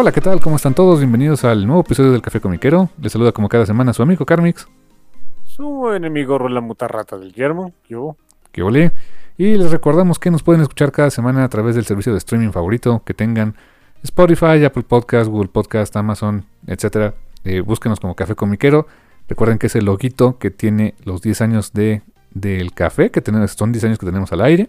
Hola, ¿qué tal? ¿Cómo están todos? Bienvenidos al nuevo episodio del Café Comiquero. Les saluda como cada semana su amigo Carmix. Su enemigo Rola Mutarrata del Guillermo. Yo. Que volé. Y les recordamos que nos pueden escuchar cada semana a través del servicio de streaming favorito que tengan Spotify, Apple Podcast, Google Podcast, Amazon, etc. Eh, búsquenos como Café Comiquero. Recuerden que es el loguito que tiene los 10 años de, del café, que tenemos, son 10 años que tenemos al aire.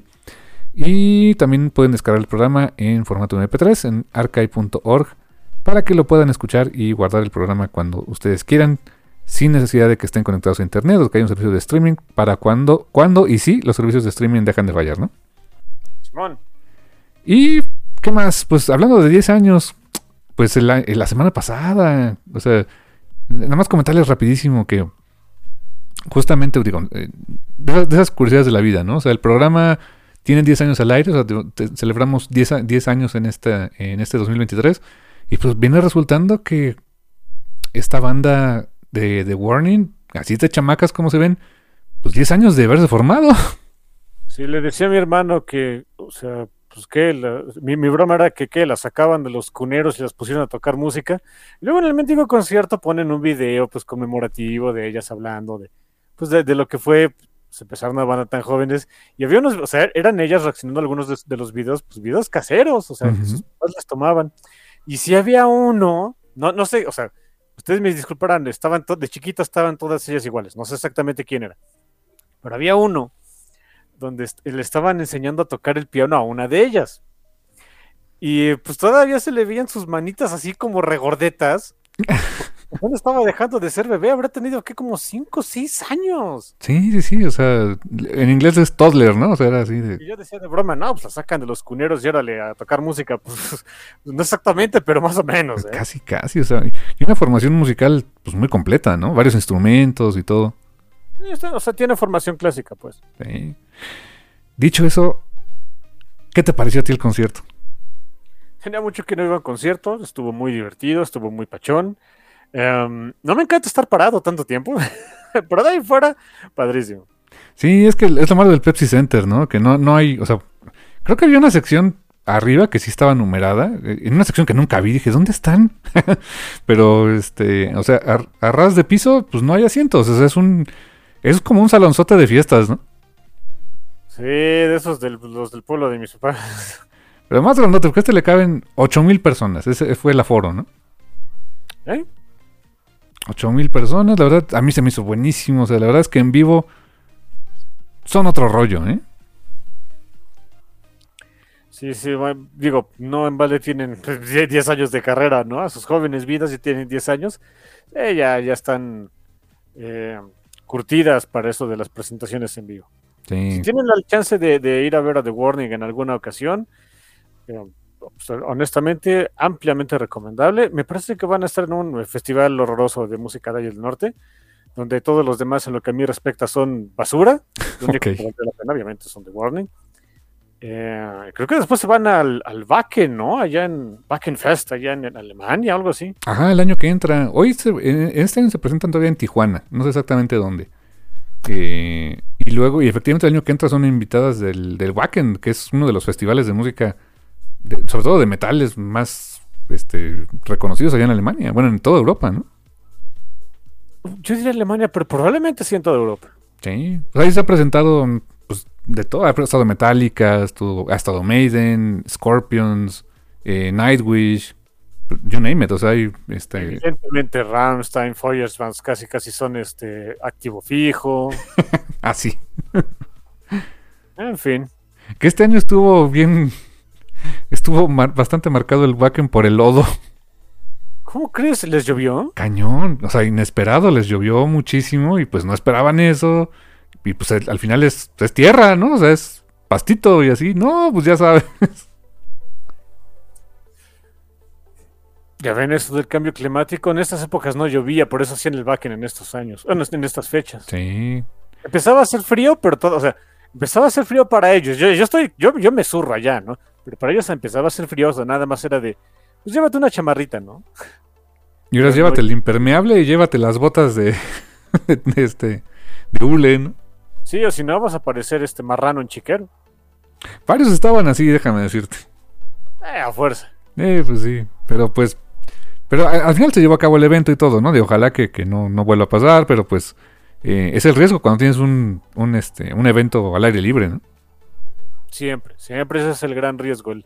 Y también pueden descargar el programa en formato MP3 en archive.org para que lo puedan escuchar y guardar el programa cuando ustedes quieran, sin necesidad de que estén conectados a internet o que haya un servicio de streaming para cuando, cuando y si los servicios de streaming dejan de fallar, ¿no? Simón. Y qué más, pues hablando de 10 años, pues la, la semana pasada, o sea, nada más comentarles rapidísimo que justamente digo, eh, de, esas curiosidades de la vida, ¿no? O sea, el programa tiene 10 años al aire, o sea, te- te- celebramos 10, a- 10 años en, esta, en este 2023. Y pues viene resultando que esta banda de, de Warning, así de chamacas como se ven, pues 10 años de haberse formado. Sí, le decía a mi hermano que, o sea, pues que la- mi, mi broma era que, que las sacaban de los cuneros y las pusieron a tocar música. Y luego en el mendigo concierto ponen un video, pues conmemorativo de ellas hablando de, pues de, de lo que fue, pues empezaron una banda tan jóvenes. Y había unos, o sea, eran ellas reaccionando a algunos de, de los videos, pues videos caseros, o sea, que Ujú. sus papás las tomaban. Y si había uno, no, no sé, o sea, ustedes me disculparán, estaban de chiquitas estaban todas ellas iguales, no sé exactamente quién era. Pero había uno donde le estaban enseñando a tocar el piano a una de ellas. Y pues todavía se le veían sus manitas así como regordetas. No estaba dejando de ser bebé, habrá tenido que como 5 o 6 años. Sí, sí, sí, o sea, en inglés es toddler, ¿no? O sea, era así de... Y yo decía de broma, no, pues la sacan de los cuneros y órale a tocar música. Pues no exactamente, pero más o menos. ¿eh? Casi, casi, o sea, y una formación musical pues muy completa, ¿no? Varios instrumentos y todo. Sí, O sea, tiene formación clásica, pues. Sí. Dicho eso, ¿qué te pareció a ti el concierto? Tenía mucho que no iba a conciertos, estuvo muy divertido, estuvo muy pachón. Em, no me encanta estar parado tanto tiempo, pero de ahí fuera, padrísimo. Sí, es que es lo malo del Pepsi Center, ¿no? Que no, no hay, o sea, creo que había una sección arriba que sí estaba numerada, eh, en una sección que nunca vi, dije, ¿dónde están? Pero, este, o sea, a, a ras de piso, pues no hay asientos, o sea, es un, es como un salonzote de fiestas, ¿no? Sí, de esos del, los del pueblo de mis papás. Pero más grandote, porque a este le caben 8000 personas, ese fue el aforo, ¿no? ¿Eh? 8000 personas, la verdad, a mí se me hizo buenísimo, o sea, la verdad es que en vivo son otro rollo, ¿eh? Sí, sí, bueno, digo, no en balde tienen pues, 10 10 años de carrera, ¿no? A sus jóvenes vidas y tienen 10 años, eh, ya, ya están eh, curtidas para eso de las presentaciones en vivo. Sí. Si tienen la chance de, de ir a ver a The Warning en alguna ocasión, eh, honestamente, ampliamente recomendable. Me parece que van a estar en un festival horroroso de música de ahí del norte, donde todos los demás, en lo que a mí respecta, son basura. La pena, obviamente, son The Warning. Eh, creo que después se van al, al Wacken, ¿no? Allá en Wacken Fest, allá en, en Alemania, algo así. Ajá, el año que entra. Hoy, se- en- este año se presentan todavía en Tijuana, no sé exactamente dónde. Eh, y luego, y efectivamente el año que entra son invitadas del, del Wacken, que es uno de los festivales de música, de- sobre todo de metales, más este, reconocidos allá en Alemania, bueno, en toda Europa, ¿no? Yo diría Alemania, pero probablemente sí en toda Europa. Sí, sea, ahí se ha presentado pues, de todo, ha estado Metallica, estuvo- ha estado Maiden, Scorpions, eh, Nightwish, you name it, o sea, hay, este, Evidentemente Rammstein, Feuersbands casi casi son este activo fijo. ah, sí, En fin. que este año estuvo bien, estuvo mar- bastante marcado el Wacken por el lodo, ¿Cómo crees? ¿Les llovió? cañón, o sea, inesperado, les llovió muchísimo y pues no esperaban eso, y pues al final es, es tierra, ¿no? O sea, es pastito y así, no, pues ya sabes. Ya ven eso del cambio climático. En estas épocas no llovía, por eso hacían el backen en estos años. Bueno, en estas fechas. Sí, Empezaba a hacer frío, pero todo, o sea, empezaba a hacer frío para ellos. Yo, yo estoy, yo, yo me zurro allá, ¿no? Pero para ellos empezaba a hacer frío, o sea, nada más era de, pues llévate una chamarrita, ¿no? Y ahora llévate el impermeable y llévate las botas de, de este de hule, ¿no? Sí, o si no vas a parecer este marrano en chiquero. Varios estaban así, déjame decirte. Eh, a fuerza. Eh, pues sí, pero pues pero al final se llevó a cabo el evento y todo, ¿no? De ojalá que, que no, no vuelva a pasar, pero pues eh, es el riesgo cuando tienes un, un, este, un evento al aire libre, ¿no? Siempre, siempre ese es el gran riesgo. el-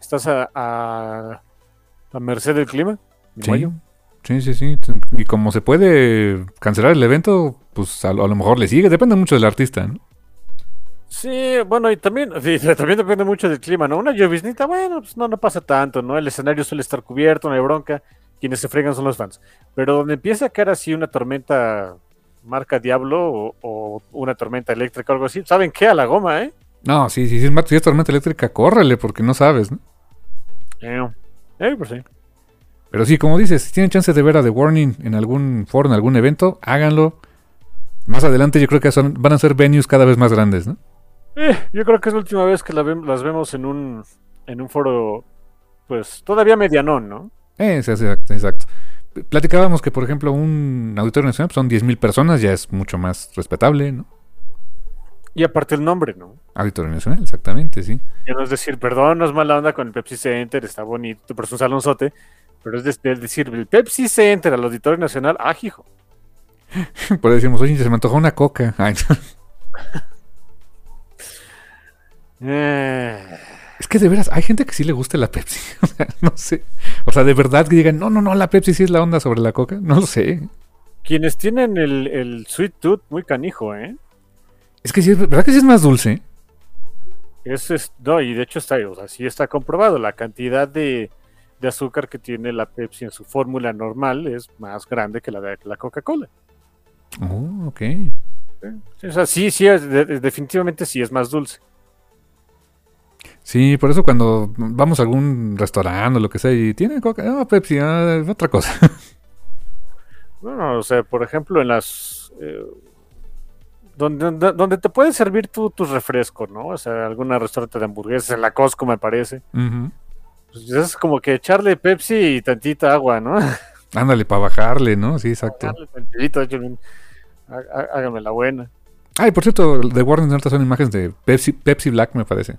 estás a, a, a merced del clima. Sí, sí, sí. Y como se puede cancelar el evento, pues a, lo a lo mejor le sigue. Depende mucho del artista, ¿no? Sí, bueno, y también, también depende mucho del clima, ¿no? Una lloviznita, bueno, pues no, no pasa tanto, ¿no? El escenario suele estar cubierto, no hay bronca. Quienes se fregan son los fans. Pero donde empieza a caer así una tormenta marca Diablo o, o una tormenta eléctrica o algo así, ¿saben qué? A la goma, ¿eh? No, sí, sí, sí, si es tormenta eléctrica, córrele, porque no sabes, ¿no? Eh, eh, pues sí. Pero sí, como dices, si tienen chance de ver a The Warning en algún foro, en algún evento, háganlo. Más adelante yo creo que son, van a ser venues cada vez más grandes, ¿no? Eh, yo creo que es la última vez que la las vemos en un, en un foro, pues todavía medianón, ¿no? Eh, sí, exacto, exacto. Platicábamos que, por ejemplo, un auditorio nacional pues, son 10.000 personas, ya es mucho más respetable, ¿no? Y aparte el nombre, ¿no? Auditorio nacional, exactamente, sí. Ya no es decir, perdón, no es mala onda con el Pepsi Center, está bonito, pero es un salonzote. Pero es de- de decir, el Pepsi Center al Auditorio Nacional, ah, hijo. Por ahí decimos, oye, se me antojó una coca. Ay, no. Eh, Es que de veras, hay gente que sí le gusta la Pepsi. O sea, no sé. O sea, de verdad que digan, no, no, no, la Pepsi sí es la onda sobre la coca. No lo sé. quienes tienen el, el Sweet Tooth, muy canijo, ¿eh? Es que sí, es verdad que sí es más dulce. Es, es- no, y de hecho está, o sea, sí está comprobado. La cantidad de, de azúcar que tiene la Pepsi en su fórmula normal es más grande que la de la Coca-Cola. Oh, ok. ¿eh? O sea, sí, sí, es- de- de- definitivamente sí es más dulce. Sí, por eso cuando vamos a algún restaurante o lo que sea y tiene coca, no, Pepsi, ah, otra cosa. Bueno, o sea, por ejemplo, en las. eh, donde, donde, te puedes servir tu, tus refrescos, ¿no? O sea, algún restaurante de hamburguesas, en la Costco, me parece. Ujú. Pues es como que echarle Pepsi y tantita agua, ¿no? Ándale, para bajarle, ¿no? Sí, exacto. Darle tantito, échale un- há- há- háganme la buena. Ay, por cierto, de Warner ahorita son imágenes de Pepsi, Pepsi Black, me parece.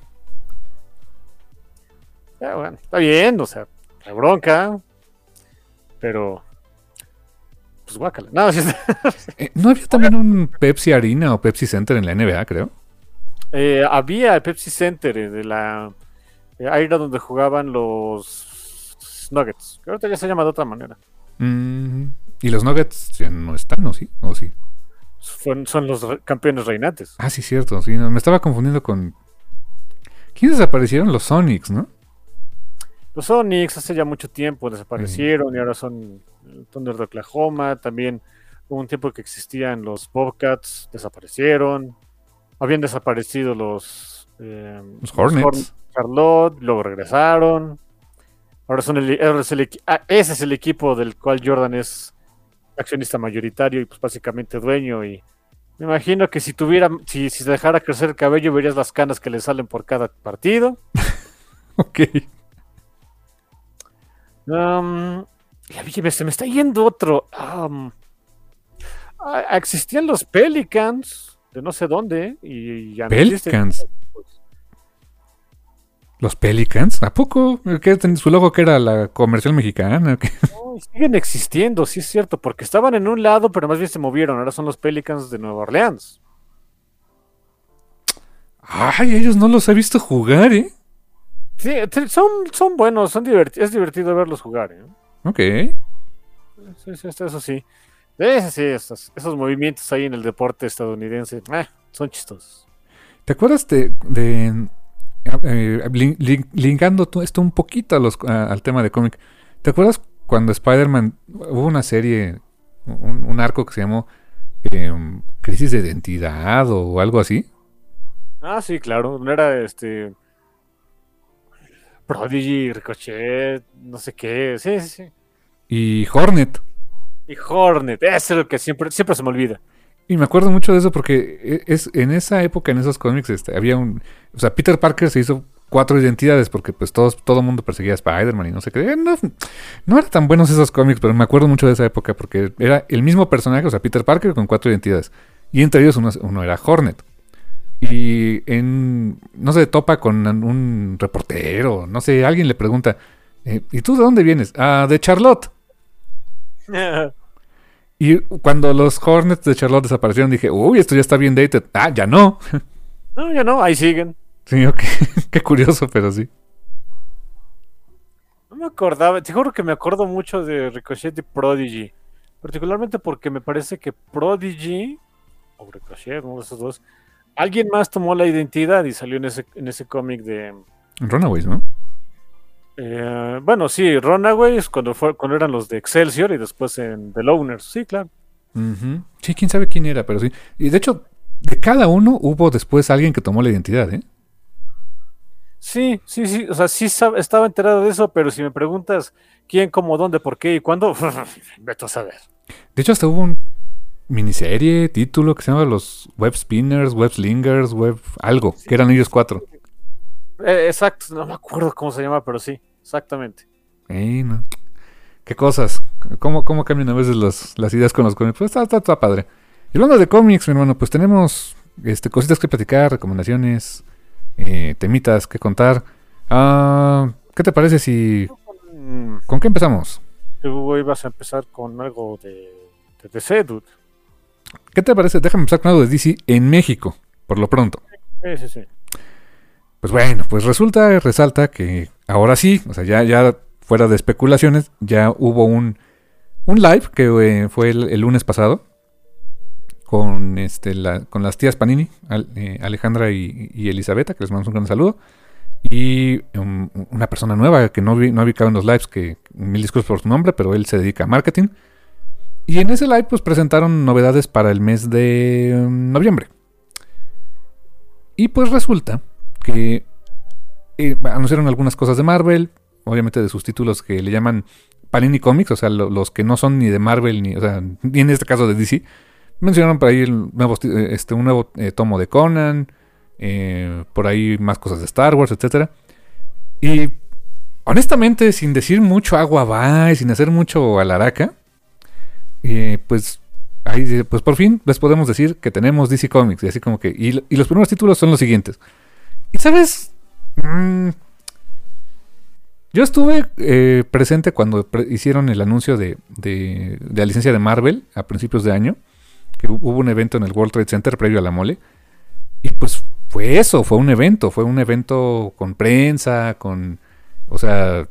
Ya, bueno, está bien, o sea, la bronca. Pero. Pues guácala. No, sí está- Eh, ¿No había también un Pepsi Arena o Pepsi Center en la NBA, creo? Eh, había el Pepsi Center de la. eh, ahí era donde jugaban los Nuggets. Que ahorita ya se llama de otra manera. Mm, y los Nuggets ya no están, ¿o sí? ¿O sí? Son los re- campeones reinantes. Ah, sí, cierto. Sí, no, me estaba confundiendo con... ¿Quiénes desaparecieron? Los Sonics, ¿no? Los Sonics hace ya mucho tiempo desaparecieron y ahora son el Thunder de Oklahoma. También hubo un tiempo que existían los Bobcats, desaparecieron. Habían desaparecido los, eh, Los Hornets. Charlotte, luego regresaron. Ahora son el, es el ah, ese es el equipo del cual Jordan es accionista mayoritario y pues básicamente dueño. Y me imagino que si tuviera, si, si se dejara crecer el cabello, verías las canas que le salen por cada partido. Ok. Um, se me está yendo otro. Um, existían los Pelicans de no sé dónde y ya. Pelicans. ¿Los Pelicans? ¿A poco? ¿Qué, ¿Su logo que era la comercial mexicana? No, siguen existiendo, sí es cierto, porque estaban en un lado, pero más bien se movieron. Ahora son los Pelicans de Nueva Orleans. Ay, ellos no los he visto jugar, ¿eh? Sí, son, son buenos, son divertidos, es divertido verlos jugar. ¿eh? Ok. Sí, sí, eso sí. Sí, sí, esos, esos movimientos ahí en el deporte estadounidense eh, son chistosos. ¿Te acuerdas de, de eh, linkando esto un poquito a los, a- al tema de cómic? ¿Te acuerdas cuando Spider-Man hubo una serie, un, un arco que se llamó em, Crisis de Identidad o algo así? Ah, sí, claro. No era este. Prodigy, Ricochet, no sé qué. Sí, sí, sí. Y Hornet. Y Hornet, ese es lo que siempre, siempre se me olvida. Y me acuerdo mucho de eso porque e- es en esa época, en esos cómics, este, había un... O sea, Peter Parker se hizo cuatro identidades porque pues todos, todo el mundo perseguía a Spider-Man y no sé qué. Eh, No, no eran tan buenos esos cómics, pero me acuerdo mucho de esa época porque era el mismo personaje, o sea, Peter Parker con cuatro identidades. Y entre ellos uno, uno era Hornet. Y en... No sé, topa con un reportero, no sé, alguien le pregunta, eh, ¿y tú de dónde vienes? Ah, de Charlotte. Y cuando los Hornets de Charlotte desaparecieron, dije, uy, esto ya está bien dated. Ah, ya no. no, ya no, ahí siguen. Sí, ok. Qué curioso, pero sí. No me acordaba, te juro que me acuerdo mucho de Ricochet y Prodigy. Particularmente porque me parece que Prodigy, o Ricochet, uno de esos dos, alguien más tomó la identidad y salió en ese, en ese cómic de. Runaways, ¿no? eh, bueno, sí, Runaways, cuando, fue, cuando eran los de Excelsior y después en The Loners. Sí, claro. Sí, quién sabe quién era, pero sí. Y de hecho, de cada uno hubo después alguien que tomó la identidad, ¿eh? Sí, sí, sí, o sea, sí estaba enterado de eso, pero si me preguntas quién, cómo, dónde, por qué y cuándo, vete a saber. De hecho, hasta hubo un miniserie, título que se llama Los Web Spinners, Web Slingers, Web algo, que eran ellos cuatro. Eh, exacto, no me acuerdo cómo se llama, pero sí, exactamente. Ey, no. Qué cosas. ¿Cómo, cómo cambian a veces las, las ideas con los cómics? Pues está, está, está padre. Y hablando de cómics, mi hermano, pues tenemos este, cositas que platicar, recomendaciones, eh, temitas que contar. Ah, ¿Qué te parece si... Mm, ¿Con qué empezamos? Tú ibas a empezar con algo de, de DC, dude. ¿Qué te parece? Déjame empezar con algo de DC en México, por lo pronto. Sí, sí, sí. Pues bueno, pues resulta, resalta que ahora sí, o sea, ya, ya fuera de especulaciones, ya hubo un, un live que eh, fue el, el lunes pasado con, este, la- con las tías Panini, Al- eh, Alejandra y, y Elisabetta, que les mando un gran saludo. Y um, una persona nueva que no, vi, no ha ubicado en los lives, que mil disculpas por su nombre, pero él se dedica a marketing. Y en ese live pues presentaron novedades para el mes de um, noviembre. Y pues resulta que eh, anunciaron algunas cosas de Marvel, obviamente de sus títulos que le llaman Panini Comics, o sea, lo- los que no son ni de Marvel, ni, o sea, ni en este caso de DC. Mencionaron por ahí eh, este, un nuevo eh, tomo de Conan, por ahí más cosas de Star Wars, etcétera. Y honestamente, sin decir mucho agua va y sin hacer mucho alaraca, eh, pues ahí, pues por fin les podemos decir que tenemos DC Comics. Y así como que. Y, los primeros títulos son los siguientes. Y sabes. Mm, yo estuve eh, presente cuando hicieron el anuncio de, de- de la licencia de Marvel a principios de año. Que hu- hubo un evento en el World Trade Center previo a la mole. Y pues fue eso, fue un evento. Fue un evento con prensa, con. O sea,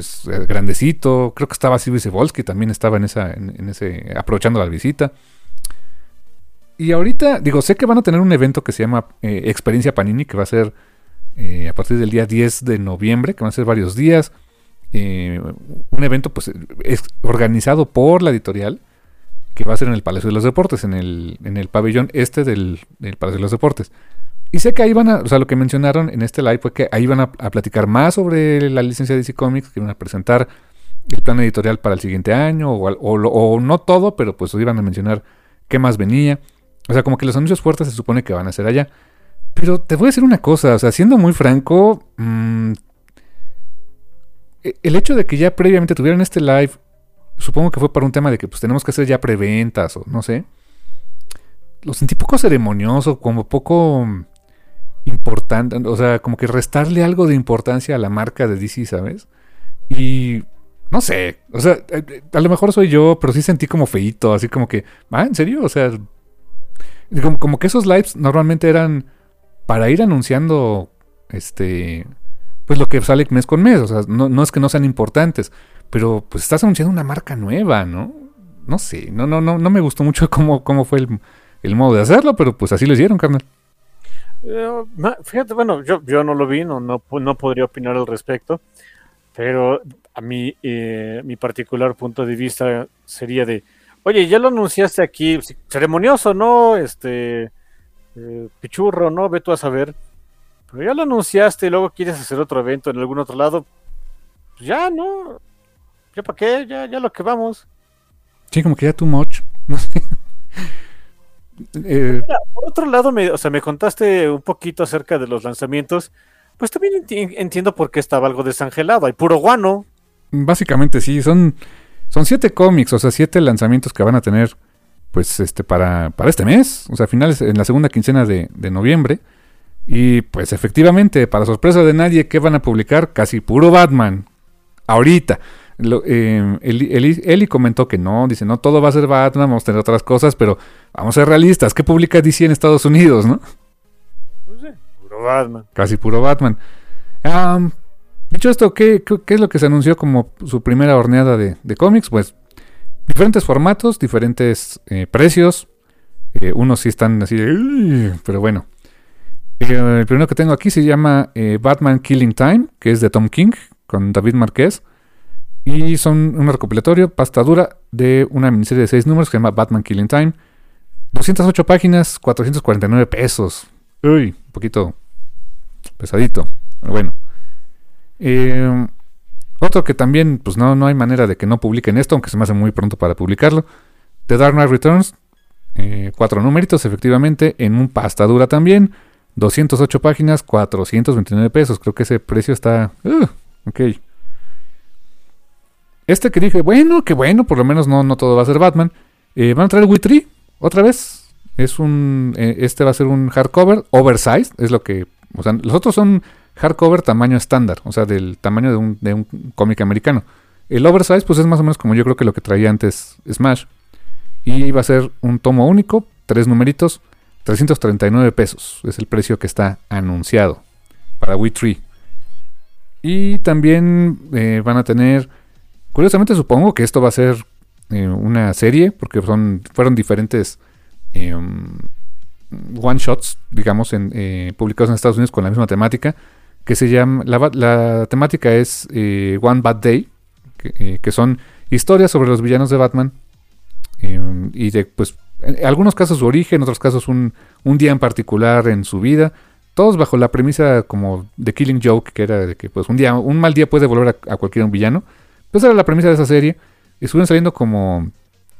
pues eh, grandecito. Creo que estaba Silvio Volsky también estaba en esa, en, en ese, aprovechando la visita. Y ahorita, digo, sé que van a tener un evento que se llama eh, Experiencia Panini, que va a ser eh, a partir del día 10 de noviembre, que van a ser varios días. Un evento, pues, es organizado por la editorial, que va a ser en el Palacio de los Deportes, en el, en el pabellón este del, del Palacio de los Deportes. Y sé que ahí van a, o sea, lo que mencionaron en este live fue que ahí van a, platicar más sobre la licencia de DC Comics, que van a presentar el plan editorial para el siguiente año, o no todo, pero pues iban a mencionar qué más venía. O sea, como que los anuncios fuertes se supone que van a ser allá. Pero te voy a decir una cosa, o sea, siendo muy franco, mm, e- el hecho de que ya previamente tuvieran este live, supongo que fue para un tema de que pues tenemos que hacer ya preventas o no sé. Lo sentí poco ceremonioso, como poco importante, o sea, como que restarle algo de importancia a la marca de DC, ¿sabes? Y no sé, o sea, eh, a lo mejor soy yo, pero sí sentí como feito, así como que, ah, ¿en serio? O sea, como, como que esos lives normalmente eran para ir anunciando, este, pues lo que sale mes con mes, o sea, no, no es que no sean importantes, pero pues estás anunciando una marca nueva, ¿no? No sé, no, no, no, no me gustó mucho cómo, cómo fue el, el modo de hacerlo, pero pues así lo hicieron, carnal. Eh, fíjate, bueno, yo, yo no lo vi, no, no, podría opinar al respecto, pero a mí, eh, mi particular punto de vista sería de, oye, ya lo anunciaste aquí, ceremonioso, ¿no? Este, eh, pichurro, ¿no? Ve tú a saber. Pero ya lo anunciaste y luego quieres hacer otro evento en algún otro lado. Pues ya, ¿no? ¿Ya para qué? Ya, ya lo que vamos. Sí, como que ya too much. No sé. Eh, por otro lado, me, o sea, me contaste un poquito acerca de los lanzamientos. Pues también entiendo por qué estaba algo desangelado. Hay puro guano. Básicamente sí, son, son siete cómics, o sea, siete lanzamientos que van a tener, pues, este, para, para este mes, o sea, finales, en la segunda quincena de, de noviembre. Y pues efectivamente, para sorpresa de nadie, ¿qué van a publicar? Casi puro Batman. Ahorita. Lo, eh, Eli, comentó que no, dice, no todo va a ser Batman, vamos a tener otras cosas, pero vamos a ser realistas. ¿Qué publica DC en Estados Unidos, no? Pues puro Batman. Casi puro Batman. dicho esto, ¿qué, ¿qué, es lo que se anunció como su primera horneada de, cómics? Pues diferentes formatos, diferentes eh, precios. Eh, unos sí están así de... Pero bueno. el primero que tengo aquí se llama Batman Killing Time, que es de Tom King, con David Marquez. Y son un recopilatorio, pasta dura, de una miniserie de seis números que se llama Batman Killing Time. 208 páginas, 449 pesos. Uy, un poquito pesadito. Pero bueno. Eh, otro que también, pues no, no hay manera de que no publiquen esto, aunque se me hace muy pronto para publicarlo. The Dark Knight Returns. Eh, cuatro numeritos, efectivamente, en un pasta dura también. 208 páginas, 429 pesos. Creo que ese precio está... Uh, ok. Este que dije, bueno, que bueno, por lo menos no, no todo va a ser Batman. Eh, van a traer Witry otra vez. Es un. Eh, este va a ser un hardcover, oversized, es lo que. O sea, los otros son hardcover tamaño estándar, o sea, del tamaño de un, de un cómic americano. El oversized, pues es más o menos como yo creo que lo que traía antes Smash. Y va a ser un tomo único, tres numeritos, 339 pesos. Es el precio que está anunciado para Witry. Y también eh, van a tener Curiosamente supongo que esto va a ser eh, una serie, porque son, fueron diferentes em, one shots, digamos, en, eh, publicados en Estados Unidos con la misma temática, que se llama, la, temática es eh, One Bad Day, que, son historias sobre los villanos de Batman, em, y de, pues, en algunos casos su origen, en otros casos un, un día en particular en su vida, todos bajo la premisa como de Killing Joke, que era de que pues un día, un mal día puede volver a, a cualquier villano. Pues era la premisa de esa serie. Estuvieron saliendo como.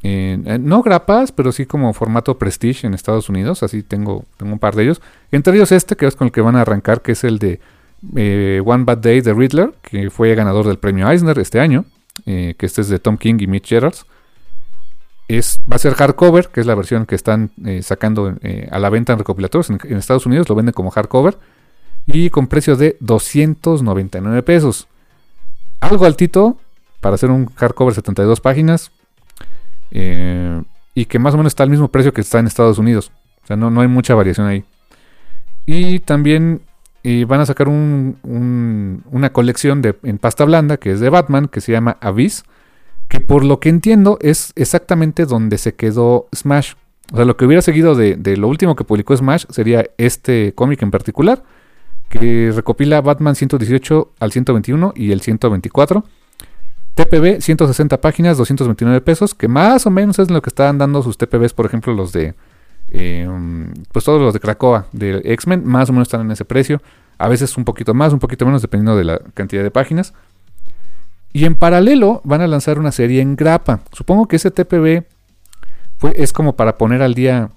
Eh, no grapas, pero sí como formato Prestige en Estados Unidos. Así tengo, tengo un par de ellos. Entre ellos este, que es con el que van a arrancar, que es el de eh, One Bad Day de Riddler, que fue ganador del premio Eisner este año. Eh, que este es de Tom King y Mitch Gerards. Es, va a ser hardcover, que es la versión que están sacando a la venta en recopilatorios en, en, Estados Unidos. Lo venden como hardcover. Y con precio de 299 pesos. Algo altito, para hacer un hardcover 72 páginas eh, y que más o menos está al mismo precio que está en Estados Unidos. O sea, no, no hay mucha variación ahí. Y también eh, van a sacar un, una colección de, en pasta blanda que es de Batman, que se llama Abyss, que por lo que entiendo es exactamente donde se quedó Smash. O sea, lo que hubiera seguido de, de lo último que publicó Smash sería este cómic en particular, que recopila Batman 118 al 121 y el 124 TPB, 160 páginas, 229 pesos, que más o menos es lo que estaban dando sus TPBs, por ejemplo, los de. Em, pues todos los de Krakoa, de X-Men, más o menos están en ese precio. A veces un poquito más, un poquito menos, dependiendo de la cantidad de páginas. Y en paralelo van a lanzar una serie en grapa. Supongo que ese TPB es como para poner al día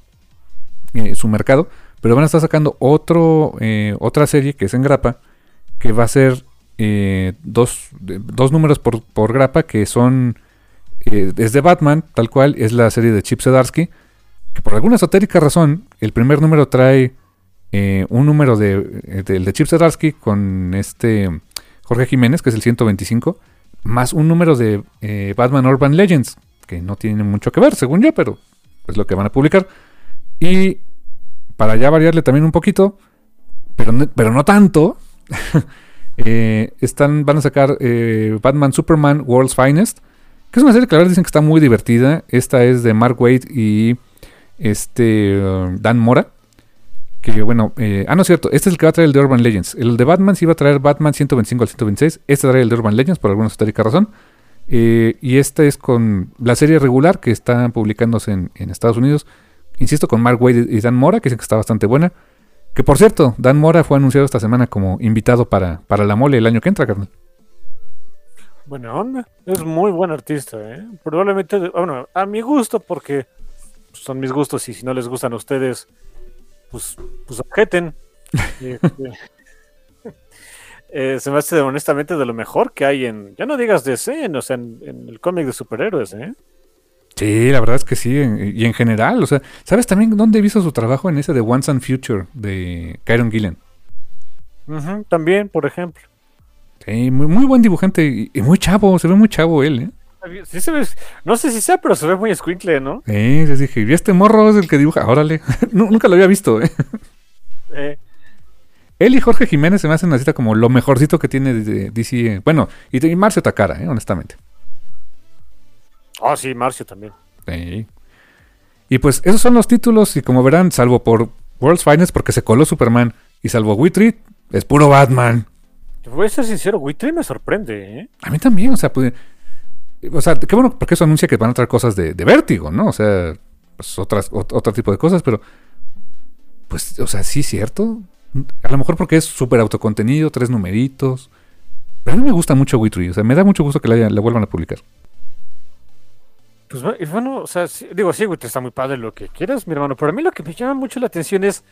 eh, su mercado. Pero van a estar sacando otro, eh, otra serie que es en grapa. Que va a ser eh, dos, dos, números por, por, grapa que son eh, es de Batman, tal cual, es la serie de Chip Zdarsky, que por alguna esotérica razón, el primer número trae eh, un número de, eh, del de Chip Zdarsky con este Jorge Jiménez, que es el 125, más un número de eh, Batman Urban Legends, que no tiene mucho que ver, según yo, pero es lo que van a publicar. Y para ya variarle también un poquito, pero, pero no tanto, eh, están, van a sacar eh, Batman Superman World's Finest, que es una serie que la verdad dicen que está muy divertida. Esta es de Mark Waid y este uh, Dan Mora. Que bueno, eh, ah, no es cierto, este es el que va a traer el de Urban Legends. El de Batman sí va a traer Batman 125 al 126. Este trae el de Urban Legends por alguna histórica razón. Y esta es con la serie regular que está publicándose en, en Estados Unidos. Insisto, con Mark Wade y Dan Mora, que dicen que está bastante buena. Que por cierto, Dan Mora fue anunciado esta semana como invitado para, para la mole el año que entra, carnal. Buena onda. Es muy buen artista, ¿eh? Probablemente, bueno, a mi gusto, porque son mis gustos y si no les gustan a ustedes, pues, pues objeten. Este, eh, se me hace honestamente de lo mejor que hay en, ya no digas DC, en, o sea, en, en el cómic de superhéroes, ¿eh? Sí, la verdad es que sí, en- y en general, o sea, ¿sabes también dónde he visto su trabajo? En ese de Once and Future de Kyron Gillen. También, por ejemplo. Sí, muy, muy buen dibujante y, y muy chavo, se ve muy chavo él, ¿eh? Sí se ve- no sé si sea, pero se ve muy squinkle, ¿no? Sí, sí, dije, y este morro es el que dibuja, órale, Nu- nunca lo había visto, ¿eh? Eh, Él y Jorge Jiménez se me hacen así como lo mejorcito que tiene de DC, bueno, y, y Marcio Takara, ¿eh? honestamente. Oh, sí, Marcio también. Sí. Y pues esos son los títulos y como verán, salvo por World's Finest porque se coló Superman y salvo Witry, es puro Batman. Te voy a ser sincero, Witry me sorprende, ¿eh? A mí también, o sea, pues, o sea, qué bueno porque eso anuncia que van a traer cosas de, de vértigo, ¿no? O sea, pues otras, ot- otro tipo de cosas, pero pues, o sea, sí es cierto. A lo mejor porque es súper autocontenido, tres numeritos. Pero a mí me gusta mucho Witry, o sea, me da mucho gusto que la, la vuelvan a publicar. Pues bueno, o sea, digo, sí, Witry está muy padre lo que quieras, mi hermano, pero a mí lo que me llama mucho la atención es,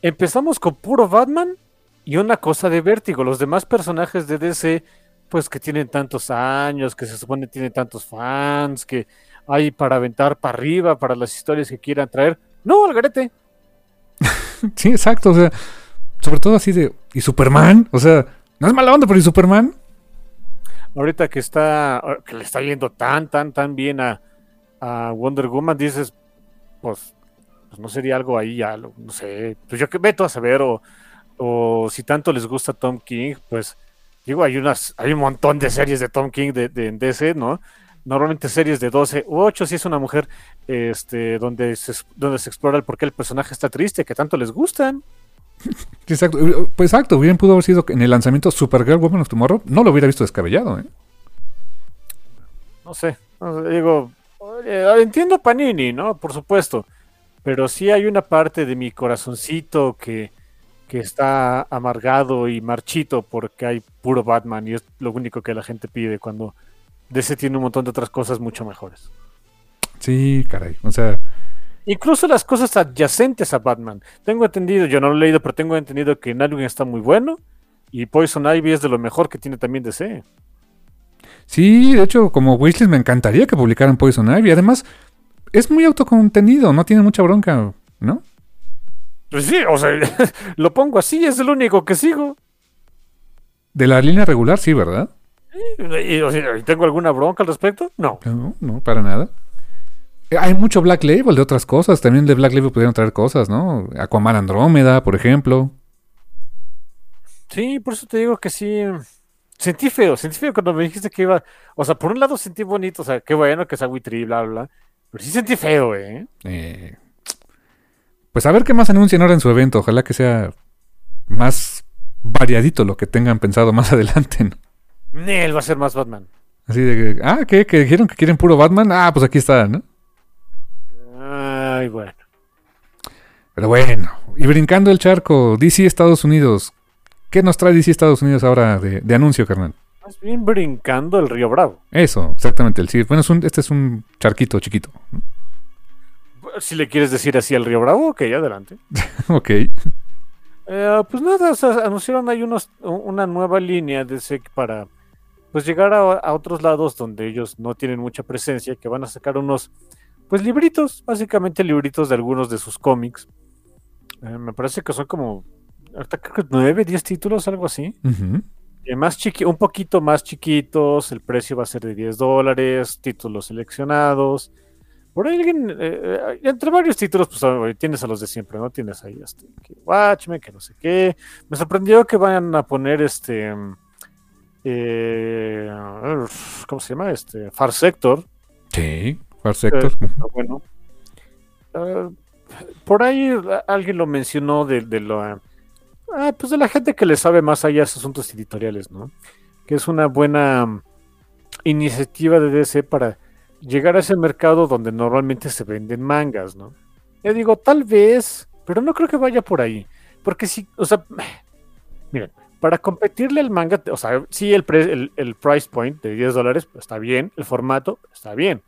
empezamos con puro Batman y una cosa de vértigo, los demás personajes de DC, pues que tienen tantos años, que se supone tienen tantos fans, que hay para aventar para arriba, para las historias que quieran traer. No, Algarete. Sí, exacto, o sea, sobre todo así de. ¿Y Superman? O sea, no es mala onda, pero ¿y Superman? Ahorita que está, que le está yendo tan, tan, tan bien a, a Wonder Woman, dices, pues, pues no sería algo ahí ya, no sé, pues yo que veto a saber, o, o si tanto les gusta Tom King, pues, digo, hay unas, hay un montón de series de Tom King de, de en DC, ¿no? Normalmente series de 12 u 8 si es una mujer este, donde, se, donde se explora el por qué el personaje está triste, que tanto les gustan. Exacto, pues exacto, bien pudo haber sido que en el lanzamiento Supergirl Woman of Tomorrow, no lo hubiera visto descabellado, ¿eh? no sé, no sé, digo, oye, entiendo Panini, ¿no? Por supuesto, pero sí hay una parte de mi corazoncito que, que está amargado y marchito porque hay puro Batman y es lo único que la gente pide cuando DC tiene un montón de otras cosas mucho mejores. Sí, caray, o sea, Incluso las cosas adyacentes a Batman. Tengo entendido, yo no lo he leído, pero tengo entendido que Nightwing está muy bueno y Poison Ivy es de lo mejor que tiene también DC. sí, de hecho, como Wishlist me encantaría que publicaran Poison Ivy, además, es muy autocontenido, no tiene mucha bronca, ¿no? Pues sí, o sea, lo pongo así, es el único que sigo. De la línea regular, sí, ¿verdad? ¿Y, o sea, ¿y tengo alguna bronca al respecto? No. No, no, para nada. Hay mucho Black Label de otras cosas. También de Black Label pudieron traer cosas, ¿no? Aquaman Andrómeda, por ejemplo. Sí, por eso te digo que sí. Sentí feo, sentí feo cuando me dijiste que iba. O sea, por un lado sentí bonito, o sea, qué bueno que sea Witry, bla, bla, bla. Pero sí sentí feo, ¿eh? Eh, pues a ver qué más anuncian ahora en su evento. Ojalá que sea más variadito lo que tengan pensado más adelante. ¿no? Él va a ser más Batman. Así de que, ah, ¿qué? ¿Que dijeron que quieren puro Batman? Ah, pues aquí está, ¿no? Ay, bueno. Pero bueno, y brincando el charco, DC Estados Unidos. ¿Qué nos trae DC Estados Unidos ahora de, de anuncio, carnal? Más bien brincando el Río Bravo. Eso, exactamente. El, sí, bueno, es un- este es un charquito chiquito. Si le quieres decir así al Río Bravo, ok, adelante. ok. Eh, pues nada, o sea, anunciaron ahí unos, una nueva línea de SEC para pues llegar a, a otros lados donde ellos no tienen mucha presencia, que van a sacar unos pues libritos, básicamente libritos de algunos de sus cómics. Eh, me parece que son como, ahorita creo que 9, 10 títulos, algo así. Eh, más chiqui, un poquito más chiquitos, el precio va a ser de 10 dólares, títulos seleccionados. Por ahí alguien, eh, entre varios títulos, pues tienes a los de siempre, ¿no? Tienes ahí este, que Watchmen, que no sé qué. Me sorprendió que vayan a poner este. ¿Cómo se llama? Este. Far Sector. Sí, Far eh, pero bueno. Ah, por ahí alguien lo mencionó de, de lo. ah, pues de la gente que le sabe más allá esos asuntos editoriales, ¿no? Que es una buena iniciativa de DC para llegar a ese mercado donde normalmente se venden mangas, ¿no? Yo digo, tal vez, pero no creo que vaya por ahí. Porque si, o sea, miren, para competirle al manga, o sea, sí, el, pre- el, el price point de 10 dólares está bien, el formato está bien.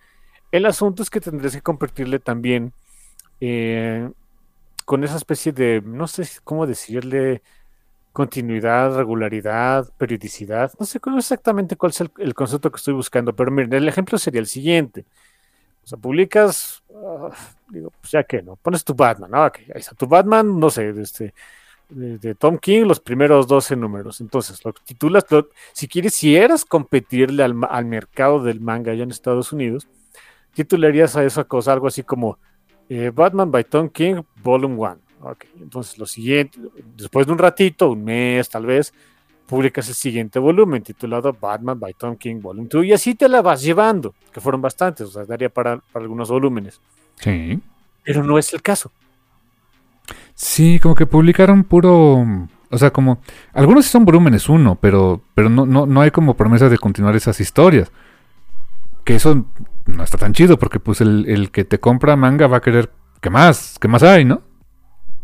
El asunto es que tendrías que competirle también eh, con esa especie de, no sé cómo decirle, continuidad, regularidad, periodicidad. No sé exactamente cuál es el, concepto que estoy buscando, pero miren, el ejemplo sería el siguiente. O sea, publicas, ah, digo, pues ya que, ¿no? Pones tu Batman, ¿no? Ok, ahí está tu Batman, no sé, este, de, Tom King, los primeros 12 números. Entonces, lo titulas, si quieres, si eras competirle al, al mercado del manga allá en Estados Unidos, titularías a esa cosa algo así como eh, Batman by Tom King, Volume 1. Ok, entonces lo siguiente, después de un ratito, un mes tal vez, publicas el siguiente volumen titulado Batman by Tom King Volume 2 y así te la vas llevando, que fueron bastantes, o sea, daría para, para algunos volúmenes. Sí. Pero no es el caso. Sí, como que publicaron puro. O sea, como. Algunos sí son volúmenes uno, pero, pero no, no, no hay como promesa de continuar esas historias. Que eso no está tan chido, porque pues el, el que te compra manga va a querer. ¿Qué más? ¿Qué más hay, no?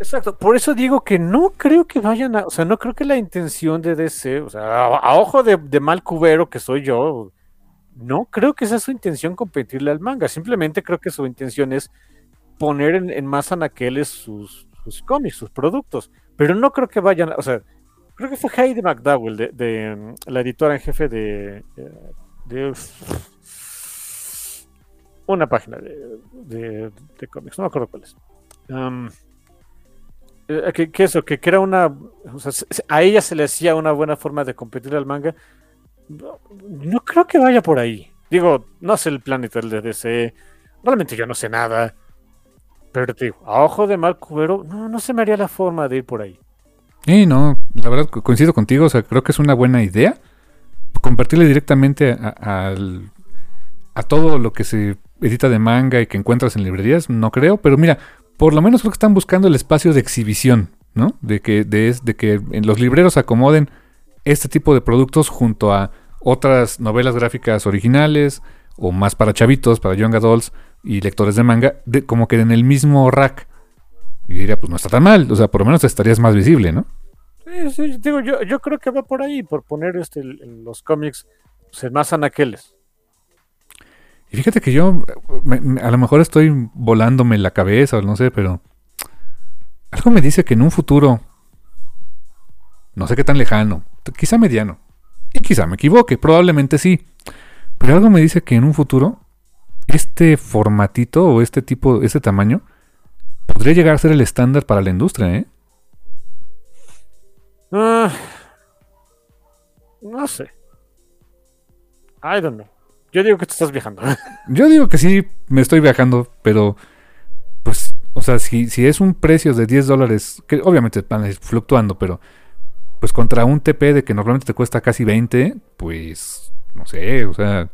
Exacto, por eso digo que no creo que vayan a, o sea, no creo que la intención de DC, o sea, a, ojo de, mal cubero que soy yo, no creo que es su intención competirle al manga, simplemente creo que su intención es poner en, en más sus, sus cómics, sus productos, pero no creo que vayan, o sea, creo que fue Heidi McDowell, de, de, la editora en jefe de, eh, de una página de, de, cómics, no me acuerdo cuál es. Eh, que, eso, que, que era una. a ella se le hacía una buena forma de competir al manga. No, creo que vaya por ahí. Digo, no sé el plan editorial de DC. Realmente yo no sé nada. Pero te digo, a ojo de mal cubero, no, no se me haría la forma de ir por ahí. Sí, no, la verdad co- coincido contigo, o sea, creo que es una buena idea compartirle directamente a, a todo lo que se edita de manga y que encuentras en librerías, no creo, pero mira, por lo menos creo que están buscando el espacio de exhibición, ¿no? De que, de, de que los libreros acomoden este tipo de productos junto a otras novelas gráficas originales o más para chavitos, para young adults y lectores de manga, como que en el mismo rack. Y diría, pues no está tan mal, o sea, por lo menos estarías más visible, ¿no? Sí, sí, digo, yo, yo creo que va por ahí, por poner este, los cómics pues, en más anaqueles. Y fíjate que yo, me- a lo mejor estoy volándome la cabeza o no sé, pero algo me dice que en un futuro, no sé qué tan lejano, quizá mediano, y quizá me equivoque, probablemente sí, pero algo me dice que en un futuro, este formatito o este tipo, este tamaño, podría llegar a ser el estándar para la industria, ¿eh? Ah, no sé. I don't know. Yo digo que te estás viajando. Yo digo que sí, me estoy viajando, pero pues, o sea, si, si es un precio de 10 dólares, que obviamente van fluctuando, pero pues contra un TP de que normalmente te cuesta casi 20, pues, no sé, o sea,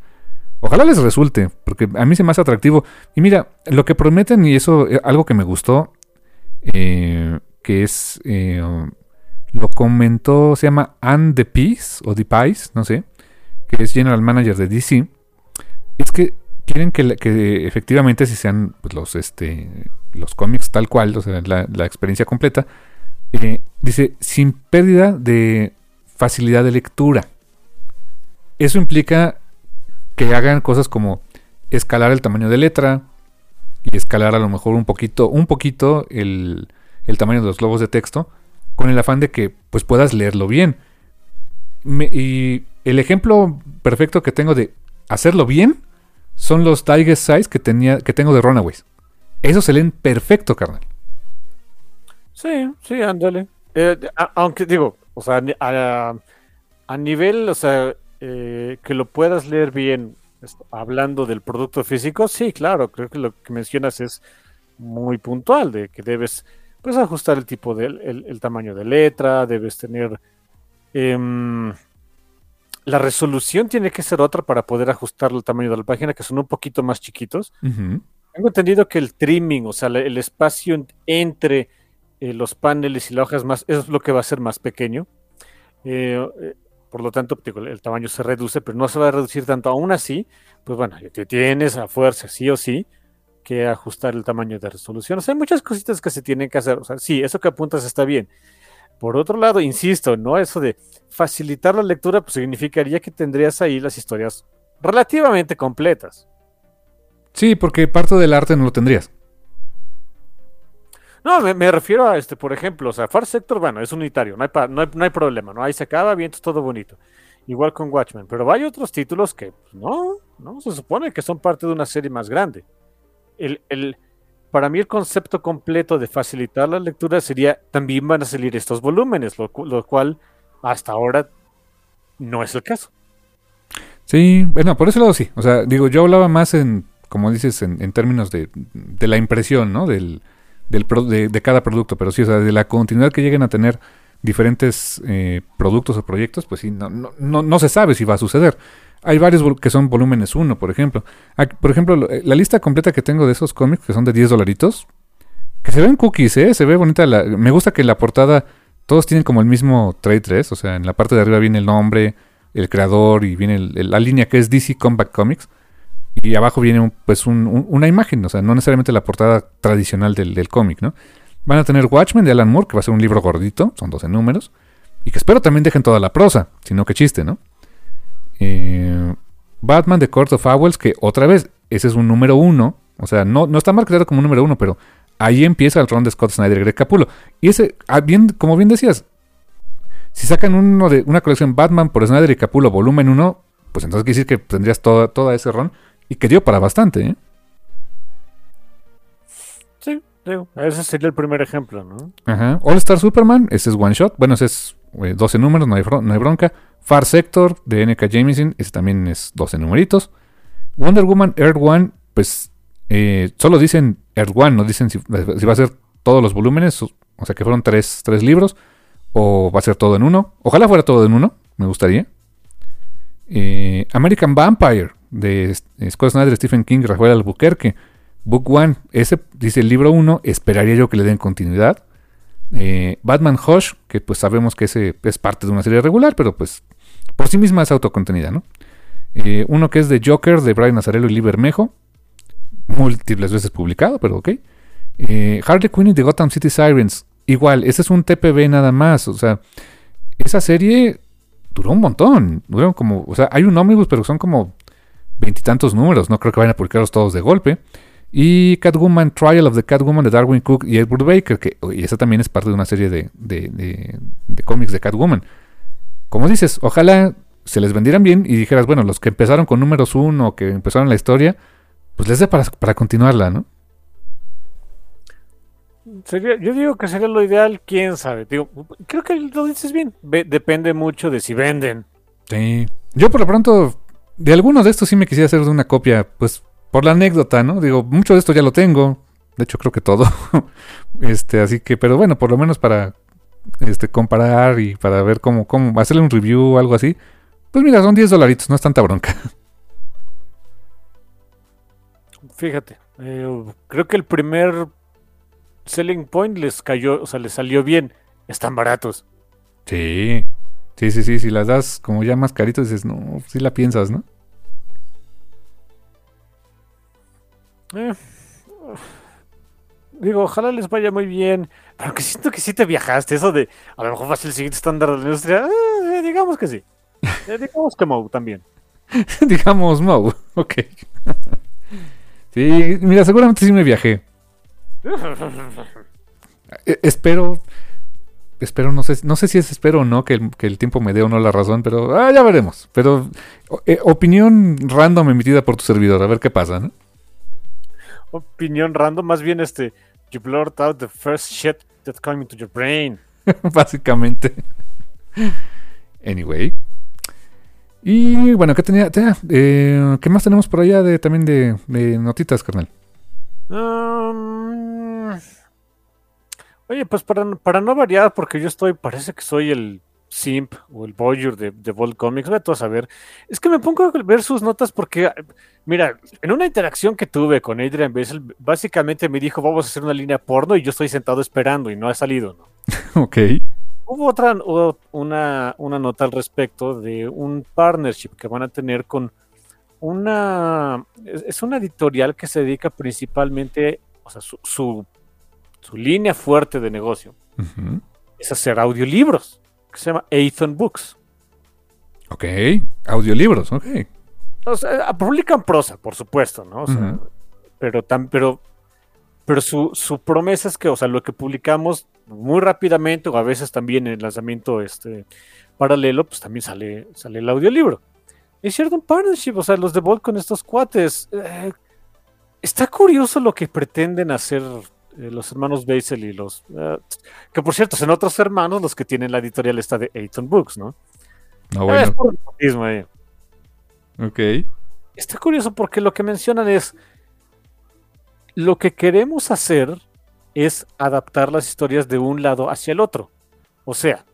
ojalá les resulte, porque a mí se me hace atractivo. Y mira, lo que prometen, y eso, eh, algo que me gustó, eh, que es, eh, lo comentó, se llama Anne the Peace, o The Pies, no sé, que es General Manager de DC, es que quieren que, efectivamente si sean pues, los este los cómics tal cual, o sea, la, la experiencia completa, eh, dice, sin pérdida de facilidad de lectura. Eso implica que hagan cosas como escalar el tamaño de letra y escalar a lo mejor un poquito, un poquito el, el tamaño de los globos de texto, con el afán de que pues puedas leerlo bien. Y el ejemplo perfecto que tengo de hacerlo bien son los digest size que tenía que tengo de Runaways. Esos se leen perfecto, carnal. Sí, sí, ándale. Eh, aunque digo, o sea, a, nivel, o sea, eh, que lo puedas leer bien hablando del producto físico, sí, claro, creo que lo que mencionas es muy puntual, de que debes pues ajustar el tipo de, el, el tamaño de letra, debes tener em, la resolución tiene que ser otra para poder ajustar el tamaño de la página, que son un poquito más chiquitos. Ujú. Tengo entendido que el trimming, o sea, el espacio en- entre eh, los paneles y la hoja es más, es lo que va a ser más pequeño. Eh, eh, por lo tanto, el tamaño se reduce, pero no se va a reducir tanto. Aún así, pues bueno, te tienes a fuerza, sí o sí, que ajustar el tamaño de resolución. O sea, hay muchas cositas que se tienen que hacer. O sea, sí, eso que apuntas está bien. Por otro lado, insisto, ¿no? Eso de facilitar la lectura, pues significaría que tendrías ahí las historias relativamente completas. Sí, porque parte del arte no lo tendrías. No, me, me refiero a este, por ejemplo, o sea, Far Sector, bueno, es unitario, no hay, pa- no hay, no hay problema, ¿no? Ahí se acaba, bien, es todo bonito. Igual con Watchmen, pero hay otros títulos que pues, no, no, se supone que son parte de una serie más grande. El, el, para mí el concepto completo de facilitar la lectura sería, también van a salir estos volúmenes, lo, lo cual hasta ahora no es el caso. Sí, bueno, por ese lado sí. O sea, digo, yo hablaba más en, como dices, en, términos de, la impresión, ¿no? Del, del de cada producto, pero sí, o sea, de la continuidad que lleguen a tener diferentes eh, productos o proyectos, pues sí, no, no, no, no se sabe si va a suceder. Hay varios que son volúmenes 1, por ejemplo. Por ejemplo, lo- eh, la lista completa que tengo de esos cómics, que son de 10 dolaritos, que se ven cookies, ¿eh? Se ve bonita. La, me gusta que la portada, todos tienen como el mismo trade 3, o sea, en la parte de arriba viene el nombre, el creador y viene la línea que es DC Combat Comics. Y abajo viene pues un- un- una imagen, o sea, no necesariamente la portada tradicional del, del cómic, ¿no? Van a tener Watchmen de Alan Moore, que va a ser un libro gordito, son 12 números. Y que espero también dejen toda la prosa, sino que chiste, ¿no? Eh, Batman de Court of Owls, que otra vez, ese es un número uno. O sea, no, no está marcado como un número uno, pero ahí empieza el ron de Scott Snyder y Greg Capullo. Y ese, ah, bien, como bien decías, si sacan uno de una colección Batman por Snyder y Capullo volumen 1, pues entonces quiere decir que tendrías toda, toda ese ron y que dio para bastante, ¿eh? Ese sería el primer ejemplo, ¿no? All Star Superman, ese es one shot. Bueno, ese es eh, 12 números, no hay, bronca. Far Sector de NK Jameson, ese también es 12 numeritos. Wonder Woman Earth One, pues eh, solo dicen Earth One, no dicen si, va a ser todos los volúmenes, o sea que fueron tres, tres libros, o va a ser todo en uno. Ojalá fuera todo en uno, me gustaría. Eh, American Vampire de S- Scott Snyder, Stephen King, Rafael Albuquerque. Book One, ese dice el libro 1, esperaría yo que le den continuidad. Eh, Batman Hush, que pues sabemos que ese es parte de una serie regular, pero pues por sí misma es autocontenida, ¿no? Eh, uno que es de Joker, de Brian Nazarello y Lee Bermejo, múltiples veces publicado, pero ok. Eh, Harley Quinn y The Gotham City Sirens, igual, ese es un TPB nada más, o sea, esa serie duró un montón, duró como, o sea, hay un ómnibus, pero son como veintitantos números, no creo que vayan a publicarlos todos de golpe. Y Catwoman, Trial of the Catwoman de Darwin Cook y Edward Baker, que y esa también es parte de una serie de, de, de- de cómics de Catwoman. Como dices, ojalá se les vendieran bien y dijeras, bueno, los que empezaron con números uno, que empezaron la historia, pues les dé para, para continuarla, ¿no? Sería, yo digo que sería lo ideal, quién sabe. Digo, creo que lo dices bien. Depende mucho de si venden. Sí. Yo por lo pronto, de algunos de estos sí me quisiera hacer de una copia, pues por la anécdota, ¿no? Digo, mucho de esto ya lo tengo. De hecho, creo que todo. este, así que, pero bueno, por lo menos para este, comparar y para ver cómo, cómo hacerle un review o algo así. Pues mira, son 10 dolaritos, no es tanta bronca. Fíjate, eh, creo que el primer selling point les cayó, o sea, les salió bien. Están baratos. Sí. Sí, sí, sí. Si las das como ya más caritos, dices, no, sí la piensas, ¿no? Eh, digo, ojalá les vaya muy bien. Pero que siento que sí te viajaste. Eso de a lo mejor va a ser el siguiente estándar de la industria. eh, digamos que sí. Eh, digamos que Moe también. Digamos, no. Ok. sí, mira, seguramente sí me viajé. Eh, espero. Espero, no sé, no sé si es espero o no que el, que el tiempo me dé o no la razón, pero ah, ya veremos. Pero eh, opinión random emitida por tu servidor, a ver qué pasa, ¿no? Opinión random, más bien este. You blurt out the first shit that's coming to your brain. Básicamente. Anyway. Y bueno, ¿qué tenía? tenía eh, ¿Qué más tenemos por allá de también de, de notitas, carnal? Um, oye, pues para, para no variar, porque yo estoy, parece que soy el simp o el voyeur de, de Bold Comics, voy a saber. Es que me pongo a ver sus notas porque, mira, en una interacción que tuve con Adrian Bessel, básicamente me dijo, vamos a hacer una línea porno y yo estoy sentado esperando y no ha salido, ¿no? ok. Hubo otra, hubo una, una nota al respecto de un partnership que van a tener con una, es una editorial que se dedica principalmente, o sea, su, su, su línea fuerte de negocio es hacer audiolibros, que se llama Athon Books. Ok. Audiolibros, ok. O sea, publican prosa, por supuesto, ¿no? O sea, Ujú. pero, tam- pero, pero su, su promesa es que, o sea, lo que publicamos muy rápidamente, o a veces también en el lanzamiento este, paralelo, pues también sale, sale el audiolibro. Es cierto, un partnership, o sea, los de Bolt con estos cuates. eh, está curioso lo que pretenden hacer eh, los hermanos Basel y los. eh, que por cierto, son otros hermanos los que tienen la editorial esta de Ayton Books, ¿no? No, Ah, es bueno. puro nepotismo ahí. Ok. Está curioso porque lo que mencionan es lo que queremos hacer es adaptar las historias de un lado hacia el otro. O sea,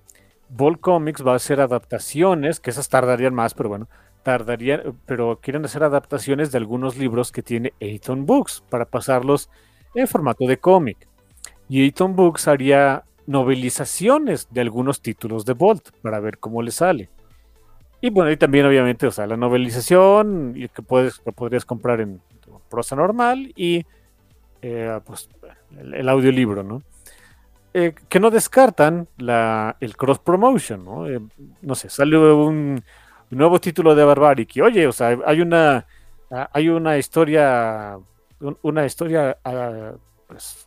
Ball Comics va a hacer adaptaciones, que esas tardarían más, pero bueno, tardarían, pero quieren hacer adaptaciones de algunos libros que tiene Ayton Books para pasarlos en formato de cómic. Y Ayton Books haría novelizaciones de algunos títulos de Bolt para ver cómo le sale. Y bueno, y también obviamente, o sea, la novelización y que puedes, podrías comprar en prosa normal y eh, pues el, audiolibro, ¿no? Eh, que no descartan la, el cross promotion, ¿no? Eh, no sé, sale un, nuevo título de Barbaric y oye, o sea, hay una hay una historia un- una historia ah, pues,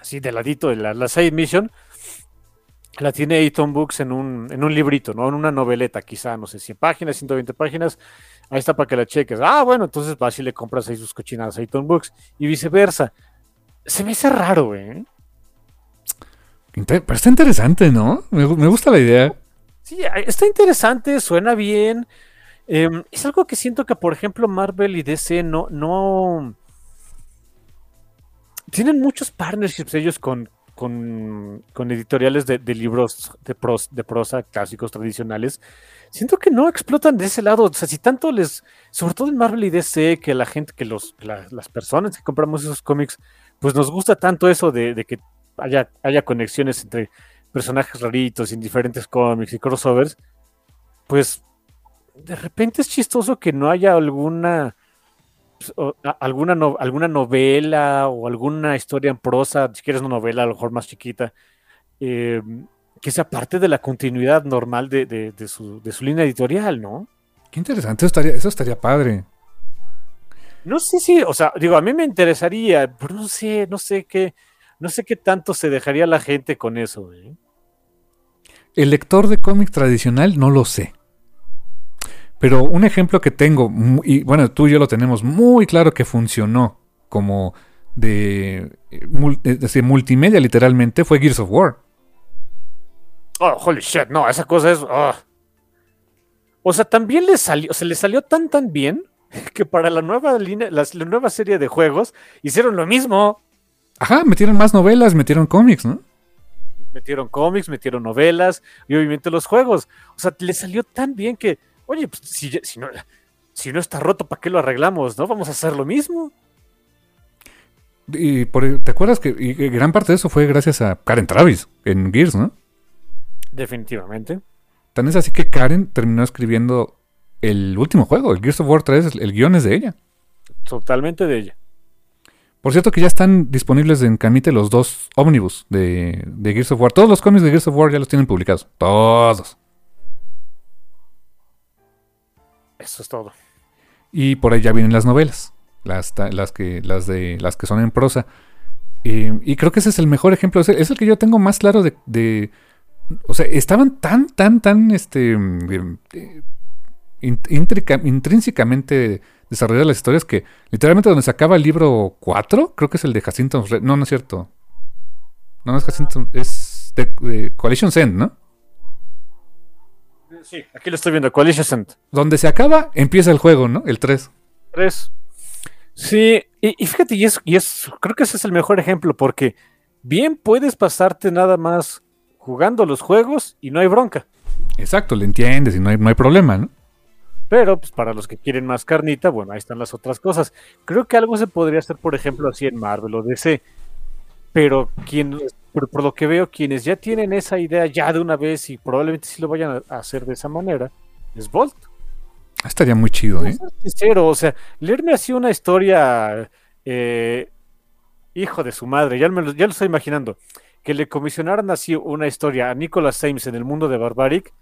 así de ladito de la, la side mission la tiene Ayton Books en un, en un librito, ¿no? En una noveleta, quizá, no sé, 100 páginas, 120 páginas. Ahí está para que la cheques. Ah, bueno, entonces vas y le compras ahí sus cochinadas a Ayton Books y viceversa. Se me hace raro, ¿eh? Inter- Pero está interesante, ¿no? Me, me gusta la idea. Sí, está interesante, suena bien. Em, es algo que siento que, por ejemplo, Marvel y DC no, no. Tienen muchos partnerships ellos con, con, editoriales de, libros de, pros- de prosa clásicos tradicionales. Siento que no explotan de ese lado. O sea, si tanto les. Sobre todo en Marvel y DC, que la gente, que los, la- las personas que compramos esos cómics, pues nos gusta tanto eso de, que haya, haya conexiones entre personajes raritos en diferentes cómics y crossovers, pues de repente es chistoso que no haya alguna alguna, no- alguna novela o alguna historia en prosa, si quieres una novela a lo mejor más chiquita, eh, que sea parte de la continuidad normal de, de- de su, de su línea editorial, ¿no? Qué interesante. Eso estaría, eso estaría padre. No sé si, o sea, digo, a mí me interesaría, pero no sé, no sé qué, no sé qué tanto se dejaría la gente con eso, ¿eh? El lector de cómic tradicional no lo sé. Pero un ejemplo que tengo, y bueno, tú y yo lo tenemos muy claro que funcionó como de, eh, multimedia literalmente, fue Gears of War. Oh, holy shit, no, esa cosa es. ah. O sea, también le salió, se le salió tan tan bien que para la nueva línea, las- la, nueva serie de juegos hicieron lo mismo. Ajá, metieron más novelas, metieron cómics, ¿no? Metieron cómics, metieron novelas y obviamente los juegos. O sea, le salió tan bien que, oye, pues, si, si no, si no está roto, ¿para qué lo arreglamos? ¿No? Vamos a hacer lo mismo. Y por- ¿te acuerdas que y- y gran parte de eso fue gracias a Karen Travis en Gears, ¿no? Definitivamente. Tan es así que Karen terminó escribiendo el último juego, el Gears of War 3, el guion es de ella. Totalmente de ella. Por cierto que ya están disponibles en Camite los dos ómnibus de, de Gears of War. Todos los cómics de Gears of War ya los tienen publicados. Todos. Eso es todo. Y por ahí ya vienen las novelas. Las, que, las, de, las que son en prosa. Y creo que ese es el mejor ejemplo. Es el, que yo tengo más claro de, O sea, estaban tan, tan, tan este, eh, intrínsecamente desarrolladas las historias que literalmente donde se acaba el libro 4, creo que es el de Jacinto. No, no es cierto. No, no es Jacinto, es de, de Coalition Send, ¿no? Sí, aquí lo estoy viendo, Coalition Send. Donde se acaba, empieza el juego, ¿no? El 3. 3. Sí, y, y fíjate, y es, y es, creo que ese es el mejor ejemplo, porque bien puedes pasarte nada más jugando los juegos y no hay bronca. Exacto, le entiendes y no hay, no hay problema, ¿no? Pero pues para los que quieren más carnita, bueno, ahí están las otras cosas. Creo que algo se podría hacer, por ejemplo, así en Marvel o DC. Pero quien, pero por lo que veo, quienes ya tienen esa idea ya de una vez y probablemente sí lo vayan a hacer de esa manera, es Volt. Estaría muy chido, ¿eh? Sincero, o sea, leerme así una historia, eh, hijo de su madre, ya, me lo, ya lo estoy imaginando, que le comisionaran así una historia a Nicholas Ames en el mundo de Barbaric.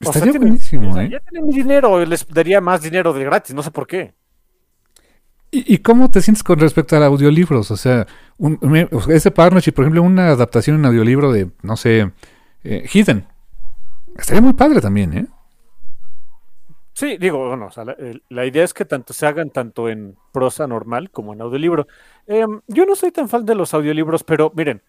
O sea, Estaría tienen- buenísimo, o sea, ¿eh? Ya tienen mi dinero, les daría más dinero de gratis, no sé por qué. ¿Y, cómo te sientes con respecto a audiolibros? O sea, un, me- ese partnership, por ejemplo, una adaptación en audiolibro de, no sé, eh, Hidden. Estaría muy padre también, ¿eh? Sí, digo, bueno, o sea, la idea es que tanto se hagan tanto en prosa normal como en audiolibro. Em, yo no soy tan fan de los audiolibros, pero miren,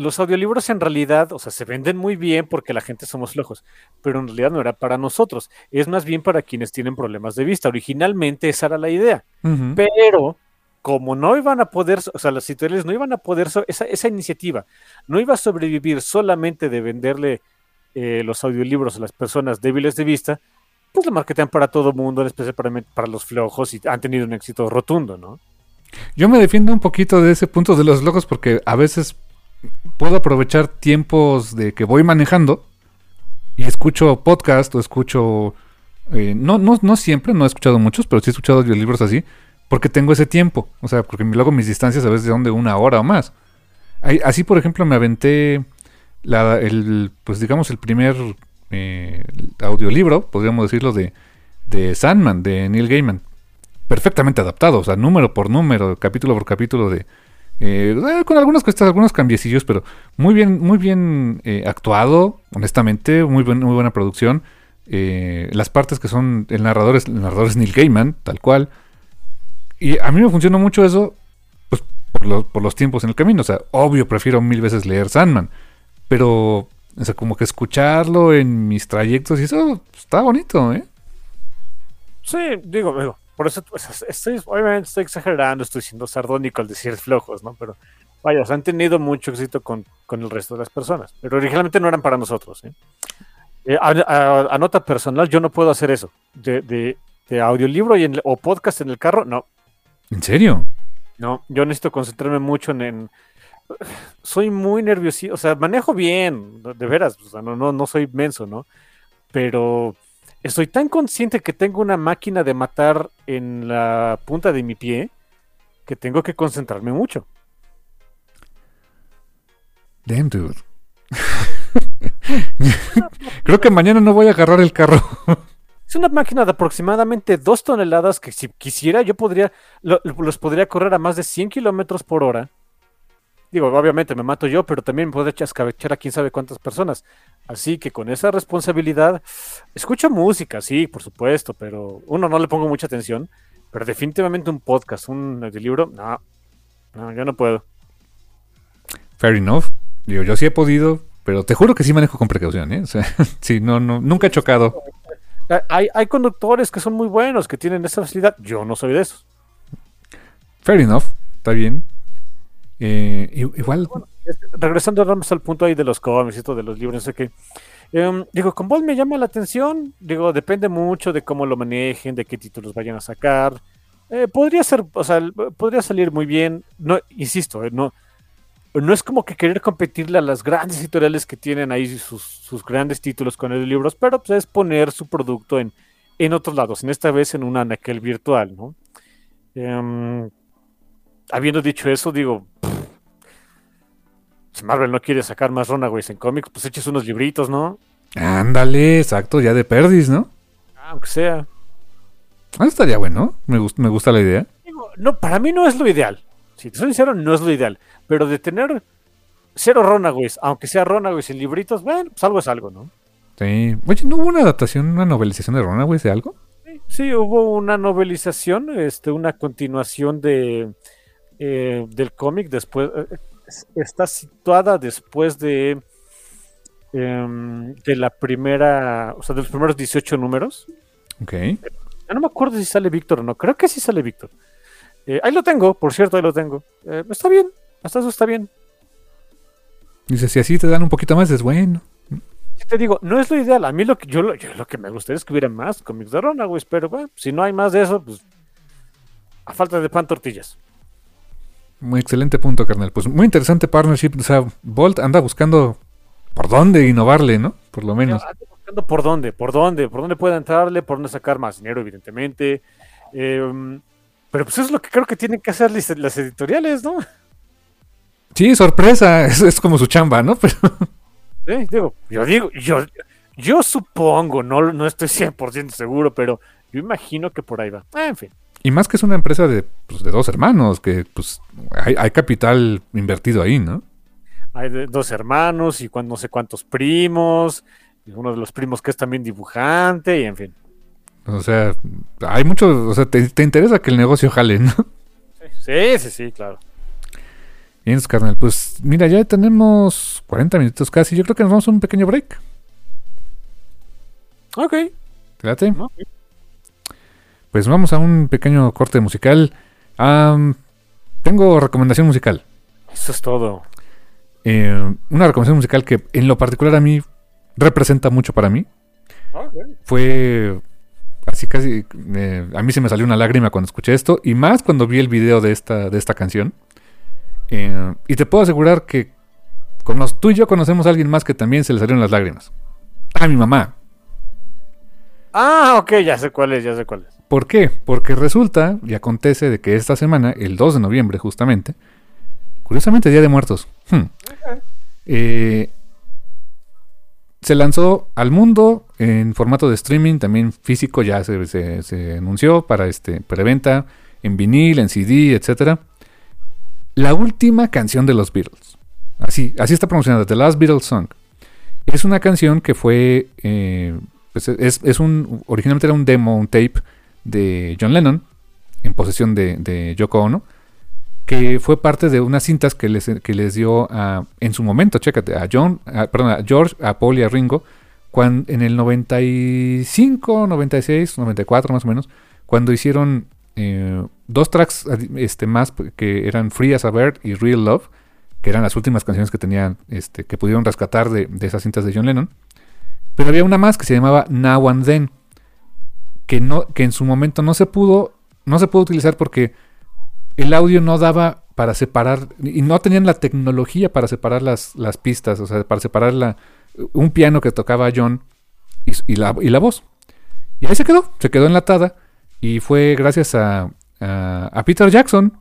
los audiolibros en realidad, o sea, se venden muy bien porque la gente somos flojos, pero en realidad no era para nosotros, es más bien para quienes tienen problemas de vista. Originalmente esa era la idea, pero como no iban a poder, o sea, las editoriales no iban a poder, esa, esa iniciativa no iba a sobrevivir solamente de venderle eh, los audiolibros a las personas débiles de vista, pues lo marketean para todo mundo, en especial para, para los flojos, y han tenido un éxito rotundo, ¿no? Yo me defiendo un poquito de ese punto de los locos porque a veces puedo aprovechar tiempos de que voy manejando y escucho podcast o escucho... eh, no, no, no siempre, no he escuchado muchos, pero sí he escuchado libros así porque tengo ese tiempo. O sea, porque luego mis distancias a veces son de una hora o más. Así, por ejemplo, me aventé la, el, pues digamos, el primer eh, audiolibro, podríamos decirlo, de, de Sandman, de Neil Gaiman. Perfectamente adaptado, o sea, número por número, capítulo por capítulo de... eh, con algunas cuestas, algunos cambiecillos, pero muy bien, muy bien eh, actuado, honestamente, muy, buen- muy buena producción. Eh, las partes que son el narrador es, el narrador es Neil Gaiman, tal cual. Y a mí me funcionó mucho eso, pues por, lo- por los tiempos en el camino. O sea, obvio, prefiero mil veces leer Sandman. Pero, o sea, como que escucharlo en mis trayectos y eso está bonito, ¿eh? Sí, digo, digo, por eso pues, estoy, obviamente estoy exagerando, estoy siendo sardónico al decir flojos, ¿no? Pero vaya, han tenido mucho éxito con, con el resto de las personas, pero originalmente no eran para nosotros, ¿eh? Eh, a, a- a nota personal, yo no puedo hacer eso. De, de, de audiolibro y en- o podcast en el carro, no. ¿En serio? No, yo necesito concentrarme mucho en... en- soy muy nerviosito, o sea, manejo bien, de veras, o sea, no, no, no soy menso, ¿no? Pero estoy tan consciente que tengo una máquina de matar en la punta de mi pie que tengo que concentrarme mucho. Damn, dude. Creo que mañana no voy a agarrar el carro. Es una máquina de aproximadamente dos toneladas que si quisiera yo podría, lo- los podría correr a más de 100 kilómetros por hora. Digo, obviamente me mato yo, pero también me puede chascabechar a quién sabe cuántas personas. Así que con esa responsabilidad, escucho música, sí, por supuesto, pero uno no le pongo mucha atención. Pero definitivamente un podcast, un libro, no, no, yo no puedo. Fair enough. Digo, yo sí he podido, pero te juro que sí manejo con precaución, ¿eh? O sea, sí, no, no, nunca he chocado. Hay, hay conductores que son muy buenos, que tienen esa facilidad. Yo no soy de esos. Fair enough, está bien. Eh, igual, regresando nada más al punto ahí de los cómics y todo, de los libros, no sé qué. Digo, con Bolt me llama la atención. Digo, depende mucho de cómo lo manejen, de qué títulos vayan a sacar. Eh, podría ser, o sea, podría salir muy bien. No, insisto, eh, no, no es como que querer competirle a las grandes editoriales que tienen ahí sus, sus grandes títulos con los libros, pero pues, es poner su producto en, en otros lados, en esta vez en un anaquel virtual, ¿no? Em, habiendo dicho eso, digo, si Marvel no quiere sacar más Runaways en cómics, pues eches unos libritos, ¿no? ándale, exacto, ya de perdis, ¿no? Aunque sea. Ah, estaría bueno, me, gust- me gusta la idea. Digo, no, para mí no es lo ideal. Si te soy sincero, no es lo ideal. Pero de tener cero Runaways, aunque sea Runaways en libritos, bueno, pues algo es algo, ¿no? Sí. Oye, ¿no hubo una adaptación, una novelización de Runaways de algo? Sí, Sí, hubo una novelización, este, una continuación de. eh, del cómic después eh, está situada después de em, de la primera, o sea, de los primeros 18 números. Ok. Ya no me acuerdo si sale Víctor o no. Creo que sí sale Víctor. Eh, ahí lo tengo, por cierto, ahí lo tengo. Eh, está bien, hasta eso está bien. Dice, si así te dan un poquito más, es bueno. Te digo, no es lo ideal. A mí lo que yo, lo, yo lo que me gustaría es que hubiera más cómics de Runaways, pero bueno, si no hay más de eso, pues a falta de pan tortillas. Muy excelente punto, carnal. Pues muy interesante partnership. O sea, Bolt anda buscando por dónde innovarle, ¿no? Por lo menos. Ando buscando por dónde, por dónde, por dónde puede entrarle, por dónde sacar más dinero, evidentemente. Eh, pero pues eso es lo que creo que tienen que hacer las, las editoriales, ¿no? Sí, sorpresa. Es, es como su chamba, ¿no? Pero Sí, digo, yo digo, yo, yo supongo, no, no estoy 100% seguro, pero yo imagino que por ahí va. Ah, en fin. Y más que es una empresa de, pues, de dos hermanos, que pues hay, hay capital invertido ahí, ¿no? Hay de- dos hermanos y cuan- no sé cuántos primos, y uno de los primos que es también dibujante, y en fin. O sea, hay mucho, o sea, te, te interesa que el negocio jale, ¿no? Sí, sí, sí, claro. Bien, carnal. Pues mira, ya tenemos 40 minutos casi. Yo creo que nos vamos a un pequeño break. Ok. ¿Te late? ¿no? Pues vamos a un pequeño corte musical. Tengo recomendación musical. Eso es todo. Eh, una recomendación musical que en lo particular a mí representa mucho para mí. Fue así casi... eh, a mí se me salió una lágrima cuando escuché esto. Y más cuando vi el video de esta, de esta canción. Eh, y te puedo asegurar que tú y yo conocemos a alguien más que también se le salieron las lágrimas. A mi mamá. Ah, ok, ya sé cuál es, ya sé cuál es. ¿Por qué? Porque resulta y acontece de que esta semana, el 2 de noviembre justamente, curiosamente Día de Muertos, hmm, eh, se lanzó al mundo en formato de streaming, también físico, ya se, se- se anunció para este preventa en vinil, en CD, etcétera. La última canción de los Beatles. Así, así está promocionada, The Last Beatles Song. Es una canción que fue, eh, pues es, es un, originalmente era un demo, un tape de John Lennon en posesión de, de Yoko Ono, que fue parte de unas cintas que les, que les dio a, en su momento, chécate, a John, perdón, a George, a Paul y a Ringo, en el 95, 96, 94 más o menos, cuando hicieron eh, dos tracks este, más que eran Free as a Bird y Real Love, que eran las últimas canciones que tenían, este, que pudieron rescatar de, de esas cintas de John Lennon. Pero había una más que se llamaba Now and Then, que, no, que en su momento no se pudo, no se pudo utilizar porque el audio no daba para separar, y no tenían la tecnología para separar las, las pistas, o sea, para separar la, un piano que tocaba John y, la, y la voz. Y ahí se quedó, se quedó enlatada, y fue gracias a, a, Peter Jackson,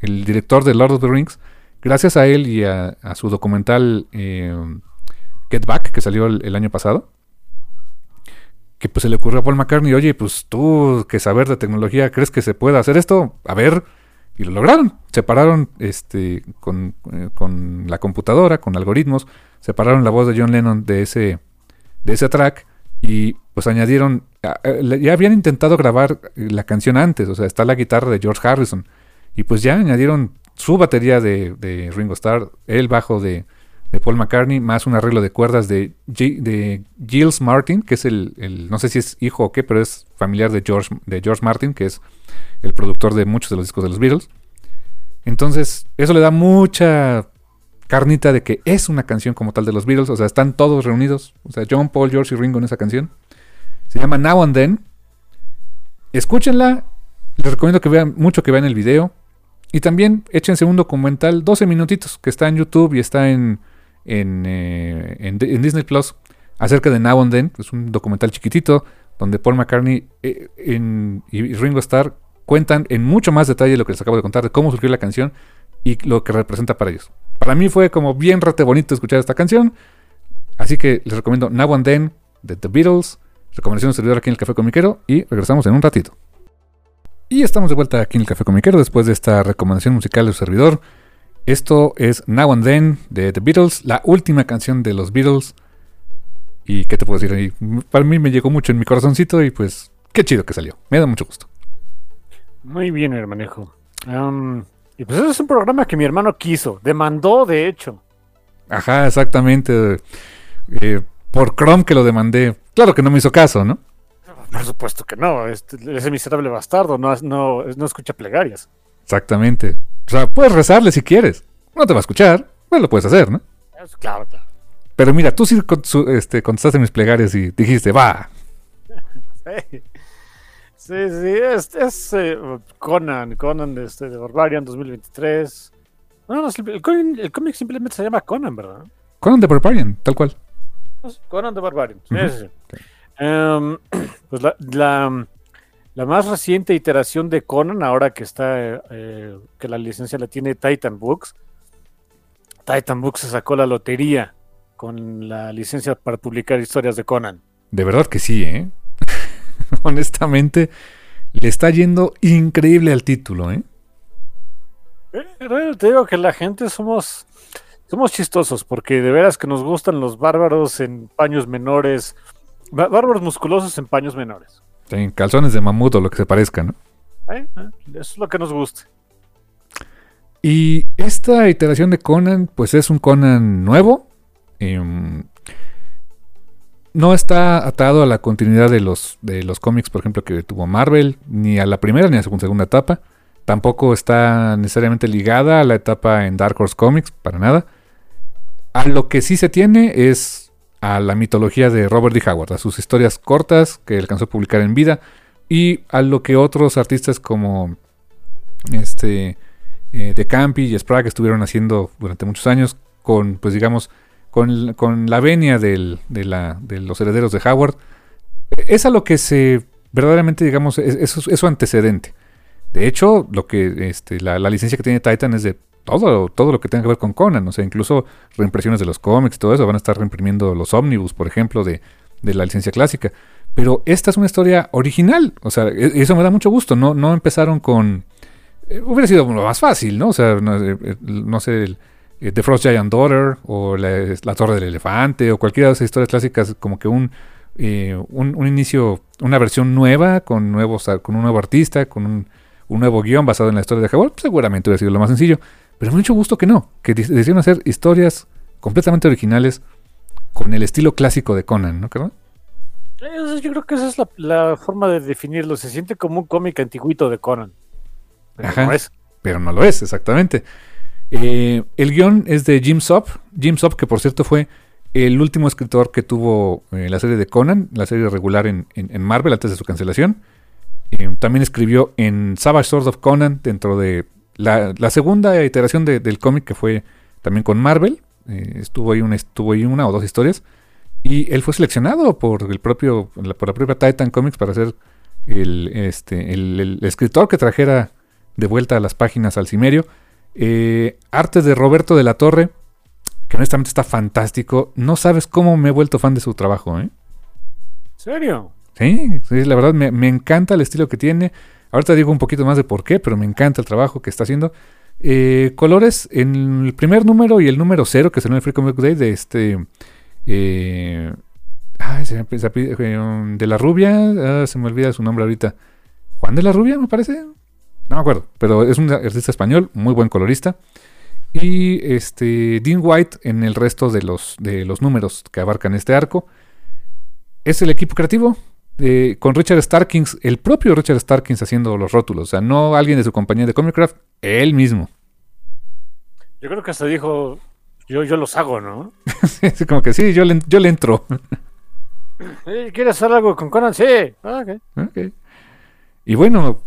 el director de Lord of the Rings, gracias a él y a, su documental eh, Get Back, que salió el año pasado, que pues se le ocurrió a Paul McCartney, oye, pues tú que saber de tecnología, ¿crees que se puede hacer esto? A ver, y lo lograron. Separaron este, con, eh, con la computadora, con algoritmos, separaron la voz de John Lennon de ese, de ese track y pues añadieron, ya habían intentado grabar la canción antes, o sea, está la guitarra de George Harrison y pues ya añadieron su batería de, de Ringo Starr, el bajo de, de Paul McCartney, más un arreglo de cuerdas de, G- de Giles Martin, que es el, el- no sé si es hijo o qué, pero es familiar de George, de George Martin, que es el productor de muchos de los discos de los Beatles. Entonces, eso le da mucha carnita de que es una canción como tal de los Beatles, o sea, están todos reunidos, o sea, John, Paul, George y Ringo en esa canción. Se llama Now and Then. Escúchenla, les recomiendo que vean mucho que vean el video. Y también échense un documental, 12 minutitos, que está en YouTube y está en, en, eh, en, Disney Plus, acerca de Now and Then. Es un documental chiquitito donde Paul McCartney eh, y Ringo Starr cuentan en mucho más detalle lo que les acabo de contar, de cómo surgió la canción y lo que representa para ellos. Para mí fue como bien rete bonito escuchar esta canción. Así que les recomiendo Now and Then de The Beatles. Recomendación de servidor aquí en el Café Comiquero. Y regresamos en un ratito. Y estamos de vuelta aquí en el Café Comiquero después de esta recomendación musical de su servidor. Esto es Now and Then de The Beatles, la última canción de los Beatles. ¿Y qué te puedo decir ahí? Para mí me llegó mucho en mi corazoncito y pues qué chido que salió. Me da mucho gusto. Muy bien, hermanejo. Y pues ese es un programa que mi hermano quiso, demandó de hecho. Ajá, exactamente. Eh, por Chrome que lo demandé. Claro que no me hizo caso, ¿no? Por supuesto que no, este, ese miserable bastardo no, no, no escucha plegarias. Exactamente. O sea, puedes rezarle si quieres. No te va a escuchar, pues lo puedes hacer, ¿no? Claro, claro. Pero mira, tú sí este, contestaste mis plegarias y dijiste, va. Sí, sí, sí es, es eh, Conan, Conan este, de Barbarian 2023. No, no, el, cómic, el cómic simplemente se llama Conan, ¿verdad? Conan de Barbarian, tal cual. Conan de Barbarian. Sí, sí, um, pues la, la, la, más reciente iteración de Conan, ahora que está, eh, que la licencia la tiene Titan Books, Titan Books se sacó la lotería con la licencia para publicar historias de Conan. De verdad que sí, ¿eh? Honestamente, le está yendo increíble al título, ¿eh? eh te digo que la gente somos somos chistosos porque de veras que nos gustan los bárbaros en paños menores, bárbaros musculosos en paños menores. En calzones de mamut o lo que se parezca, ¿no? Eh, eh, eso es lo que nos gusta. Y esta iteración de Conan, pues es un Conan nuevo. Em, no está atado a la continuidad de los, de los cómics, por ejemplo, que tuvo Marvel, ni a la primera ni a la segunda etapa. Tampoco está necesariamente ligada a la etapa en Dark Horse Comics, para nada. A lo que sí se tiene es a la mitología de Robert D. Howard, a sus historias cortas que alcanzó a publicar en vida, y a lo que otros artistas como este eh, de Campi y Sprague estuvieron haciendo durante muchos años con, pues digamos, con, la venia de, los herederos de Howard. Es a lo que se verdaderamente, digamos, es, su antecedente. De hecho, lo que este, la, licencia que tiene Titan es de todo, todo lo que tenga que ver con Conan. O sea, incluso reimpresiones de los cómics y todo eso. Van a estar reimprimiendo los ómnibus, por ejemplo, de, de la licencia clásica. Pero esta es una historia original. O sea, e, eso me da mucho gusto. No, no empezaron con eh, hubiera sido más fácil, ¿no? O sea, no, eh, eh, sé, The Frost Giant Daughter o la, Torre del Elefante o cualquiera de esas historias clásicas, como que un, un, inicio, una versión nueva con, nuevos, con un nuevo artista, con un, nuevo guion basado en la historia de Howard, seguramente hubiera sido lo más sencillo. Pero mucho gusto que no, que decidieron hacer historias completamente originales con el estilo clásico de Conan, ¿no? Yo creo que esa es la, la forma de definirlo. Se siente como un cómic antiguito de Conan. Pero no es. Pero no lo es, exactamente. Eh, el guion es de Jim Sop. Jim Sop, que por cierto fue el último escritor que tuvo eh, la serie de Conan, la serie regular en, Marvel antes de su cancelación. Eh, también escribió en Savage Sword of Conan, dentro de la, segunda iteración del cómic que fue también con Marvel. estuvo, ahí una, estuvo ahí una o dos historias. Y él fue seleccionado por el propio, por la propia Titan Comics para ser el, este, el escritor que trajera de vuelta a las páginas al cimerio. Eh, arte de Roberto de la Torre, que honestamente está fantástico. No sabes cómo me he vuelto fan de su trabajo, ¿eh? ¿Serio? Sí, sí la verdad me, encanta el estilo que tiene. Ahorita digo un poquito más de por qué, pero me encanta el trabajo que está haciendo. Eh, colores en el primer número y el número cero, que es el Free Comic Day de este. Eh, de la rubia, ah, se me olvida su nombre ahorita. Juan de la Rubia, me parece. No me acuerdo, pero es un artista español, muy buen colorista. Y este Dean White en el resto de los, de los números que abarcan este arco. Es el equipo creativo, con Richard Starkings, el propio Richard Starkings haciendo los rótulos. O sea, no alguien de su compañía de Comic Craft, él mismo. Yo creo que hasta dijo, yo, yo los hago, ¿no? sí, como que sí, yo le, yo le entro. ¿Quieres hacer algo con Conan? Sí. Ah, okay. Y bueno,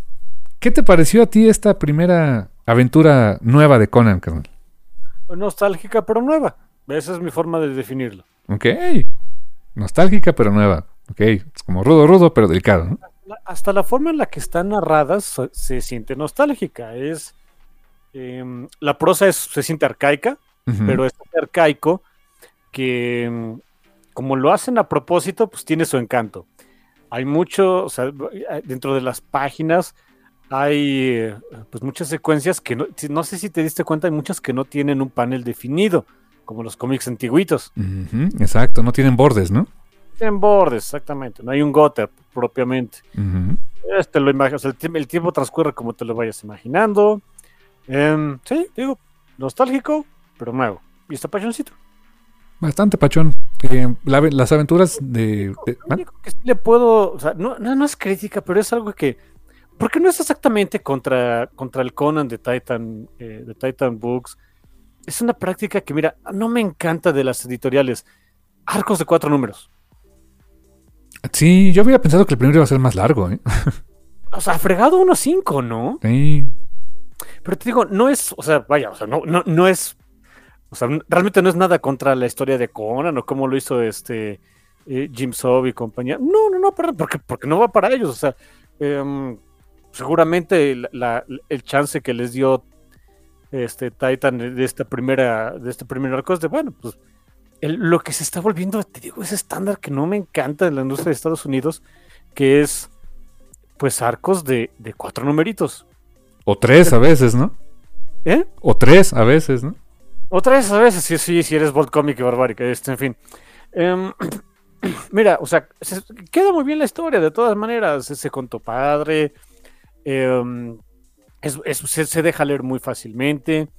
¿Qué te pareció a ti esta primera aventura nueva de Conan, carnal? Nostálgica pero nueva. Esa es mi forma de definirlo. Ok. Nostálgica pero nueva. Ok. Es como rudo, rudo, pero delicado. Hasta la forma en la que están narradas se, siente nostálgica. Es. Em, la prosa se siente arcaica, pero es arcaico que, em, como lo hacen a propósito, pues tiene su encanto. Hay mucho, o sea, dentro de las páginas hay eh, pues muchas secuencias que no, no, sé si te diste cuenta, hay muchas que no tienen un panel definido, como los cómics antiguitos. exacto, no tienen bordes, ¿no? Tienen bordes, exactamente, no hay un gutter propiamente. Este lo el, tiempo transcurre como te lo vayas imaginando. Em, sí, digo, nostálgico, pero nuevo. Y está pachoncito. Bastante pachón. Eh, la- las aventuras de... de- Lo único que sí le puedo, o sea, no, no, no es crítica, pero es algo que, porque no es exactamente contra, contra el Conan de Titan, eh, de Titan Books. Es una práctica que, mira, no me encanta de las editoriales. Arcos de cuatro números. Sí, yo hubiera pensado que el primero iba a ser más largo, ¿eh? O sea, fregado unos cinco, ¿no? Sí. Pero te digo, no es, o sea, vaya, o sea, no, no, no es, o sea, realmente no es nada contra la historia de Conan o cómo lo hizo este eh, Jim Sob y compañía. No, no, no, perdón, porque, porque no va para ellos, o sea, em, seguramente la- la- el chance que les dio este Titan de esta primera, de este primer arco es de, bueno, pues el- lo que se está volviendo, te digo, ese estándar que no me encanta en la industria de Estados Unidos, que es, pues, arcos de, de cuatro numeritos. O tres a veces, ¿no? ¿Eh? O tres a veces, ¿no? Otra vez, a veces, sí, sí, si eres Bolt Comic y Barbárica, este, en fin. Em, mira, o sea, se- queda muy bien la historia, de todas maneras, ese conto padre, em, es- es- se, se deja leer muy fácilmente.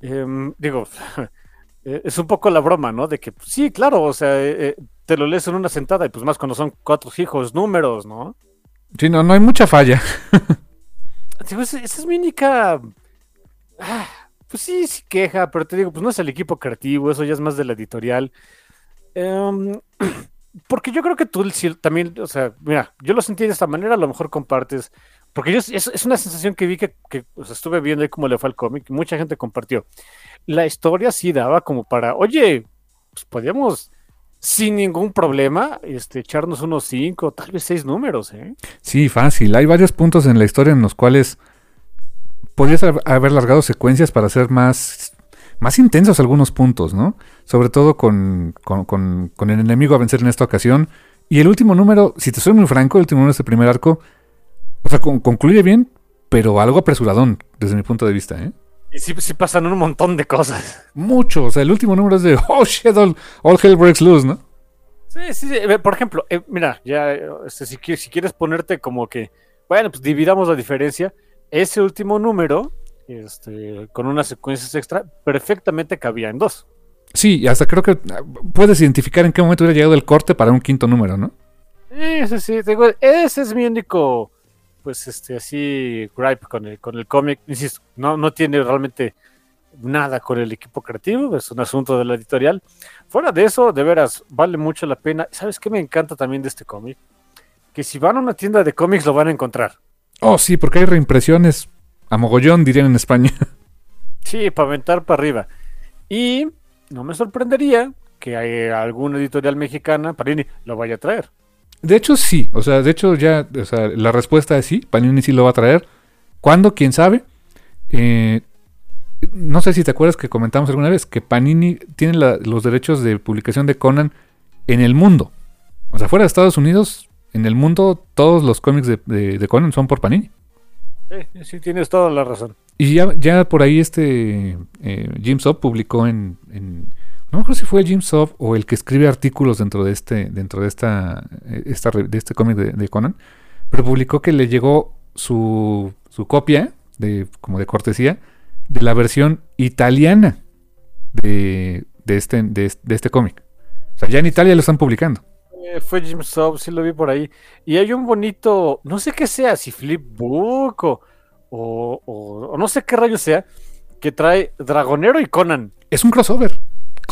Em, digo, eh, es un poco la broma, ¿no? De que, pues, sí, claro, o sea, eh, eh, te lo lees en una sentada y pues más cuando son cuatro hijos, números, ¿no? Sí, no, no hay mucha falla. Digo, esa, es mi única. ah, pues sí, sí queja, pero te digo, pues no es el equipo creativo, eso ya es más de la editorial. Em, porque yo creo que tú también, o sea, mira, yo lo sentí de esta manera, a lo mejor compartes. Porque yo, es, es una sensación que vi que, que, o sea, estuve viendo ahí cómo le fue al cómic, mucha gente compartió. La historia sí daba como para, oye, pues podíamos sin ningún problema este, echarnos unos cinco, tal vez seis números, ¿eh? Sí, fácil. Hay varios puntos en la historia en los cuales podrías hab- haber largado secuencias para hacer más, más intensos algunos puntos, ¿no? Sobre todo con, con, con- con el enemigo a vencer en esta ocasión. Y el último número, si te soy muy franco, el último número de este primer arco, o sea, con- concluye bien, pero algo apresuradón desde mi punto de vista, ¿eh? Y sí, sí pasan un montón de cosas. Mucho. O sea, el último número es de, oh shit, all, all hell breaks loose, ¿no? Sí, sí, sí. Eh, Por ejemplo, eh, mira, ya, este, si, quieres, si quieres ponerte como que, bueno, pues dividamos la diferencia. Ese último número, este, con unas secuencias extra, perfectamente cabía en dos. Sí, y hasta creo que ah, puedes identificar en qué momento hubiera llegado el corte para un quinto número, ¿no? Sí, sí, sí. digo, ese es mi único, pues, este, así, gripe con el, con el cómic. Insisto, no, no tiene realmente nada con el equipo creativo, es un asunto de la editorial. Fuera de eso, de veras, vale mucho la pena. ¿Sabes qué me encanta también de este cómic? Que si van a una tienda de cómics lo van a encontrar. Oh, sí, porque hay reimpresiones a mogollón, dirían en España. Sí, para aventar para arriba. Y no me sorprendería que hay alguna editorial mexicana, Panini, lo vaya a traer. De hecho, sí. O sea, de hecho, ya, o sea, la respuesta es sí. Panini sí lo va a traer. ¿Cuándo? ¿Quién sabe? Eh, no sé si te acuerdas que comentamos alguna vez que Panini tiene la- los derechos de publicación de Conan en el mundo. O sea, fuera de Estados Unidos, en el mundo, todos los cómics de, de- de Conan son por Panini. Sí, sí, tienes toda la razón. Y ya, ya por ahí este eh, Jim Sop publicó en, en- no me acuerdo si fue Jim Sop o el que escribe artículos dentro de este dentro de esta, eh, esta de este cómic de, de Conan, pero publicó que le llegó su, su copia de como de cortesía de la versión italiana de, de este de, de este cómic. O sea, ya en Italia lo están publicando. Eh, fue Jim Sub, sí lo vi por ahí. Y hay un bonito, no sé qué sea, si flipbook o, o, o- o no sé qué rayo sea, que trae Dragonero y Conan. Es un crossover,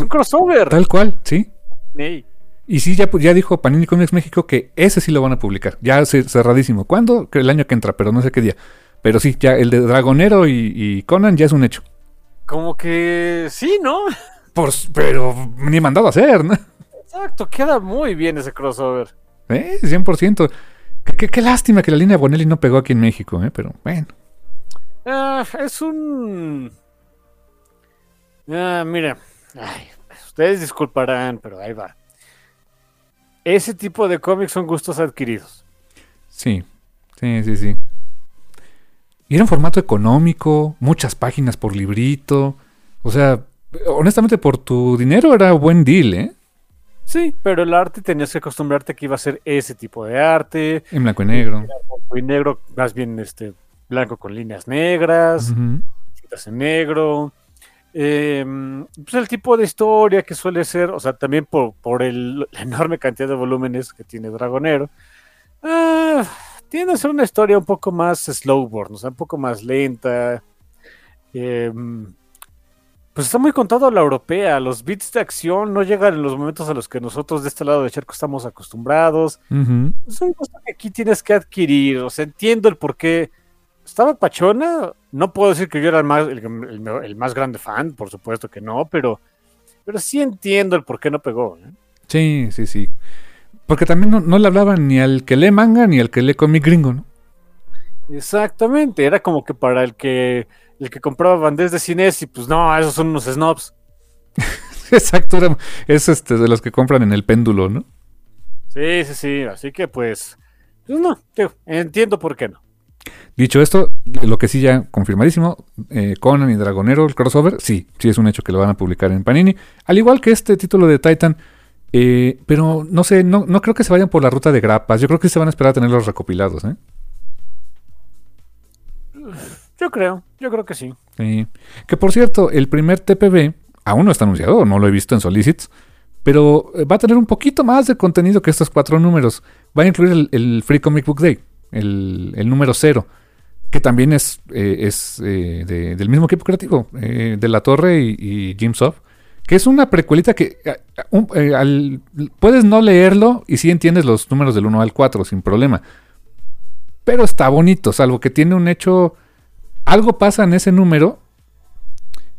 un crossover. tal cual, sí. Ey. Y sí, ya, ya dijo Panini Comics México que ese sí lo van a publicar. Ya ce- cerradísimo. ¿Cuándo? El año que entra, pero no sé qué día. Pero sí, ya el de Dragonero y, y Conan ya es un hecho. Como que sí, ¿no? Por, pero ni mandado a hacer, ¿no? Exacto, queda muy bien ese crossover. ¿Eh? 100%. Qué, qué- qué lástima que la línea Bonelli no pegó aquí en México, ¿eh? Pero bueno. Ah, es un. Ah, mira. Ay, ustedes disculparán, pero ahí va. Ese tipo de cómics son gustos adquiridos. Sí, sí, sí, sí. Y era un formato económico, muchas páginas por librito. O sea, honestamente, por tu dinero era buen deal, ¿eh? Sí, pero el arte tenías que acostumbrarte que iba a ser ese tipo de arte. En blanco y negro. blanco y negro, más bien este blanco con líneas negras. En negro. Eh, pues el tipo de historia que suele ser, o sea, también por, por el, la enorme cantidad de volúmenes que tiene Dragonero, ah, tiene a ser una historia un poco más slowborn, o sea, un poco más lenta. Eh, pues está muy contado a la europea. Los beats de acción no llegan en los momentos a los que nosotros de este lado de Charco estamos acostumbrados. Ujú. Es una cosa que aquí tienes que adquirir. O sea, entiendo el por qué. Estaba pachona. No puedo decir que yo era el más, el, el- el más grande fan, por supuesto que no, pero, pero sí entiendo el por qué no pegó. ¿eh? Sí, sí, sí. Porque también no, no le hablaban ni al que lee manga ni al que lee cómic gringo, ¿no? Exactamente. Era como que para el que el que compraba bandés de cines y pues no, esos son unos snobs. Exacto, es este de los que compran en el péndulo, ¿no? Sí, sí, sí. Así que pues, pues no, entiendo por qué no. Dicho esto, lo que sí ya confirmadísimo, eh, Conan y Dragonero, el crossover, sí, sí es un hecho que lo van a publicar en Panini, al igual que este título de Titan, eh, pero no sé, no, no creo que se vayan por la ruta de grapas, yo creo que se van a esperar a tenerlos recopilados, ¿eh? Yo creo, yo creo que sí. Sí. Que por cierto, el primer TPB aún no está anunciado, no lo he visto en Solicits, pero eh, va a tener un poquito más de contenido que estos cuatro números. Va a incluir el, el Free Comic Book Day, el, el número cero, que también es, eh, es eh, de- del mismo equipo creativo, eh, de La Torre y, y Jim Soft, que es una precuelita que puedes no leerlo y sí entiendes los números del 1 al 4 sin problema. Pero está bonito, salvo que tiene un hecho algo pasa en ese número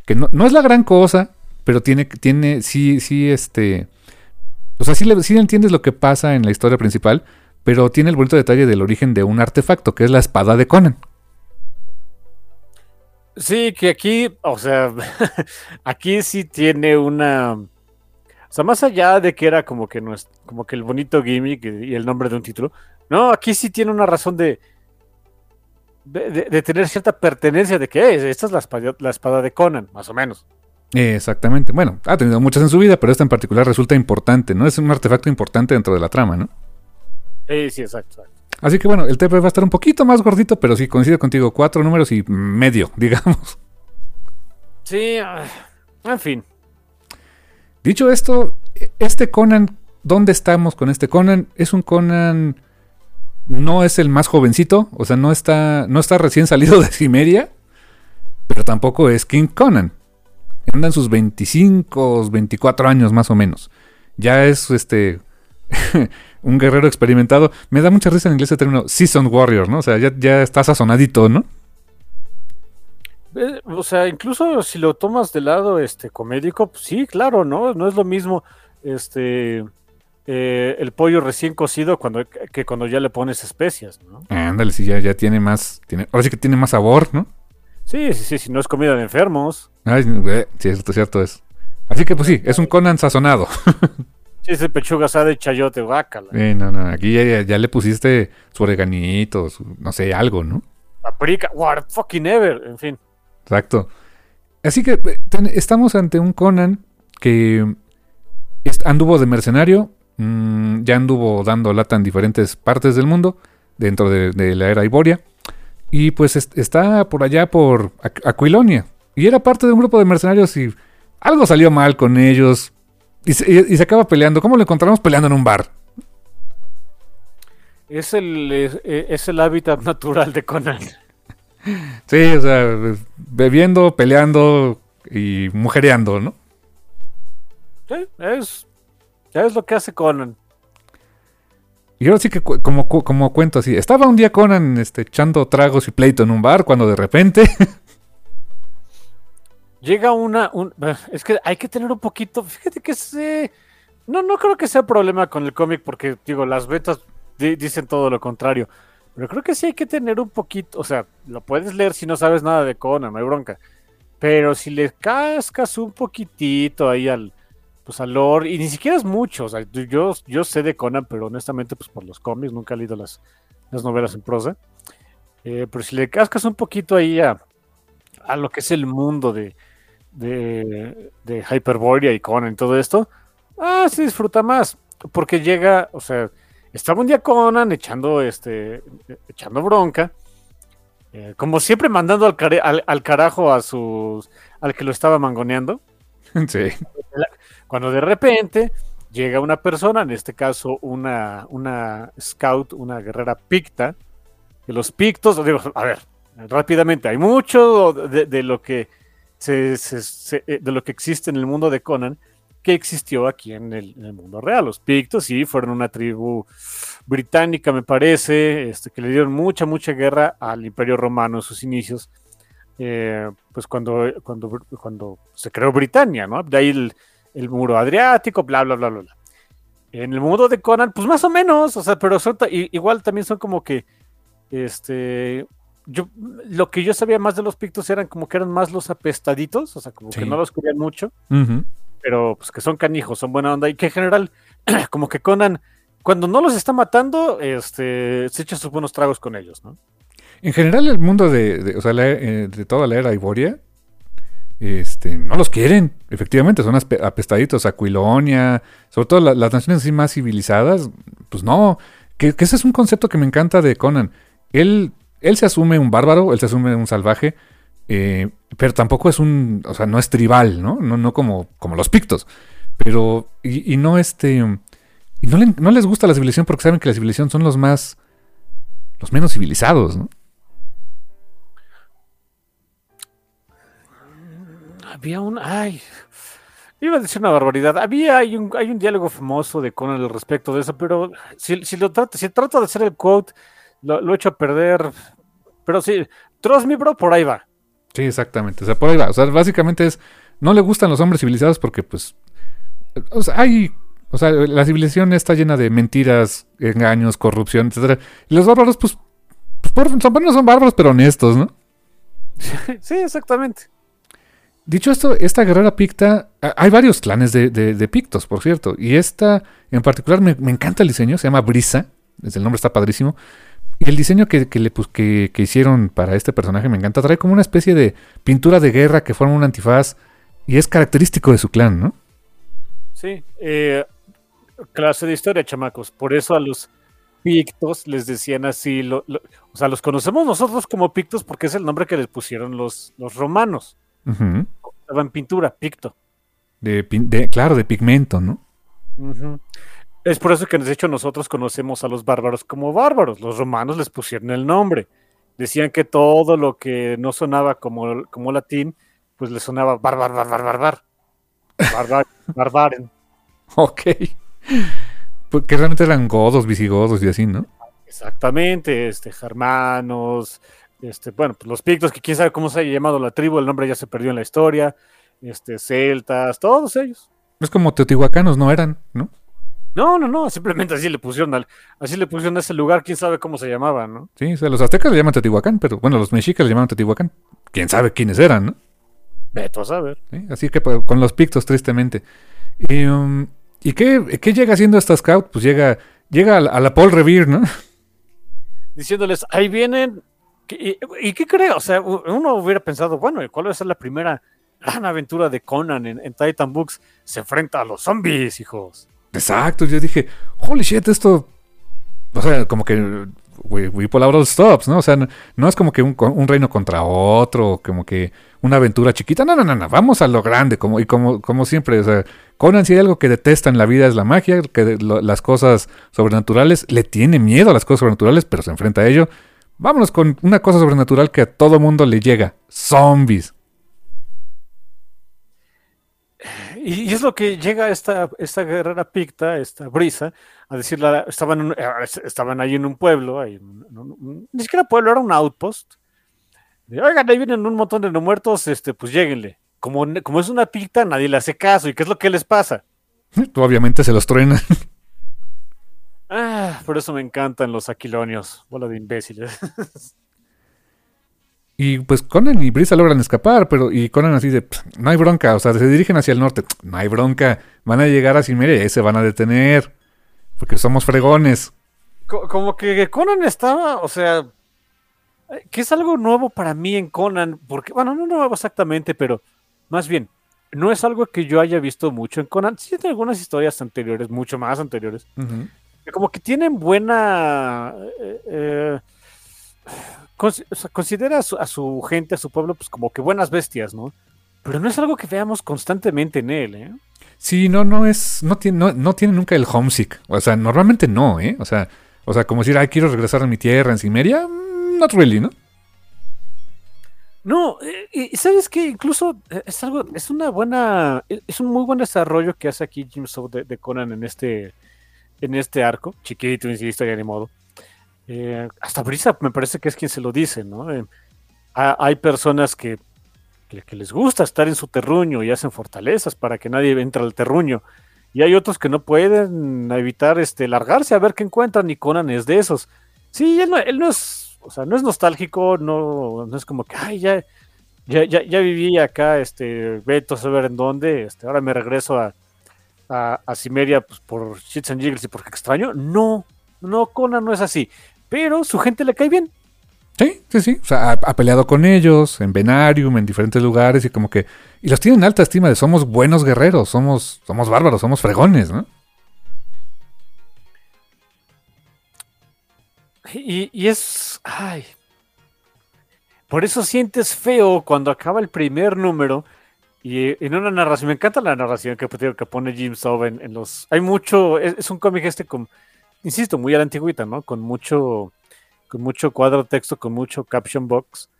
que no, no es la gran cosa, pero tiene, tiene, sí, sí, este, o sea, sí, le- sí entiendes lo que pasa en la historia principal, pero tiene el bonito detalle del origen de un artefacto, que es la espada de Conan. Sí, que aquí, o sea, aquí sí tiene una. O sea, más allá de que era como que no es, como que el bonito gimmick y el nombre de un título, no, aquí sí tiene una razón de. de, de- de tener cierta pertenencia de que "Eh, esta es la espada, la espada de Conan, más o menos. Exactamente. Bueno, ha tenido muchas en su vida, pero esta en particular resulta importante, ¿no? Es un artefacto importante dentro de la trama, ¿no? Sí, sí, exacto. Así que bueno, el TP va a estar un poquito más gordito, pero sí coincido contigo, cuatro números y medio, digamos. Sí, ah, en fin. Dicho esto, este Conan, ¿dónde estamos con este Conan? Es un Conan, no es el más jovencito, o sea, no está, no está recién salido de Cimeria, pero tampoco es King Conan. Anda en sus 25, 24 años más o menos. Ya es este un guerrero experimentado. Me da mucha risa en inglés el término Season Warrior, ¿no? O sea, ya, ya está sazonadito, ¿no? Eh, O sea, incluso si lo tomas del lado este comédico, pues sí, claro, ¿no? No es lo mismo este eh, el pollo recién cocido cuando, que cuando ya le pones especias, ¿no? Ándale, sí, ya, ya tiene más, tiene, ahora sí que tiene más sabor, ¿no? Sí, sí, sí, si no es comida de enfermos. Ay, eh, cierto, cierto es. Así que pues sí, es un Conan sazonado. Sí, es el pechuga asada de chayote, guácala. Eh, no, no, aquí ya, ya- le pusiste su oreganito, su- no sé, algo, ¿no? Paprika, what fucking ever, en fin. Exacto. Así que eh, ten- estamos ante un Conan que anduvo de mercenario, mm, ya anduvo dando lata en diferentes partes del mundo, dentro de, de la era Iboria, y pues est- está por allá por Aqu- Aquilonia, y era parte de un grupo de mercenarios y algo salió mal con ellos, y se, y- y se acaba peleando. ¿Cómo lo encontramos peleando en un bar? Es el, es, es el hábitat natural de Conan. Sí, o sea, bebiendo, peleando y mujereando, ¿no? Sí, es, ya es lo que hace Conan. Y ahora sí que como, como cuento así, estaba un día Conan este, echando tragos y pleito en un bar cuando de repente... Llega una. un- es que hay que tener un poquito. Fíjate que se. No, no creo que sea problema con el cómic, porque, digo, las ventas di- dicen todo lo contrario. Pero creo que sí hay que tener un poquito. O sea, lo puedes leer si no sabes nada de Conan, hay bronca. Pero si le cascas un poquitito ahí al. Pues al lore, y ni siquiera es mucho. Yo, yo sé de Conan, pero honestamente, pues por los cómics, nunca he leído las, las novelas en prosa. Eh, pero si le cascas un poquito ahí a, a lo que es el mundo de, de, de Hyperborea y Conan y todo esto, ah, se disfruta más. Porque llega, o sea, estaba un día Conan echando, este, echando bronca. Eh, como siempre mandando al, al- al carajo a sus al que lo estaba mangoneando. Sí. Cuando de repente llega una persona, en este caso una, una scout, una guerrera picta, que los pictos, digo, a ver, rápidamente, hay mucho de, de lo que se- se- eh, de lo que existe en el mundo de Conan que existió aquí en el, mundo real. Los pictos sí fueron una tribu británica, me parece, este, que le dieron mucha, mucha guerra al Imperio Romano en sus inicios. eh, pues cuando, cuando, cuando se creó Britania, ¿no? De ahí el, muro adriático, bla, bla, bla, bla. En el mundo de Conan, pues más o menos, o sea, pero son igual también son como que, este, yo, lo que yo sabía más de los pictos eran como que eran más los apestaditos, o sea, como Sí. que no los querían mucho, pero pues que son canijos, son buena onda y que en general, como que Conan, cuando no los está matando, este, se echa sus buenos tragos con ellos, ¿no? En general, el mundo de, de- o sea, la- eh, de toda la era Iboria, este, no los quieren. Efectivamente, son apestaditos. Aquilonia, sobre todo la- las naciones así más civilizadas, pues no. Que, que ese es un concepto que me encanta de Conan. Él, él se asume un bárbaro, él se asume un salvaje, eh, pero tampoco es un, o sea, no es tribal, ¿no? No, no como, como los pictos. Pero, y, no este, y no, le- no les gusta la civilización porque saben que la civilización son los más, los menos civilizados, ¿no? Había un. Ay. Iba a decir una barbaridad. Había hay un, hay un diálogo famoso de Conan al respecto de eso, pero si, si lo trato, si trato de hacer el quote, lo, lo echo a perder. Pero sí, trust me, bro, por ahí va. Sí, exactamente. O sea, por ahí va. O sea, básicamente es. No le gustan los hombres civilizados porque, pues. O sea, hay. O sea, la civilización está llena de mentiras, engaños, corrupción, etcétera. Y los bárbaros, pues. pues por, son, bueno, son bárbaros, pero honestos, ¿no? Sí, exactamente. Dicho esto, esta guerrera picta. Hay varios clanes de, de- de pictos, por cierto. Y esta, en particular, me, me encanta el diseño. Se llama Brisa. El nombre está padrísimo. Y el diseño que, que le, pues, que, que hicieron para este personaje me encanta. Trae como una especie de pintura de guerra que forma un antifaz. Y es característico de su clan, ¿no? Sí. eh, clase de historia, chamacos. Por eso a los pictos les decían así. lo- lo- o sea, los conocemos nosotros como pictos porque es el nombre que les pusieron los, los romanos. Ujú. Estaba en pintura, picto. de, claro, de pigmento, ¿no? Es por eso que de hecho nosotros conocemos a los bárbaros como bárbaros. Los romanos les pusieron el nombre. Decían que todo lo que no sonaba como, como latín, pues le sonaba barbar, barbar, barbar. Barbar, barbaren. Ok. Porque realmente eran godos, visigodos y así, ¿no? Exactamente, este, germanos, este, bueno, pues los pictos, que quién sabe cómo se haya llamado la tribu, el nombre ya se perdió en la historia, este, celtas, todos ellos. Es como teotihuacanos, no eran, ¿no? No, no, no, simplemente así le pusieron al, así le pusieron a ese lugar, quién sabe cómo se llamaba, ¿no? Sí, o sea, los aztecas le llaman Teotihuacán, pero bueno, los mexicas le llaman Teotihuacán. Quién sabe quiénes eran, ¿no? Veto a saber. Sí, Así que pues, con los pictos, tristemente. Y, um, ¿y qué, qué llega haciendo esta scout? Pues llega, llega a la, a la Paul Revere, ¿no? Diciéndoles, ahí vienen, ¿qué- ¿y, y qué creo? O sea, uno hubiera pensado, bueno, ¿cuál va a ser la primera gran aventura de Conan en, en Titan Books? Se enfrenta a los zombies, hijos. Exacto, yo dije, holy shit, esto. O sea, como que. We, we pull out all stops, ¿no? O sea, no, es como que un, reino contra otro, como que una aventura chiquita. No, no, no, no. Vamos a lo grande, como, y como, como siempre. O sea, Conan, si hay algo que detesta en la vida es la magia, que las cosas sobrenaturales. Le tiene miedo a las cosas sobrenaturales, pero se enfrenta a ello. Vámonos con una cosa sobrenatural que a todo mundo le llega: zombies. Y, y es lo que llega esta, esta guerrera picta, esta brisa, a decirle, estaban, eh, estaban ahí en un pueblo, ahí ni siquiera pueblo, era un outpost. Oigan, ahí vienen un montón de no muertos, este, pues lléguenle. Como, como es una picta, nadie le hace caso. ¿Y qué es lo que les pasa? Obviamente se los truena. Ah, por eso me encantan los aquilonios, bola de imbéciles. Y pues Conan y Brisa logran escapar, pero y Conan así de, "Pff, no hay bronca, o sea, se dirigen hacia el norte, no hay bronca, van a llegar a Cimeria y ahí se van a detener, porque somos fregones. Co- Como que Conan estaba, o sea, que es algo nuevo para mí en Conan, porque, bueno, no nuevo exactamente, pero más bien, no es algo que yo haya visto mucho en Conan. Sí, hay algunas historias anteriores, mucho más anteriores, que como que tienen buena, eh, eh, considera a su, gente, a su pueblo, pues como que buenas bestias, ¿no? Pero no es algo que veamos constantemente en él, ¿eh? Sí, no, no es, no tiene, no, tiene nunca el homesick. O sea, normalmente no, ¿eh? O sea, o sea, como decir, ay, quiero regresar a mi tierra en Cimeria, mm, not really, ¿no? No, eh, y sabes que incluso eh, es algo, es una buena, es un muy buen desarrollo que hace aquí Jim Soul de, Conan en este, en este arco, chiquito, insisto, ya ni modo. Eh, hasta Brisa me parece que es quien se lo dice, ¿no? hay personas que, les gusta estar en su terruño y hacen fortalezas para que nadie entre al terruño. Y hay otros que no pueden evitar este, largarse a ver qué encuentran y Conan es de esos. Sí, él no, él no es o sea, no es nostálgico, no, no es como que, ay, ya, ya, ya, ya viví acá, este, veto a saber en dónde, este, ahora me regreso a, a, a Cimeria pues, por shits and jiggles y porque extraño. No, no, Conan no es así, pero su gente le cae bien. Sí, sí, sí. O sea, ha, peleado con ellos en Venarium, en diferentes lugares y como que... Y los tienen alta estima de somos buenos guerreros, somos, somos bárbaros, somos fregones, ¿no? Y, es. Ay. Por eso sientes feo cuando acaba el primer número. Y en una narración, me encanta la narración que, que pone Jim Sov en, los. Hay mucho. Es, un cómic este con. Insisto, muy a la antigüita, ¿no? Con mucho. Con mucho cuadro texto, con mucho caption box.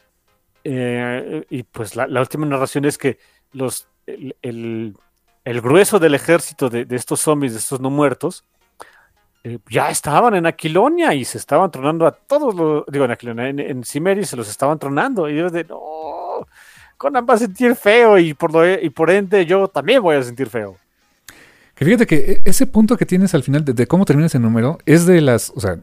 Eh, y pues la, última narración es que los. El, grueso del ejército de, estos zombies, de estos no muertos, eh, ya estaban en Aquilonia y se estaban tronando a todos los, digo en Aquilonia, en, en Cimeri se los estaban tronando y yo de, no, Conan va a sentir feo y por, lo, y por ende yo también voy a sentir feo. Que fíjate que e, ese punto que tienes al final de, cómo termina ese número es de las, o sea,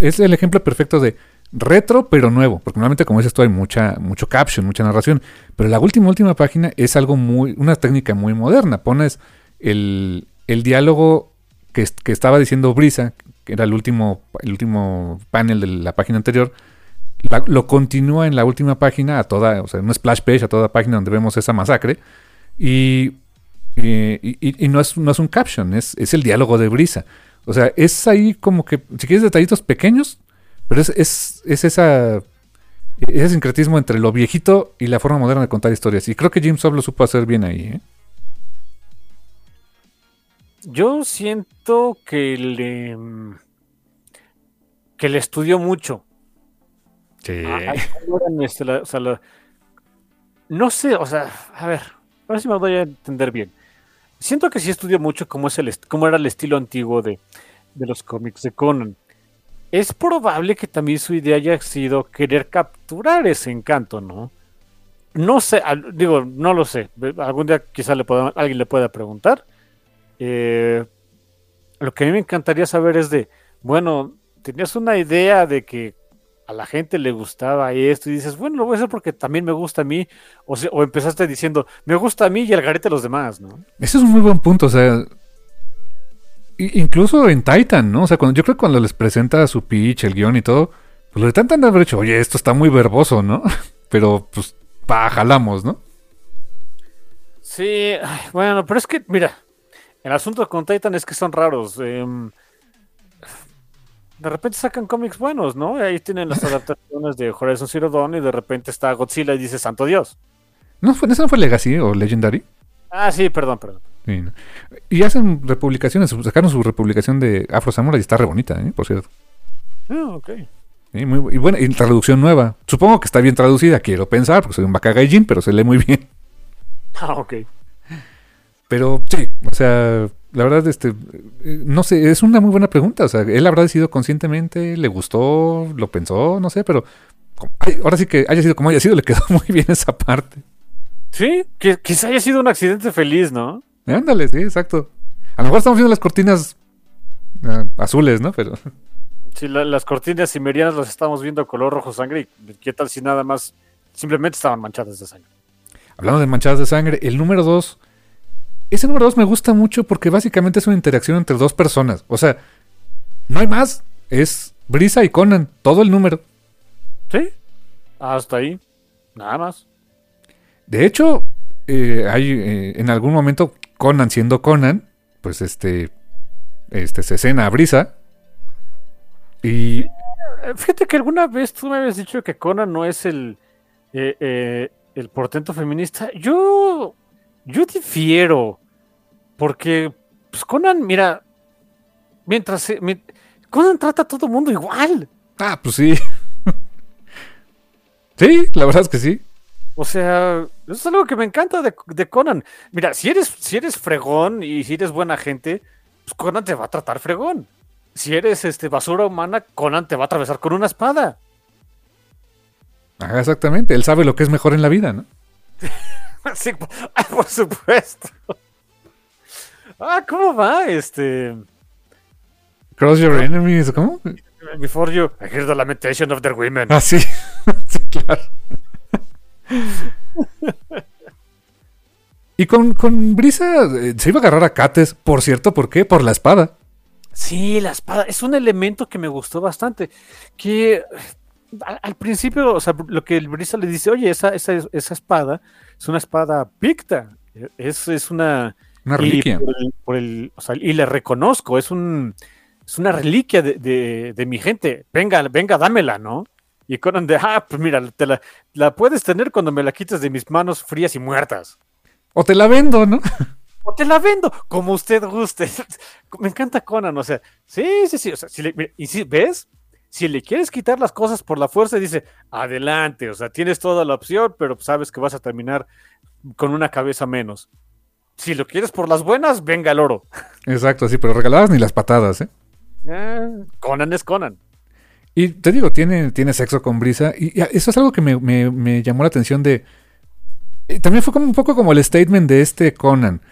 es el ejemplo perfecto de retro pero nuevo, porque normalmente como dices tú hay mucha mucho caption, mucha narración, pero la última última página es algo muy una técnica muy moderna, pones el, el diálogo que, estaba diciendo Brisa, que era el último, el último panel de la página anterior, lo continúa en la última página, a toda, o sea, un splash page, a toda página donde vemos esa masacre. Y, y, no, es, no es un caption, es, es el diálogo de Brisa. O sea, es ahí como que, si quieres detallitos pequeños, pero es, es, es esa, ese sincretismo entre lo viejito y la forma moderna de contar historias. Y creo que Jim Sob lo supo hacer bien ahí. ¿eh? Yo siento que le. que le estudió mucho. Sí. Este, no sé, o sea, a ver, a ver si me voy a entender bien. Siento que sí estudió mucho cómo, es el cómo era el estilo antiguo de, de los cómics de Conan. Es probable que también su idea haya sido querer capturar ese encanto, ¿no? No sé, digo, no lo sé. Algún día quizá le pueda, alguien le pueda preguntar. Eh, lo que a mí me encantaría saber es de, bueno, tenías una idea de que a la gente le gustaba esto y dices, bueno, lo voy a hacer porque también me gusta a mí, o, o empezaste diciendo, me gusta a mí y al garete a los demás, ¿no? Ese es un muy buen punto, o sea, incluso en Titan, ¿no? O sea, cuando, yo creo que cuando les presenta su pitch, el guion y todo, pues lo de Titan haber hecho, oye, esto está muy verboso, ¿no? Pero pues, pa, jalamos, ¿no? Sí, bueno, pero es que, mira, el asunto con Titan es que son raros. Em, de repente sacan cómics buenos, ¿no? Ahí tienen las adaptaciones de Horizon Zero Dawn y de repente está Godzilla y dice Santo Dios. ¿No fue, ¿Eso no fue Legacy o Legendary? Ah, sí, perdón, perdón. Y hacen republicaciones, sacaron su republicación de Afro Samurai y está re bonita, ¿eh? por cierto. Ah, ok. y bueno, y traducción nueva. Supongo que está bien traducida, quiero pensar, porque soy un Bakagaijin, pero se lee muy bien. Ah, ok. Pero sí, o sea, la verdad, este, no sé, es una muy buena pregunta. O sea, él habrá decidido conscientemente, le gustó, lo pensó, no sé, pero ahora sí que haya sido como haya sido, le quedó muy bien esa parte. Sí, que quizá haya sido un accidente feliz, ¿no? Ándale, sí, exacto. A lo mejor estamos viendo las cortinas ah, azules, ¿no? Pero. Sí, las cortinas cimerianas las estamos viendo color rojo sangre. ¿Y qué tal si nada más simplemente estaban manchadas de sangre? Hablando de manchadas de sangre, el número dos ese número 2 me gusta mucho porque básicamente es una interacción entre dos personas. O sea, no hay más. Es Brisa y Conan, todo el número. Sí, hasta ahí. Nada más. De hecho, eh, hay eh, en algún momento Conan siendo Conan, pues este, este se escena a Brisa. Y, Eh, Fíjate que alguna vez tú me habías dicho que Conan no es el, eh, el portento feminista. Yo, yo difiero, porque pues, Conan, mira, mientras se- mi- Conan trata a todo mundo igual. Ah, pues sí. sí, la verdad es que sí. O sea, eso es algo que me encanta de, de Conan. Mira, si eres, si eres fregón y si eres buena gente, pues Conan te va a tratar fregón. Si eres este, basura humana, Conan te va a atravesar con una espada. Ajá, exactamente. Él sabe lo que es mejor en la vida, ¿no? Sí, ah, por supuesto. Ah, ¿cómo va? Este. Cross your enemies, ¿cómo? Before you, I hear the lamentation of their women. Ah, sí. sí, claro. y con, con Brisa eh, se iba a agarrar a Cates, por cierto, ¿por qué? Por la espada. Sí, la espada es un elemento que me gustó bastante. Que al, al principio, o sea, lo que el Brisa le dice, oye, esa, esa, esa espada es una espada picta. Es, es una. Una y reliquia. por el- por el- o sea, y le reconozco, es un. Es una reliquia de, de- de mi gente. Venga, venga, dámela, ¿no? Y Conan de, ah, pues mira, te la, la puedes tener cuando me la quites de mis manos frías y muertas. O te la vendo, ¿no? O te la vendo, como usted guste. Me encanta Conan, o sea, sí, sí, sí. O sea, si le- y si ves, si le quieres quitar las cosas por la fuerza, dice, adelante, o sea, tienes toda la opción, pero sabes que vas a terminar con una cabeza menos. Si lo quieres por las buenas, venga el oro. Exacto, sí, pero regaladas ni las patadas, ¿eh? Ah, Conan es Conan. Y te digo, tiene, tiene sexo con Brisa. Y y eso es algo que me, me- me llamó la atención de... eh, También fue como un poco como el statement de este Conan.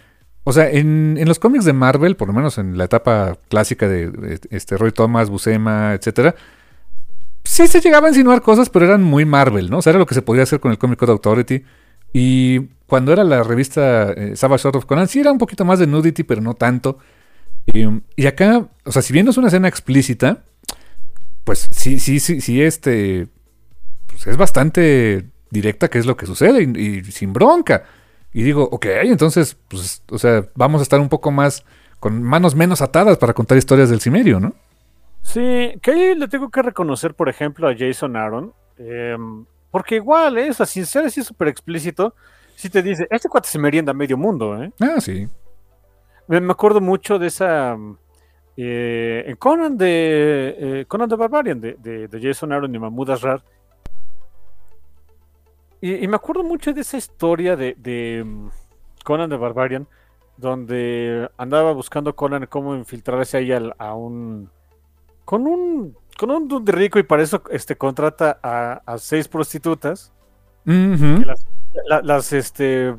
O sea, en, en los cómics de Marvel, por lo menos en la etapa clásica de, de, este Roy Thomas, Buscema, etcétera, sí se llegaba a insinuar cosas, pero eran muy Marvel, ¿no? O sea, era lo que se podía hacer con el Comic Code Authority. Y cuando era la revista eh, Savage Sword of Conan, sí era un poquito más de nudity, pero no tanto. Y, acá, o sea, si bien es una escena explícita, pues sí, sí, sí, sí, este. Pues es bastante directa qué es lo que sucede y, sin bronca. Y digo, ok, entonces, pues, o sea, vamos a estar un poco más, con manos menos atadas para contar historias del Cimerio, ¿no? Sí, que ahí le tengo que reconocer, por ejemplo, a Jason Aaron. em, porque igual, ¿eh? O sea, sin ser así súper explícito, sí te dice, este cuate se merienda medio mundo, ¿eh? Ah, sí. Me, me acuerdo mucho de esa. mm, eh, en Conan de. eh, Conan the Barbarian, de, de- de Jason Aaron y Mahmoud Asrar. Y, y me acuerdo mucho de esa historia de, de, mm, Conan the Barbarian, donde andaba buscando Conan cómo infiltrarse ahí al- a un. Con un. Con un dude rico y para eso este, contrata a, a seis prostitutas que las, la- las, este,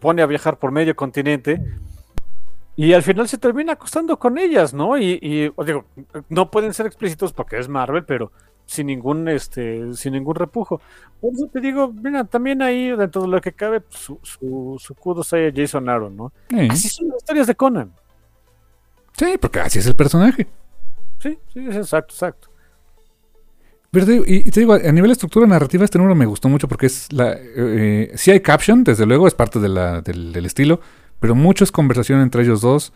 pone a viajar por medio continente y al final se termina acostando con ellas, ¿no? Y, y, digo, no pueden ser explícitos porque es Marvel, pero sin ningún, este, sin ningún repujo. Por eso te digo, mira, también ahí dentro de lo que cabe, pues, su, su, su kudos ahí a Jason Aaron, ¿no? Así son las historias de Conan. Sí, porque así es el personaje. Sí, sí, es exacto, exacto. Y, te digo, a nivel de estructura narrativa, este número me gustó mucho porque es la. Eh, sí hay caption, desde luego, es parte de la- del, estilo, pero mucho es conversación entre ellos dos.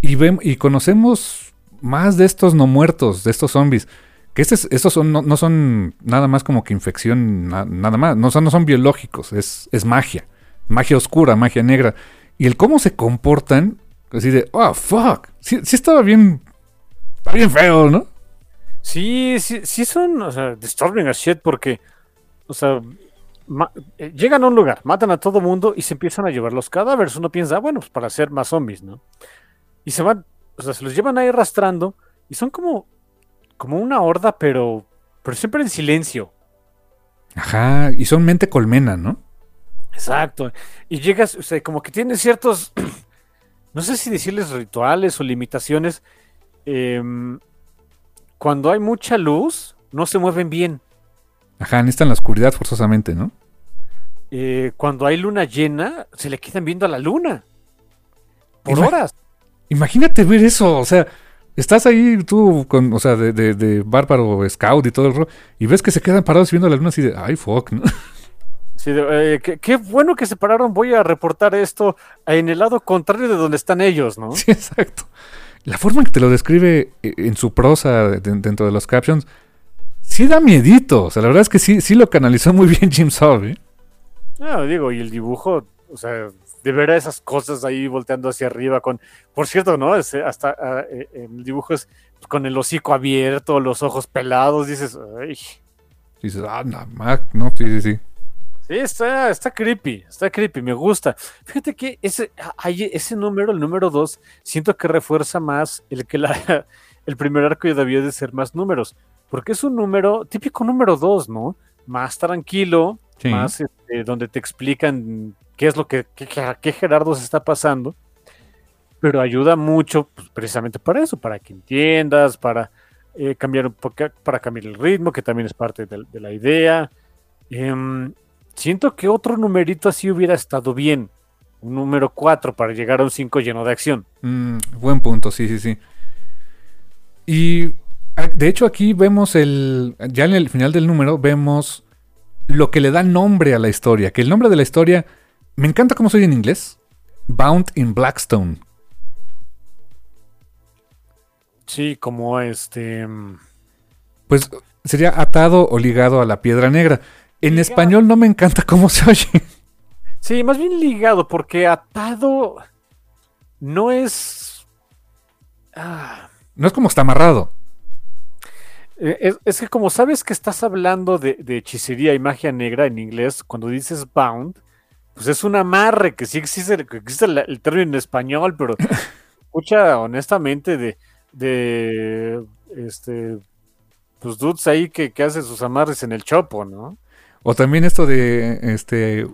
Y, vem- y conocemos más de estos no muertos, de estos zombies. Que estos, estos son, no, no son nada más como que infección, na- nada más. No son, no son biológicos, es, es magia. Magia oscura, magia negra. Y el cómo se comportan, así de, oh, fuck. Sí, sí estaba bien. Está bien feo, ¿no? Sí, sí, sí son, o sea, disturbing as shit porque, o sea, eh, llegan a un lugar, matan a todo mundo y se empiezan a llevar los cadáveres. Uno piensa, ah, bueno, pues para hacer más zombies, ¿no? Y se van, o sea, se los llevan ahí arrastrando y son como, como una horda, pero, pero siempre en silencio. Ajá, y son mente colmena, ¿no? Exacto. Y llegas, o sea, como que tiene ciertos, no sé si decirles rituales o limitaciones. em, cuando hay mucha luz, no se mueven bien. Ajá, necesitan la oscuridad forzosamente, ¿no? eh, cuando hay luna llena, se le quedan viendo a la luna. Por horas. Imagínate ver eso, o sea, estás ahí tú con, o sea, de, de, de bárbaro scout y todo el rollo, y ves que se quedan parados viendo la luna así de, ay, fuck, ¿no? Sí, eh, qué, qué bueno que se pararon. Voy a reportar esto en el lado contrario de donde están ellos, ¿no? Sí, exacto. La forma en que te lo describe eh, en su prosa de- dentro de los captions, sí da miedito. O sea, la verdad es que sí, sí lo canalizó muy bien Jim Saw, ¿eh? No, digo, y el dibujo, o sea, de ver a esas cosas ahí volteando hacia arriba con, por cierto, ¿no? Es, eh, hasta ah, eh, el dibujo es con el hocico abierto, los ojos pelados, dices, ay. Dices, ah, no, Mac, no, sí, sí, sí. Sí, está, está creepy, está creepy, me gusta. Fíjate que ese, ese número, el número 2, siento que refuerza más el que la, el primer arco ya debió de ser más números, porque es un número, típico número 2, ¿no? Más tranquilo, Sí. más este, donde te explican qué es lo que, qué, qué- qué Gerardo se está pasando, pero ayuda mucho pues, precisamente para eso, para que entiendas, para eh, cambiar un poco, para cambiar el ritmo, que también es parte de, de la idea. Em, siento que otro numerito así hubiera estado bien, un número 4 para llegar a un 5 lleno de acción. Mm, buen punto, sí, sí, sí. Y ah, de hecho aquí vemos el, ya en el final del número vemos lo que le da nombre a la historia, que el nombre de la historia, me encanta cómo se oye en inglés, Bound in Blackstone. Sí, como este... em, Pues sería atado o ligado a la piedra negra. En Ligado. español no me encanta cómo se oye. Sí, más bien ligado, porque atado no es... Ah, No es como está amarrado. Eh, Es, es que como sabes que estás hablando de, de hechicería y magia negra en inglés, cuando dices bound, pues es un amarre, que sí existe, existe la- el término en español, pero escucha honestamente de, de este, pues dudes ahí que, que hacen sus amarres en el chopo, ¿no? O también esto de este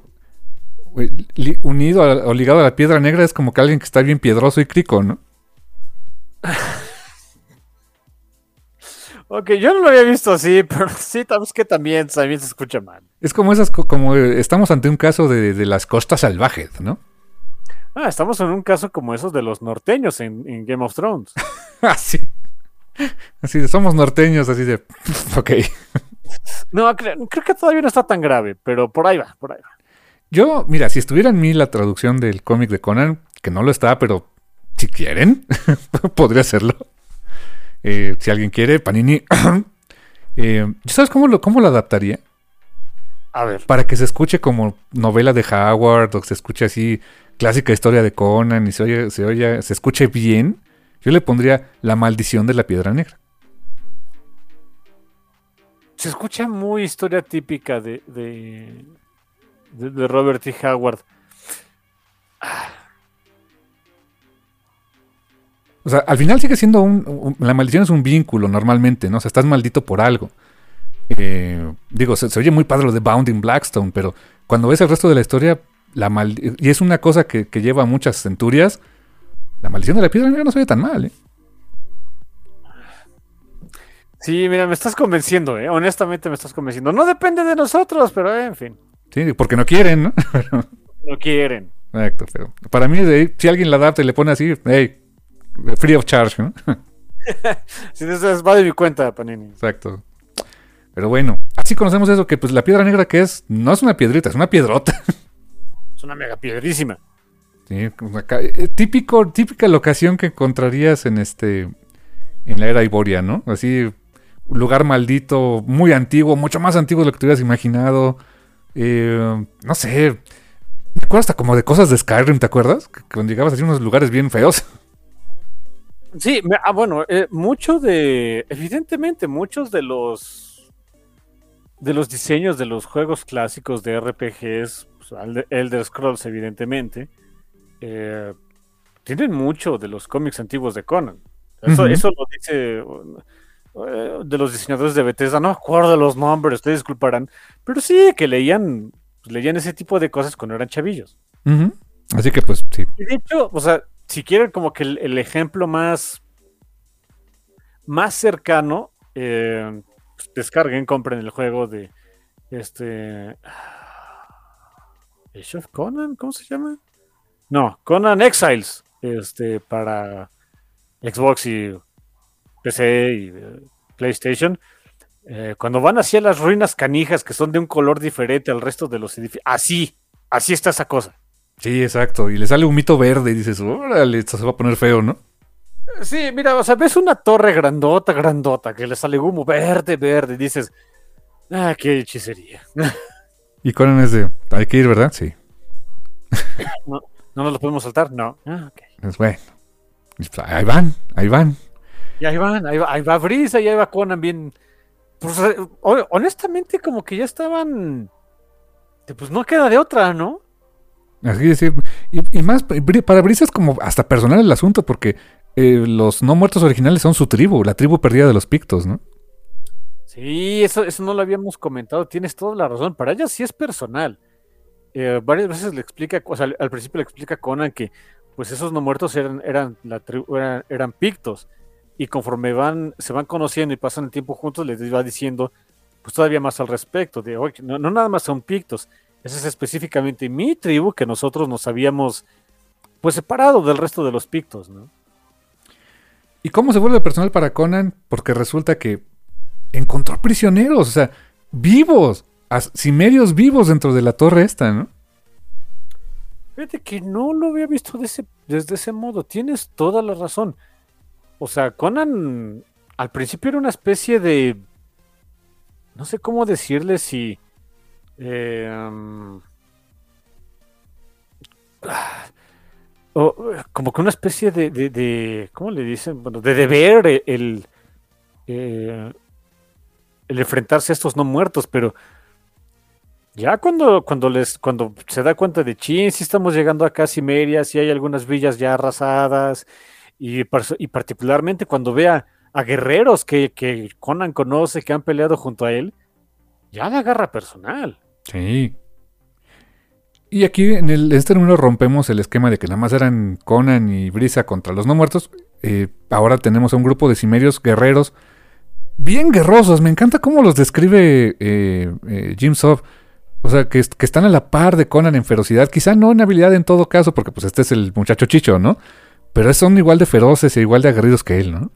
unido a- o ligado a la piedra negra es como que alguien que está bien piedroso y crico, ¿no? Ok, yo no lo había visto así, pero sí, tal vez que también, también se escucha mal. Es como esas, co- como eh, estamos ante un caso de, de las costas salvajes, ¿no? Ah, estamos en un caso como esos de los norteños en, en Game of Thrones. Así. Así de, somos norteños, así de. Ok. No, cre- creo que todavía no está tan grave, pero por ahí va, por ahí va. Yo, mira, si estuviera en mí la traducción del cómic de Conan, que no lo está, pero si quieren, podría hacerlo. Eh, si alguien quiere, Panini. eh, ¿Sabes cómo lo, cómo lo adaptaría? A ver. Para que se escuche como novela de Howard o que se escuche así clásica historia de Conan y se oye, se oye, se escuche bien. Yo le pondría La maldición de la piedra negra. Se escucha muy historia típica de, de, Robert T. Howard. O sea, al final sigue siendo un, La maldición es un vínculo normalmente, ¿no? O sea, estás maldito por algo. Eh, digo, se, oye muy padre lo de Bounding Blackstone, pero cuando ves el resto de la historia, la y es una cosa que, que lleva muchas centurias, la maldición de la piedra no se oye tan mal, ¿eh? Sí, mira, me estás convenciendo, ¿eh? Honestamente me estás convenciendo. No depende de nosotros, pero eh, en fin. Sí, porque no quieren, ¿no? No quieren. Exacto, pero para mí, si alguien la adapta y le pone así, hey, free of charge, ¿no? Si eso es- va de mi cuenta, Panini. Exacto. Pero bueno, así conocemos eso, que pues la piedra negra que es, no es una piedrita, es una piedrota. Es una mega piedrísima. Sí, eh, típico, típica locación que encontrarías en este, en la era Iboria, ¿no? Así, lugar maldito, muy antiguo, mucho más antiguo de lo que te hubieras imaginado. Eh, no sé, me acuerdo hasta como de cosas de Skyrim, ¿te acuerdas? Que cuando llegabas así a unos lugares bien feos. Sí, me- ah, bueno, eh, mucho de. Evidentemente, muchos de los. De los diseños de los juegos clásicos de RPGs, pues, Elder- Scrolls, evidentemente, eh, tienen mucho de los cómics antiguos de Conan. Eso, eso lo dice de los diseñadores de Bethesda. No me acuerdo de los nombres, ustedes disculparán. Pero sí, que leían, leían ese tipo de cosas cuando eran chavillos. Así que pues sí. Y de hecho, o sea, si quieren como que el, el ejemplo más, más cercano, eh, pues, descarguen, compren el juego de este Age of Conan, ¿cómo se llama? No, Conan Exiles, este, para Xbox y PC y eh, PlayStation. Eh, cuando van hacia las ruinas canijas que son de un color diferente al resto de los edificios, así, así está esa cosa. Sí, exacto. Y le sale un mito verde y dices, órale, esto se va a poner feo, ¿no? Sí, mira, o sea, ves una torre grandota, grandota, que le sale humo verde, verde, y dices, ah, qué hechicería. Y Conan es de, hay que ir, ¿verdad? Sí. No, no nos lo podemos saltar, no. Ah, ok. Es bueno. Pues, Ahí van, ahí van. Y ahí van, ahí va, ahí va Brisa y ahí va Conan bien. Pues, eh, ho- honestamente, como que ya estaban. Pues no queda de otra, ¿no? Así decir, y, y más, para Brisa es como hasta personal el asunto, porque eh, los no muertos originales son su tribu, la tribu perdida de los pictos, ¿no? Sí, eso, eso no lo habíamos comentado. Tienes toda la razón. Para ella sí es personal. Eh, varias veces le explica, o sea, al, al principio le explica a Conan que pues esos no muertos eran, eran, la tribu- eran, eran pictos. Y conforme van, se van conociendo y pasan el tiempo juntos, les va diciendo pues todavía más al respecto. De, "Oye, no, no nada más son pictos. Esa es específicamente mi tribu que nosotros nos habíamos pues separado del resto de los pictos, ¿no? ¿Y cómo se vuelve personal para Conan? Porque resulta que encontró prisioneros, o sea, vivos, as- cimerios vivos dentro de la torre esta, ¿no? Fíjate que no lo había visto de ese, desde ese modo. Tienes toda la razón. O sea, Conan al principio era una especie de. No sé cómo decirle si. um, ah, como que una especie de, de, ¿Cómo le dicen? Bueno, de deber eh, el. eh, el enfrentarse a estos no muertos, pero. Ya cuando, cuando les, cuando se da cuenta de chin, si estamos llegando a casi medias, y hay algunas villas ya arrasadas, y, y particularmente cuando vea a guerreros que, que Conan conoce, que han peleado junto a él, ya la agarra personal. Sí. Y aquí en, el, este número rompemos el esquema de que nada más eran Conan y Brisa contra los no muertos. Eh, ahora tenemos a un grupo de cimerios guerreros bien guerrosos. Me encanta cómo los describe eh, eh, Jim Sov. O sea, que, que están a la par de Conan en ferocidad. Quizá no en habilidad en todo caso, porque pues este es el muchacho chicho, ¿no? Pero son igual de feroces e igual de aguerridos que él, ¿no?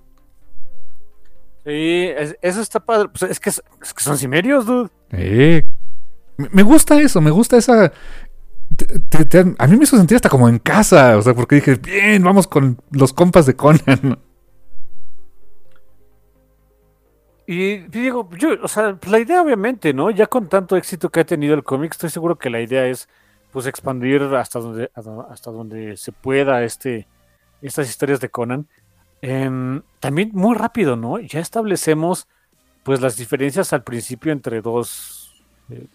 Sí, es- eso está padre. Pues es, que, es que son cimerios, dude. Eh, Me me gusta eso, me gusta esa... te- te- te- a mí me hizo sentir hasta como en casa, o sea, porque dije, bien, vamos con los compas de Conan. ¿no? Y digo, yo, o sea, pues, la idea obviamente, ¿no? Ya con tanto éxito que ha tenido el cómic, estoy seguro que la idea es pues expandir hasta donde, hasta donde se pueda este, estas historias de Conan. Em, también muy rápido, ¿no? Ya establecemos pues las diferencias al principio entre dos eh,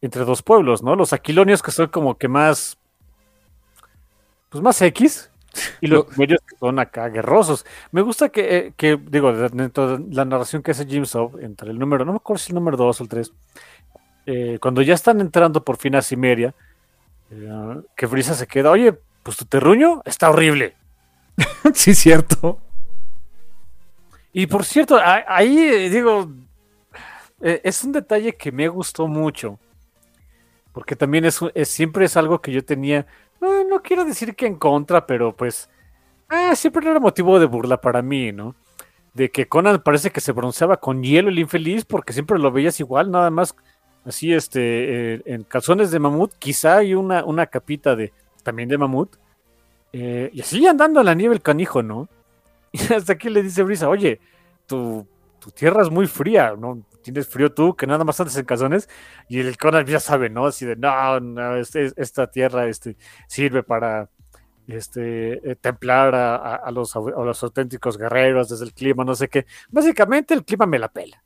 entre dos pueblos, ¿no? Los aquilonios que son como que más pues más X y los Lo- medios que son acá guerrosos. Me gusta que, eh, que, digo, de- dentro de la narración que hace Jim Sov, entre el número, no me acuerdo si el número 2 o el 3, cuando ya están entrando por fin a Cimeria, eh, que Brisa se queda, oye, pues tu terruño está horrible. sí, cierto. Y por cierto, ahí digo, eh, es un detalle que me gustó mucho, porque también es- siempre es algo que yo tenía, no, no quiero decir que en contra, pero pues ah, siempre era motivo de burla para mí, ¿no? De que Conan parece que se bronceaba con hielo el infeliz, porque siempre lo veías igual, nada más así, este, eh, en calzones de mamut, quizá hay una, una capita de también de mamut, eh, y así andando en la nieve el canijo, ¿no? Y hasta aquí le dice Brisa, oye, tu, tu tierra es muy fría, ¿no? Tienes frío tú, que nada más andas en calzones. Y el Conan ya sabe, ¿no? Así de, no, no, esta tierra este, sirve para este, eh, templar a, los, a los auténticos guerreros desde el clima, no sé qué. Básicamente el clima me la pela.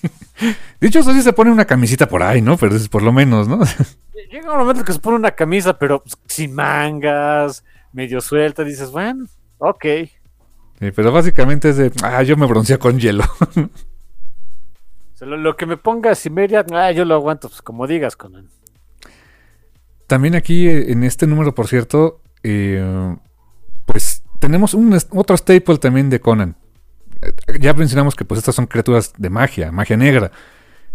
Dicho eso, sí se pone una camisita por ahí, ¿no? Pero por lo menos, ¿no? Llega un momento que se pone una camisa, pero pues, sin mangas, medio suelta, dices, bueno, ok. Sí, pero básicamente es de, ah, yo me bronceo con hielo. O sea, lo, lo que me ponga Cimeria, ah, yo lo aguanto, pues como digas, Conan. También aquí eh, en este número, por cierto, eh, pues tenemos un otro staple también de Conan. Eh, Ya mencionamos que pues estas son criaturas de magia, magia negra.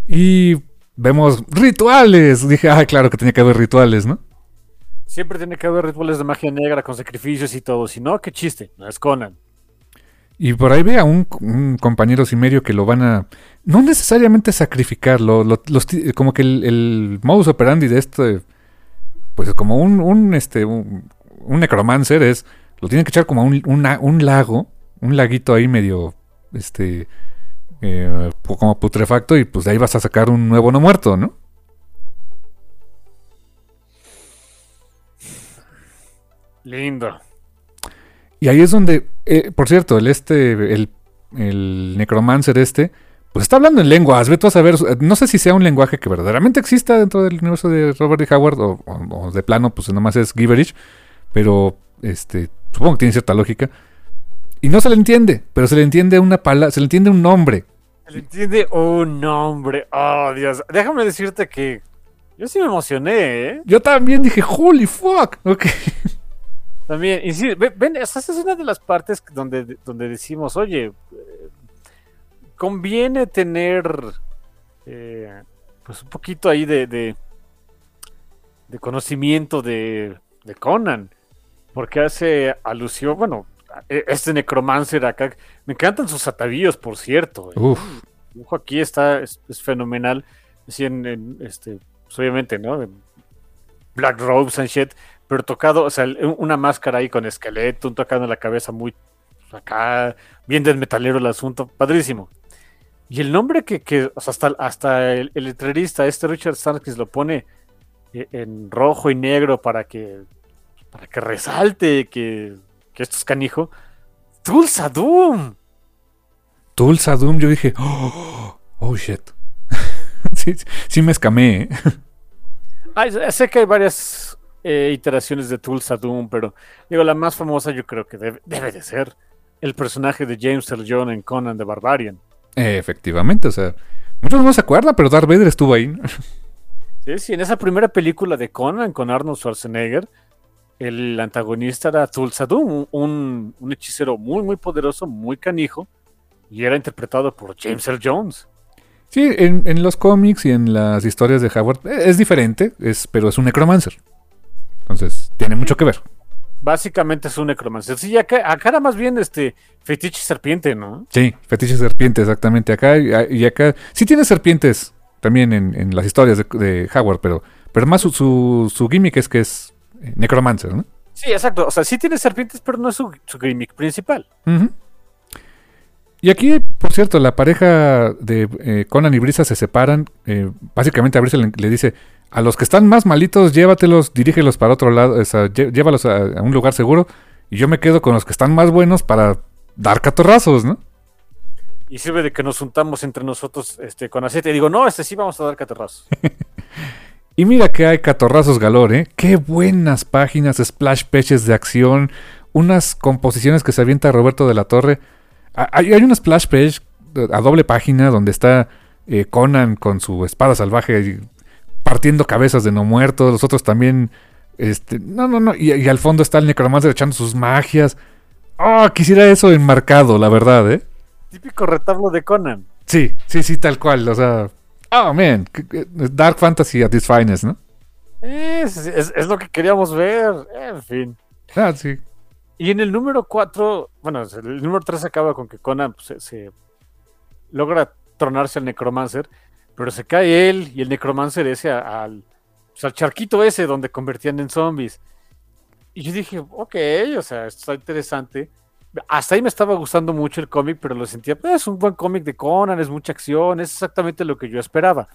Y vemos rituales. Dije, ah, claro que tenía que haber rituales, ¿no? Siempre tiene que haber rituales de magia negra con sacrificios y todo. Si no, qué chiste. No es Conan. Y por ahí ve a un, un compañero cimerio que lo van a. No necesariamente sacrificar, lo- lo- los ti- como que el, el modus operandi de este. Pues como un, un, este, un, un necromancer es lo tienen que echar como a un, una- un lago, un laguito ahí medio, este, eh, como putrefacto y pues de ahí vas a sacar un nuevo no muerto, ¿no? Lindo. Y ahí es donde, eh, por cierto, el este, el, el necromancer este, pues está hablando en lenguas. Ve tú a saber, no sé si sea un lenguaje que verdaderamente exista dentro del universo de Robert D. Howard o, o- o de plano, pues nomás es gibberish, pero este, supongo que tiene cierta lógica. Y no se le entiende, pero se le entiende una palabra, se le entiende un nombre. Se le entiende un nombre. Oh, Dios. Déjame decirte que yo sí me emocioné, ¿eh? Yo también dije, holy fuck. Ok. También, y sí, ve- ven, esa es una de las partes donde, donde decimos, oye, eh, conviene tener eh, pues un poquito ahí de, de, de conocimiento de, de Conan, porque hace alusión, bueno, este necromancer acá, me encantan sus atavíos, por cierto. eh. Uf. El dibujo aquí está, es, es fenomenal, así en, en, este, pues, obviamente, ¿no? En Black robes and shit, pero tocado, o sea, una máscara ahí con esqueleto, un tocado en la cabeza muy acá, bien desmetalero el asunto, padrísimo. Y el nombre que, que o sea, hasta, hasta el, el letrerista, este Richard Starkis, lo pone eh, en rojo y negro para que, para que resalte que, que esto es canijo. Tulsa Doom. Tulsa Doom, yo dije, oh, oh, shit. sí, sí me escamé, ¿eh? Ay, sé que hay varias eh, iteraciones de Tulsa Doom, pero digo, la más famosa yo creo que debe, debe de ser el personaje de James Earl Jones en Conan the Barbarian. Eh, efectivamente, o sea, muchos no se acuerdan, pero Darth Vader estuvo ahí. Sí, sí, en esa primera película de Conan con Arnold Schwarzenegger, el antagonista era Tulsa Doom, un, un hechicero muy, muy poderoso, muy canijo, y era interpretado por James Earl Jones. Sí, en, en los cómics y en las historias de Howard eh, es diferente, es, pero es un necromancer. Entonces, tiene mucho que ver. Básicamente es un necromancer. Sí, acá, acá era más bien este fetiche serpiente, ¿no? Sí, fetiche serpiente, exactamente. Acá y, acá. Sí tiene serpientes también en, en las historias de, de Howard, pero, pero más su, su, su gimmick es que es necromancer, ¿no? Sí, exacto. O sea, sí tiene serpientes, pero no es su, su gimmick principal. Y aquí, por cierto, la pareja de eh, Conan y Brisa se separan. eh, básicamente a Brisa le, le dice, a los que están más malitos, llévatelos, dirígelos para otro lado, o sea, llévalos a, a un lugar seguro. Y yo me quedo con los que están más buenos para dar catorrazos, ¿no? Y sirve de que nos juntamos entre nosotros este, con aceite. Y digo, no, este sí vamos a dar caterrazos. Y mira que hay catorrazos galor, ¿eh? Qué buenas páginas, splash pages de acción, unas composiciones que se avienta Roberto de la Torre. Hay, hay una splash page eh, a doble página donde está eh, Conan con su espada salvaje partiendo cabezas de no muertos, los otros también, este, no, no, no, y, y al fondo está el necromancer echando sus magias. Oh, quisiera eso enmarcado, la verdad, ¿eh? Típico retablo de Conan. Sí, sí, sí, tal cual, o sea, oh, man, Dark Fantasy at its finest, ¿no? Es, es- es lo que queríamos ver. En fin. Ah, sí. Y en el número 4, bueno, el número 3 acaba con que Conan pues, se, se logra tronarse al necromancer, pero se cae él y el necromancer ese a- al, pues, al charquito ese donde convertían en zombies. Y yo dije, ok, o sea, esto está interesante. Hasta ahí me estaba gustando mucho el cómic, pero lo sentía, pues, es un buen cómic de Conan, es mucha acción, es exactamente lo que yo esperaba.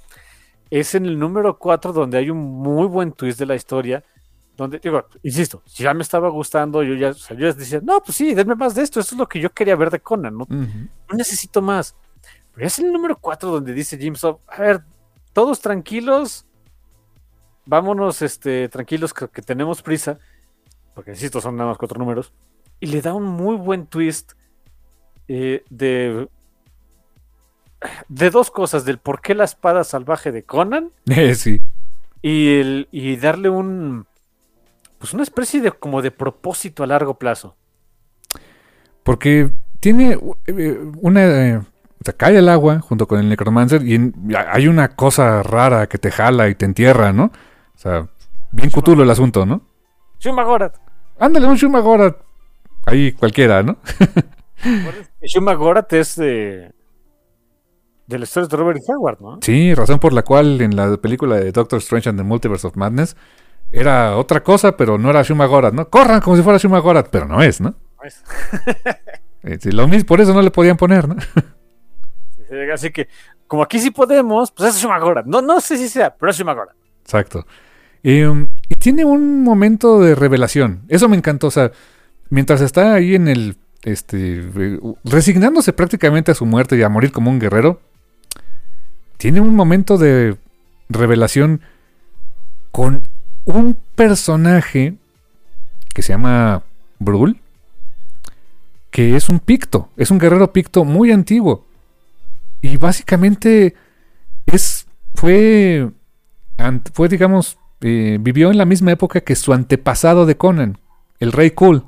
Es en el número 4 donde hay un muy buen twist de la historia, donde, digo, insisto, si ya me estaba gustando, yo ya, o sea, yo ya decía, no, pues sí, denme más de esto, eso es lo que yo quería ver de Conan, no, necesito más. Pero es el número 4 donde dice Jim Sub, a ver, todos tranquilos, vámonos, este, tranquilos, que, que tenemos prisa, porque insisto, son nada más cuatro números, y le da un muy buen twist eh, de, de dos cosas, del por qué la espada salvaje de Conan, Eh, sí. y, el, y darle un, pues una especie de, como de propósito a largo plazo. Porque tiene eh, una. eh, o sea, cae el agua junto con el necromancer y hay una cosa rara que te jala y te entierra, ¿no? O sea, bien cutulo el asunto, ¿no? Shumagorat. Ándale, un Shumagora. Ahí cualquiera, ¿no? Shumagorat es de, de la historia de Robert Howard, ¿no? Sí, razón por la cual en la película de Doctor Strange and the Multiverse of Madness era otra cosa, pero no era Shuma Gorath, ¿no? Corran como si fuera Shuma Gorath, pero no es, ¿no? Pues, Eh, sí, lo mismo, por eso no le podían poner, ¿no? Así que, como aquí sí podemos, pues es Shumagora. No, no sé si sea, pero es Shumagora. Exacto. Y, um, y tiene un momento de revelación. Eso me encantó. O sea, mientras está ahí en el. Este. eh, resignándose prácticamente a su muerte y a morir como un guerrero. Tiene un momento de revelación con un personaje que se llama Brul. Que es un picto. Es un guerrero picto muy antiguo. Y básicamente es. Fue. fue, digamos. eh, vivió en la misma época que su antepasado de Conan, el Rey Cool.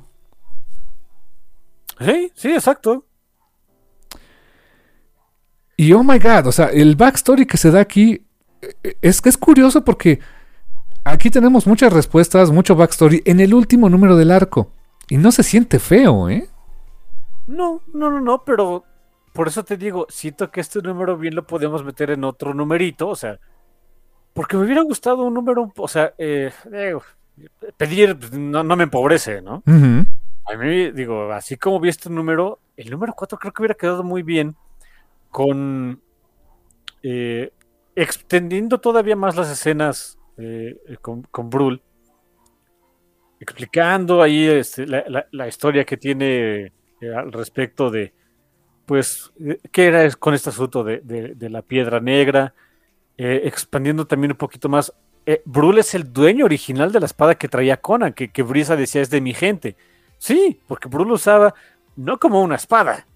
Sí, sí, exacto. Y oh my god, o sea, el backstory que se da aquí eh, es que es curioso porque aquí tenemos muchas respuestas, mucho backstory en el último número del arco. Y no se siente feo, ¿eh? No, no, no, no, pero por eso te digo, siento que este número bien lo podemos meter en otro numerito, o sea, porque me hubiera gustado un número, o sea, eh, eh, pedir pues, no, no me empobrece, ¿no? Ujú. A mí, digo, así como vi este número, el número 4 creo que hubiera quedado muy bien con eh, extendiendo todavía más las escenas eh, eh, con, con Brul, explicando ahí este, la, la- historia que tiene al respecto de, pues, qué era con este asunto de, de- de la piedra negra, expandiendo también un poquito más. Brul es el dueño original de la espada que traía Conan, que, que Brisa decía es de mi gente. Sí, porque Brul usaba no como una espada,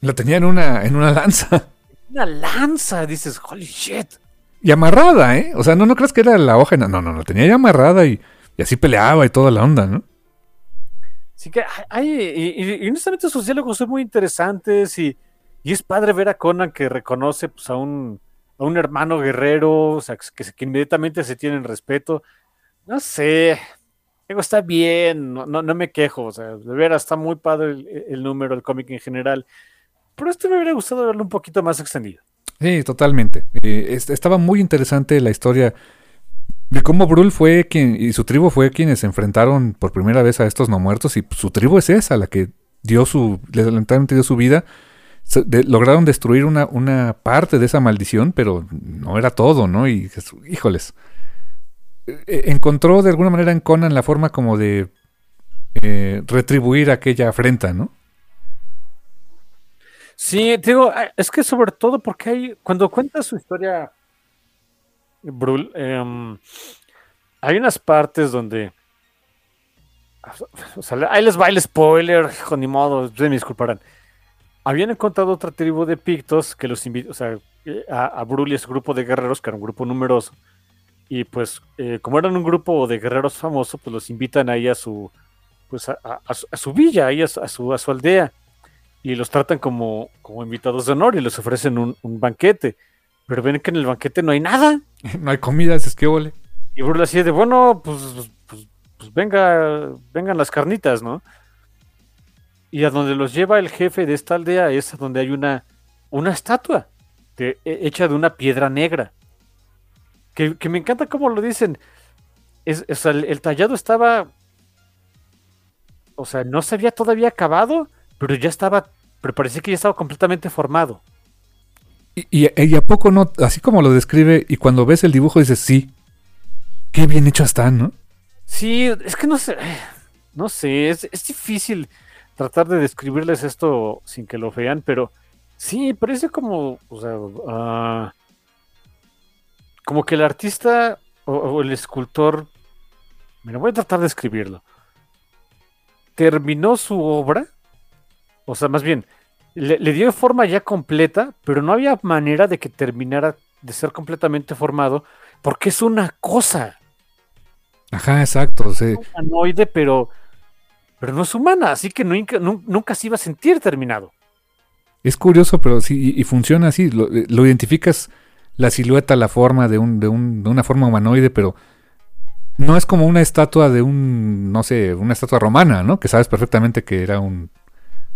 La tenía en una, en una lanza. una lanza. Dices, holy shit. Y amarrada, ¿eh? O sea, no, no crees que era la hoja. No, no, no, la tenía ya amarrada y, y así peleaba y toda la onda, ¿no? Así que hay, y, y- y honestamente sus diálogos son muy interesantes y, y es padre ver a Conan que reconoce pues, a, un, a un hermano guerrero, o sea, que, que inmediatamente se tienen respeto. No sé, está bien, no, no, me quejo, o sea, de veras está muy padre el, número, el cómic en general, pero este me hubiera gustado verlo un poquito más extendido. Sí, totalmente. Est- estaba muy interesante la historia de cómo Brul fue quien y su tribu fue quienes se enfrentaron por primera vez a estos no muertos y su tribu es esa, la que dio su, lamentablemente dio su vida. Lograron destruir una, una parte de esa maldición, pero no era todo, ¿no? Y híjoles. Eh, encontró de alguna manera en Conan la forma como de eh, retribuir aquella afrenta, ¿no? Sí, digo, ah, es que sobre todo porque hay, cuando cuenta su historia, Brul, em, hay unas partes donde, o sea, ahí les va el spoiler, hijo, ni modo, me disculparán. Habían encontrado otra tribu de pictos que los invitó, o sea, eh, a, a Brul y a su grupo de guerreros, que era un grupo numeroso, y pues, eh, como eran un grupo de guerreros famoso, pues los invitan ahí a su, pues a, a- a su, a su villa, ahí a su- a su, a su aldea y los tratan como, como invitados de honor y les ofrecen un, un banquete. Pero ven que en el banquete no hay nada. no hay comida, es que ole. Y Brul así de, bueno, pues, pues, pues venga, vengan las carnitas, ¿no? Y a donde los lleva el jefe de esta aldea es a donde hay una, una estatua de- hecha de una piedra negra. Que, que me encanta cómo lo dicen. Es, o sea, el, el tallado estaba. O sea, no se había todavía acabado, pero ya estaba. Pero parecía que ya estaba completamente formado. Y, y- y a poco no, así como lo describe, y cuando ves el dibujo dices, sí, qué bien hecho está, ¿no? Sí, es que no sé. No sé, es, es difícil tratar de describirles esto sin que lo vean, pero sí, parece como. O sea, ah, como que el artista o, o el escultor. Mira, voy a tratar de escribirlo. Terminó su obra. O sea, más bien, le, le dio forma ya completa, pero no había manera de que terminara de ser completamente formado, porque es una cosa Ajá, exacto. o sea, humanoide, pero, pero no es humana, así que nunca, nun- nunca se iba a sentir terminado. es curioso, pero sí, y, y funciona así. Lo, eh, lo identificas la silueta, la forma de, un, de, un- de una forma humanoide, pero no es como una estatua de un, no sé, una estatua romana, ¿no? Que sabes perfectamente que era un,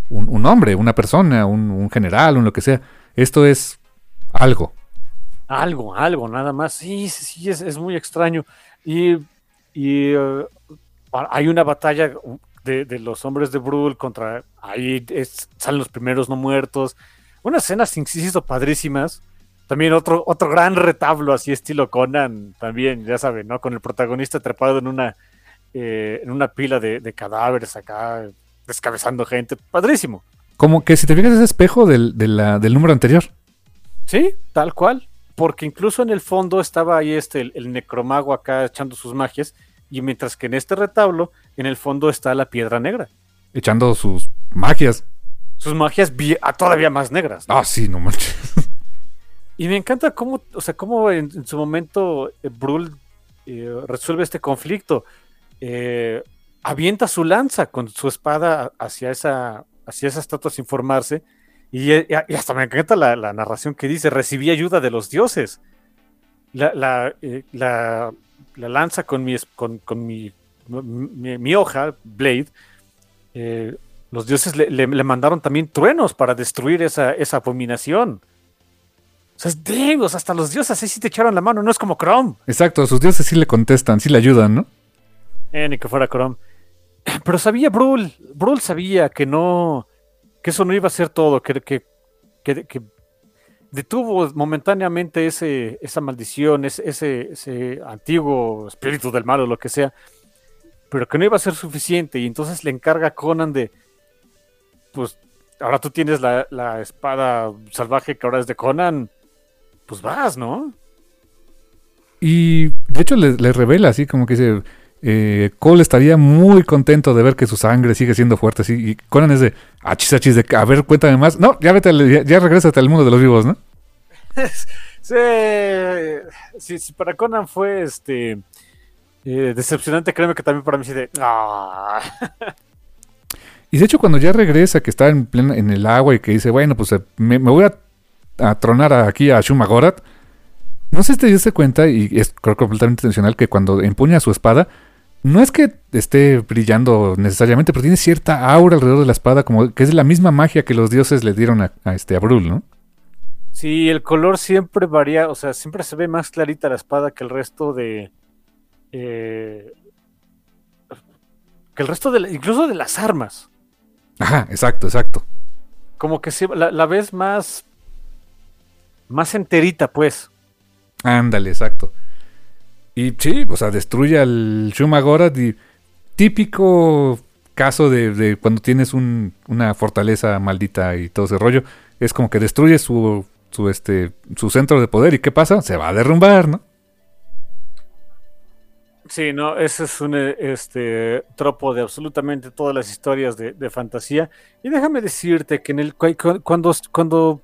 un, hombre, una persona, un, un general, un lo que sea. Esto es algo. Algo, algo, nada más. Sí, sí, sí, es, es muy extraño. Y, Y eh, hay una batalla de, de, los hombres de Brul contra. Ahí es, salen los primeros no muertos. Unas escenas, insisto, padrísimas. También otro, otro gran retablo, así estilo Conan, también, ya saben, ¿no? Con el protagonista atrapado en una, eh, en una pila de, de, cadáveres acá, descabezando gente. Padrísimo. Como que si te fijas ese espejo del, de la, del número anterior. Sí, tal cual. Porque incluso en el fondo estaba ahí este, el, el necromago acá echando sus magias. Y mientras que en este retablo, en el fondo está la piedra negra. Echando sus magias. Sus magias todavía más negras. ¿no? Ah, sí, no manches. Y me encanta cómo, o sea, cómo en, su momento eh, Brul eh, resuelve este conflicto. Eh, avienta su lanza con su espada hacia esa, hacia esa estatua sin formarse. Y, y, hasta me encanta la, narración que dice: recibí ayuda de los dioses. La, la, eh, la lanza con mi, con, con mi, mi, mi, hoja, Blade. los dioses le, le, le, mandaron también truenos para destruir esa, esa abominación. O sea, damn, o sea, hasta los dioses sí te echaron la mano, no es como Chrome. Exacto, sus dioses sí le contestan, sí le ayudan, ¿no? Eh, ni que fuera Chrome. Pero sabía Brul, Brul sabía que no, que eso no iba a ser todo, que, que, que, que detuvo momentáneamente ese, esa maldición, ese, ese, ese antiguo espíritu del mal o lo que sea, pero que no iba a ser suficiente y entonces le encarga a Conan de, pues, ahora tú tienes la, la espada salvaje que ahora es de Conan, pues vas, ¿no? Y de hecho le, revela así como que dice, eh, Cole estaría muy contento de ver que su sangre sigue siendo fuerte así. Y Conan es de, achis, achis, de, a ver, cuéntame más. No, ya vete, ya, ya regrésate al mundo de los vivos, ¿no? sí, sí, sí, para Conan fue este eh, decepcionante, créeme que también para mí sí de... Ah. Y de hecho cuando ya regresa, que está en, plena, en el agua y que dice, bueno, pues me, me voy a a tronar aquí a Shuma Gorath. No sé si te diste cuenta, y es creo completamente intencional, que cuando empuña su espada, no es que esté brillando necesariamente, pero tiene cierta aura alrededor de la espada, como que es la misma magia que los dioses le dieron a, a este a Brul, ¿no? Sí, el color siempre varía, o sea, siempre se ve más clarita la espada que el resto de. Eh, que el resto de. incluso de las armas. Ajá, exacto, exacto. Como que se, la, la ves más más enterita, pues. Ándale, exacto. Y sí, o sea, destruye al Shuma Gorath y típico caso de, de cuando tienes un, una fortaleza maldita y todo ese rollo, es como que destruye su, su, este, su centro de poder y ¿qué pasa? Se va a derrumbar, ¿no? Sí, no, ese es un este, tropo de absolutamente todas las historias de, de fantasía. Y déjame decirte que en el cuando, cuando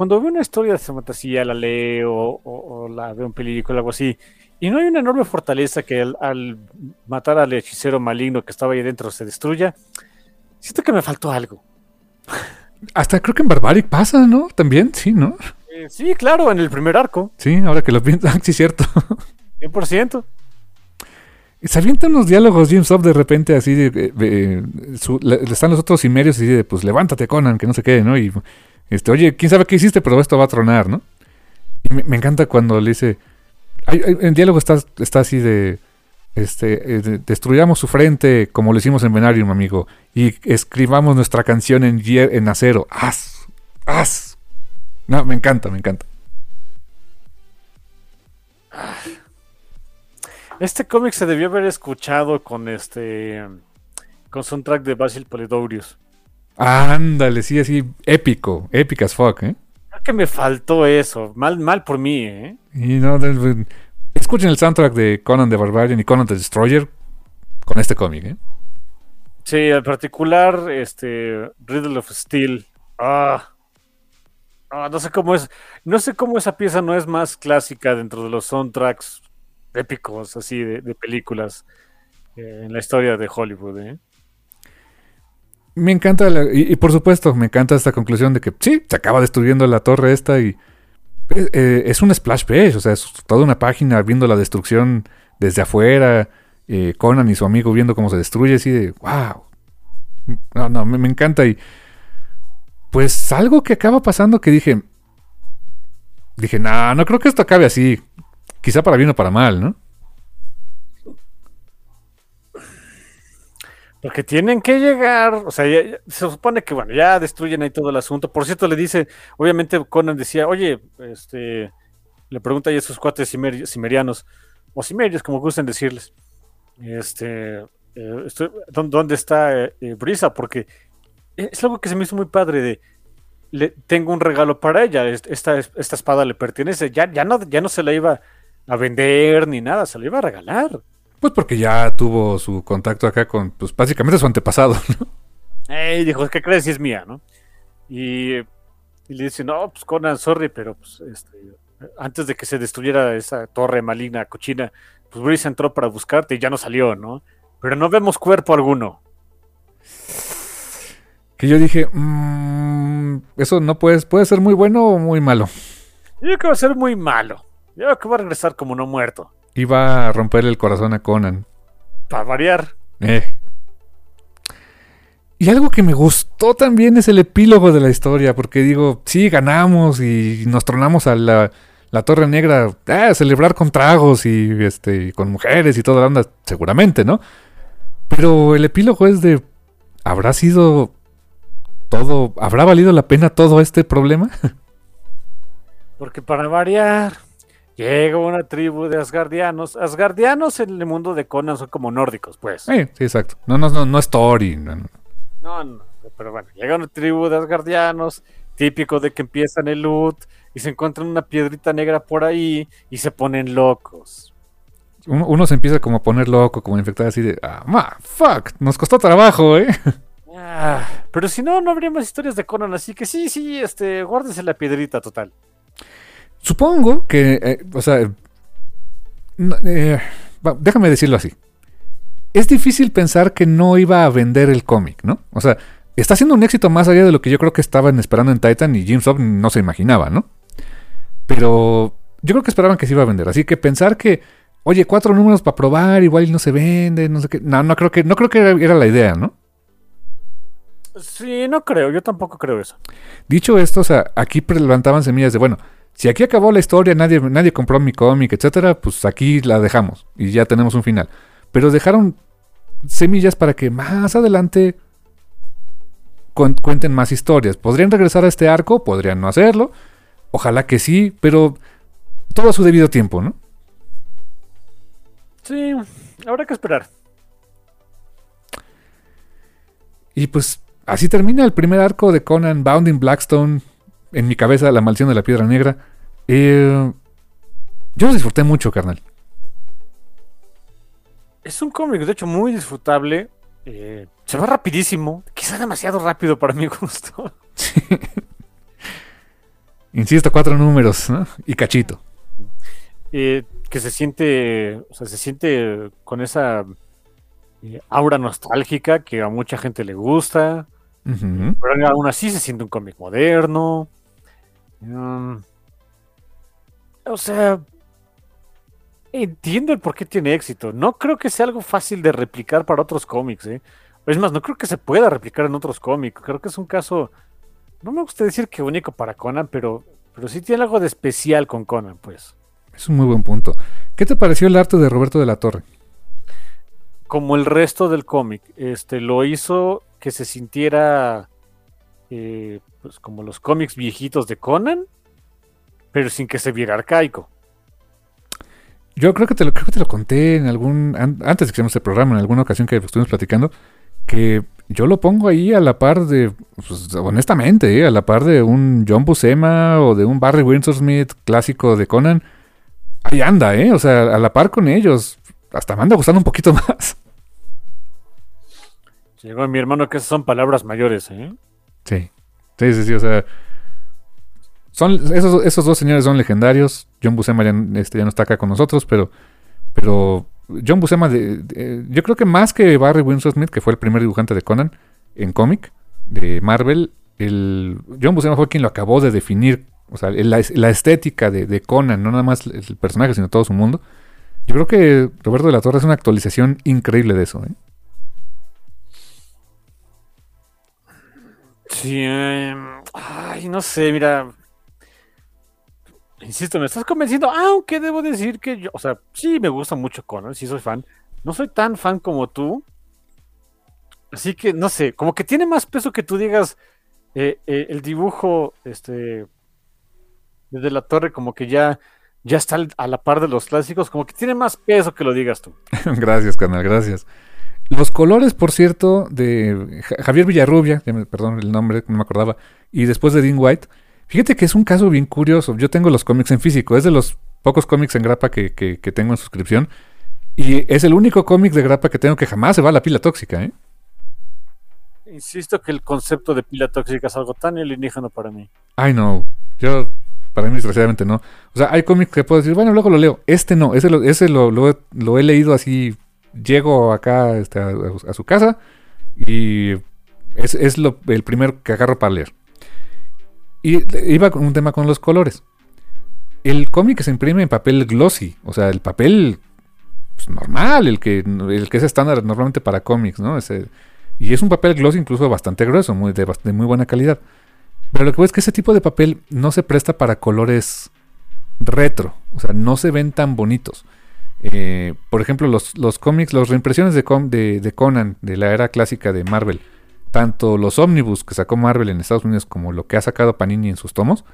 cuando veo una historia de fantasía, la leo o, o, la veo en película o algo así, y no hay una enorme fortaleza que al, al, matar al hechicero maligno que estaba ahí dentro se destruya, siento que me faltó algo. Hasta creo que en Barbaric pasa, ¿no? También, sí, ¿no? Eh, sí, claro, en el primer arco. Sí, ahora que lo pienso, sí, cierto. 100%. Se avientan unos diálogos James Up de repente así de, de, de su, le, están los otros cimerios y de pues levántate Conan, que no sé qué, ¿no? Y este, oye, quién sabe qué hiciste, pero esto va a tronar, ¿no? Y me, encanta cuando le dice. Hay, hay, el diálogo está, está así de. Este, eh, de, destruyamos su frente como lo hicimos en Venarium, amigo. Y escribamos nuestra canción en, en acero. ¡Haz! ¡Haz! No, me encanta, me encanta. Este cómic se debió haber escuchado con este. con soundtrack de Basil Polidorius. Ándale, sí, así, épico, épico as fuck, ¿eh? Creo que me faltó eso, mal, mal por mí, ¿eh? Y no, escuchen el soundtrack de Conan the Barbarian y Conan the Destroyer con este cómic, ¿eh? Sí, en particular, este, Riddle of Steel. Ah, ah, no sé cómo es, no sé cómo esa pieza no es más clásica dentro de los soundtracks épicos, así, de, de películas eh, en la historia de Hollywood, ¿eh? Me encanta, y, por supuesto, me encanta esta conclusión de que sí, se acaba destruyendo la torre esta y eh, eh, es un splash page, o sea, es toda una página viendo la destrucción desde afuera, eh, Conan y su amigo viendo cómo se destruye, así de, wow. No, no, me, me encanta y pues algo que acaba pasando que dije, dije, no, nah, no creo que esto acabe así, quizá para bien o para mal, ¿no? Porque tienen que llegar, o sea, ya- se supone que, bueno, ya destruyen ahí todo el asunto. Por cierto, le dice, obviamente Conan decía, oye, este, le pregunta a sus cuates cimer- cimerianos, o cimerios, como gusten decirles, este, eh, estoy- ¿dó- ¿dónde está eh, eh, Brisa? Porque es algo que se me hizo muy padre de, le, tengo un regalo para ella, est- esta, esta espada le pertenece, ya, ya, no, ya no se la iba a vender ni nada, se la iba a regalar. Pues porque ya tuvo su contacto acá con, pues básicamente su antepasado, ¿no? Eh, y dijo, ¿qué crees si es mía, no? Y, y le dice, no, pues Conan, sorry, pero pues, este, antes de que se destruyera esa torre maligna, cochina, pues Brice entró para buscarte y ya no salió, ¿no? Pero no vemos cuerpo alguno. Que yo dije, "Mm, eso no puede, puede ser muy bueno o muy malo. Yo creo que va a ser muy malo. Yo creo que va a regresar como no muerto. Iba a romperle el corazón a Conan. Para variar. Eh. Y algo que me gustó también es el epílogo de la historia, porque digo, sí, ganamos y nos tronamos a la, la Torre Negra ah, a celebrar con tragos y este y con mujeres y toda la onda, seguramente, ¿no? Pero el epílogo es de, ¿habrá sido todo, habrá valido la pena todo este problema? Porque para variar, llega una tribu de asgardianos. Asgardianos en el mundo de Conan son como nórdicos, pues. Eh, sí, exacto. No, no, no, no es Tori. no, no. No, no, pero bueno, llega una tribu de asgardianos, típico de que empiezan el loot y se encuentran una piedrita negra por ahí y se ponen locos. Uno, uno se empieza como a poner loco, como a infectar así de, ah, ma, fuck, nos costó trabajo, ¿eh? Ah, pero si no, no habría más historias de Conan, así que sí, sí, este, guárdese la piedrita total. Supongo que, eh, o sea, no, eh, déjame decirlo así. Es difícil pensar que no iba a vender el cómic, ¿no? O sea, está siendo un éxito más allá de lo que yo creo que estaban esperando en Titan y Jim Sub no se imaginaba, ¿no? Pero yo creo que esperaban que se iba a vender. Así que pensar que, oye, cuatro números para probar, igual no se vende, no sé qué. No, no creo que, no creo que era, era la idea, ¿no? Sí, no creo, yo tampoco creo eso. Dicho esto, o sea, aquí levantaban semillas de, bueno, si aquí acabó la historia, nadie, nadie compró mi cómic, etcétera, pues aquí la dejamos y ya tenemos un final. Pero dejaron semillas para que más adelante cuen- cuenten más historias. ¿Podrían regresar a este arco? Podrían no hacerlo. Ojalá que sí, pero todo a su debido tiempo, ¿no? Sí, habrá que esperar. Y pues así termina el primer arco de Conan Bounding Blackstone. En mi cabeza, la maldición de la piedra negra. Eh, yo lo disfruté mucho, carnal. Es un cómic, de hecho, muy disfrutable. eh, se va rapidísimo, quizá demasiado rápido para mi gusto. Insisto, cuatro números, ¿no? Y cachito. eh, que se siente, o sea, se siente con esa eh, aura nostálgica que a mucha gente le gusta, Ujú. pero aún así se siente un cómic moderno. Mm, o sea, entiendo el por qué tiene éxito. No creo que sea algo fácil de replicar para otros cómics, ¿eh? Es más, no creo que se pueda replicar en otros cómics. Creo que es un caso, no me gusta decir que único para Conan, pero, pero sí tiene algo de especial con Conan, pues. Es un muy buen punto. ¿Qué te pareció el arte de Roberto de la Torre? como el resto del cómic, este, lo hizo que se sintiera eh, pues como los cómics viejitos de Conan, pero sin que se viera arcaico. Yo creo que te lo, creo que te lo conté en algún. an- antes de que hicimos el programa, en alguna ocasión que estuvimos platicando. Que yo lo pongo ahí a la par de. pues, honestamente, ¿eh? a la par de un John Buscema o de un Barry Windsor Smith clásico de Conan. Ahí anda, ¿eh? O sea, a la par con ellos. Hasta me anda gustando un poquito más. Llegó mi hermano que esas son palabras mayores, ¿eh? Sí. Sí, sí, sí. O sea. Son, esos, esos dos señores son legendarios. John Buscema ya, este, no está acá con nosotros, pero. Pero. John Buscema, de, yo creo que más que Barry Windsor Smith, que fue el primer dibujante de Conan en cómic de Marvel, el, John Buscema fue quien lo acabó de definir. O sea, la, la estética de, de Conan, no nada más el personaje, sino todo su mundo. Yo creo que Roberto de la Torre es una actualización increíble de eso. ¿eh? Sí, eh, ay, no sé, mira. Insisto, me estás convenciendo, aunque debo decir que yo, o sea, sí me gusta mucho Conan, sí soy fan. No soy tan fan como tú. Así que, no sé, como que tiene más peso que tú digas eh, eh, el dibujo, este, desde la torre, como que ya, ya está a la par de los clásicos, como que tiene más peso que lo digas tú. gracias, canal, gracias. Los colores, por cierto, de Javier Villarrubia, perdón el nombre, no me acordaba, y después de Dean White, fíjate que es un caso bien curioso. Yo tengo los cómics en físico, es de los pocos cómics en grapa que, que tengo en suscripción, y es el único cómic de grapa que tengo que jamás se va a la pila tóxica, ¿eh? Insisto que el concepto de pila tóxica es algo tan alienígeno para mí. Ay, no. Yo, para mí, desgraciadamente no. O sea, hay cómics que puedo decir, bueno, luego lo leo. Este no. Ese lo, ese lo, he leído así. Llego acá este, a, su casa y es, el primero que agarro para leer. Y iba con un tema con los colores. El cómic se imprime en papel glossy, o sea, el papel pues, normal, el que, es estándar normalmente para cómics, ¿no? Y es un papel gloss incluso bastante grueso, muy, de, muy buena calidad. Pero lo que veo es que ese tipo de papel no se presta para colores retro. O sea, no se ven tan bonitos. Eh, por ejemplo, los, los cómics, las reimpresiones de, de, Conan, de la era clásica de Marvel, tanto los ómnibus que sacó Marvel en Estados Unidos como lo que ha sacado Panini en sus tomos,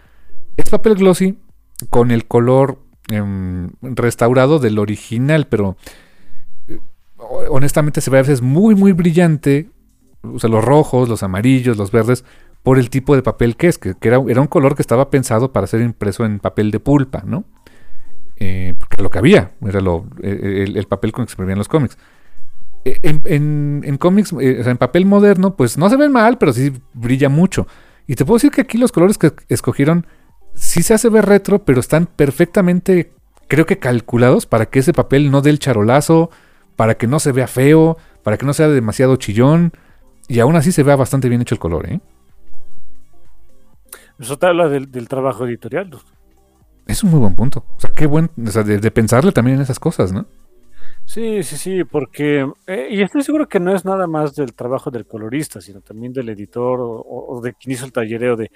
es papel glossy con el color em, restaurado del original, pero eh, honestamente se ve a veces muy, muy brillante o sea, los rojos, los amarillos, los verdes, por el tipo de papel que es, que, era, era, un color que estaba pensado para ser impreso en papel de pulpa, ¿no? Eh, lo que había, era lo, el, papel con que se imprimían los cómics. E, en, cómics, eh, o sea, en papel moderno, pues no se ven mal, pero sí brilla mucho. Y te puedo decir que aquí los colores que escogieron sí se hace ver retro, pero están perfectamente, creo que calculados para que ese papel no dé el charolazo, para que no se vea feo, para que no sea demasiado chillón. Y aún así se ve bastante bien hecho el color, ¿eh? Eso te habla del, trabajo editorial. Es un muy buen punto. O sea, qué buen. O sea, de, pensarle también en esas cosas, ¿no? Sí, sí, sí, porque. Eh, y estoy seguro que no es nada más del trabajo del colorista, sino también del editor o, de quien hizo el tallereo de.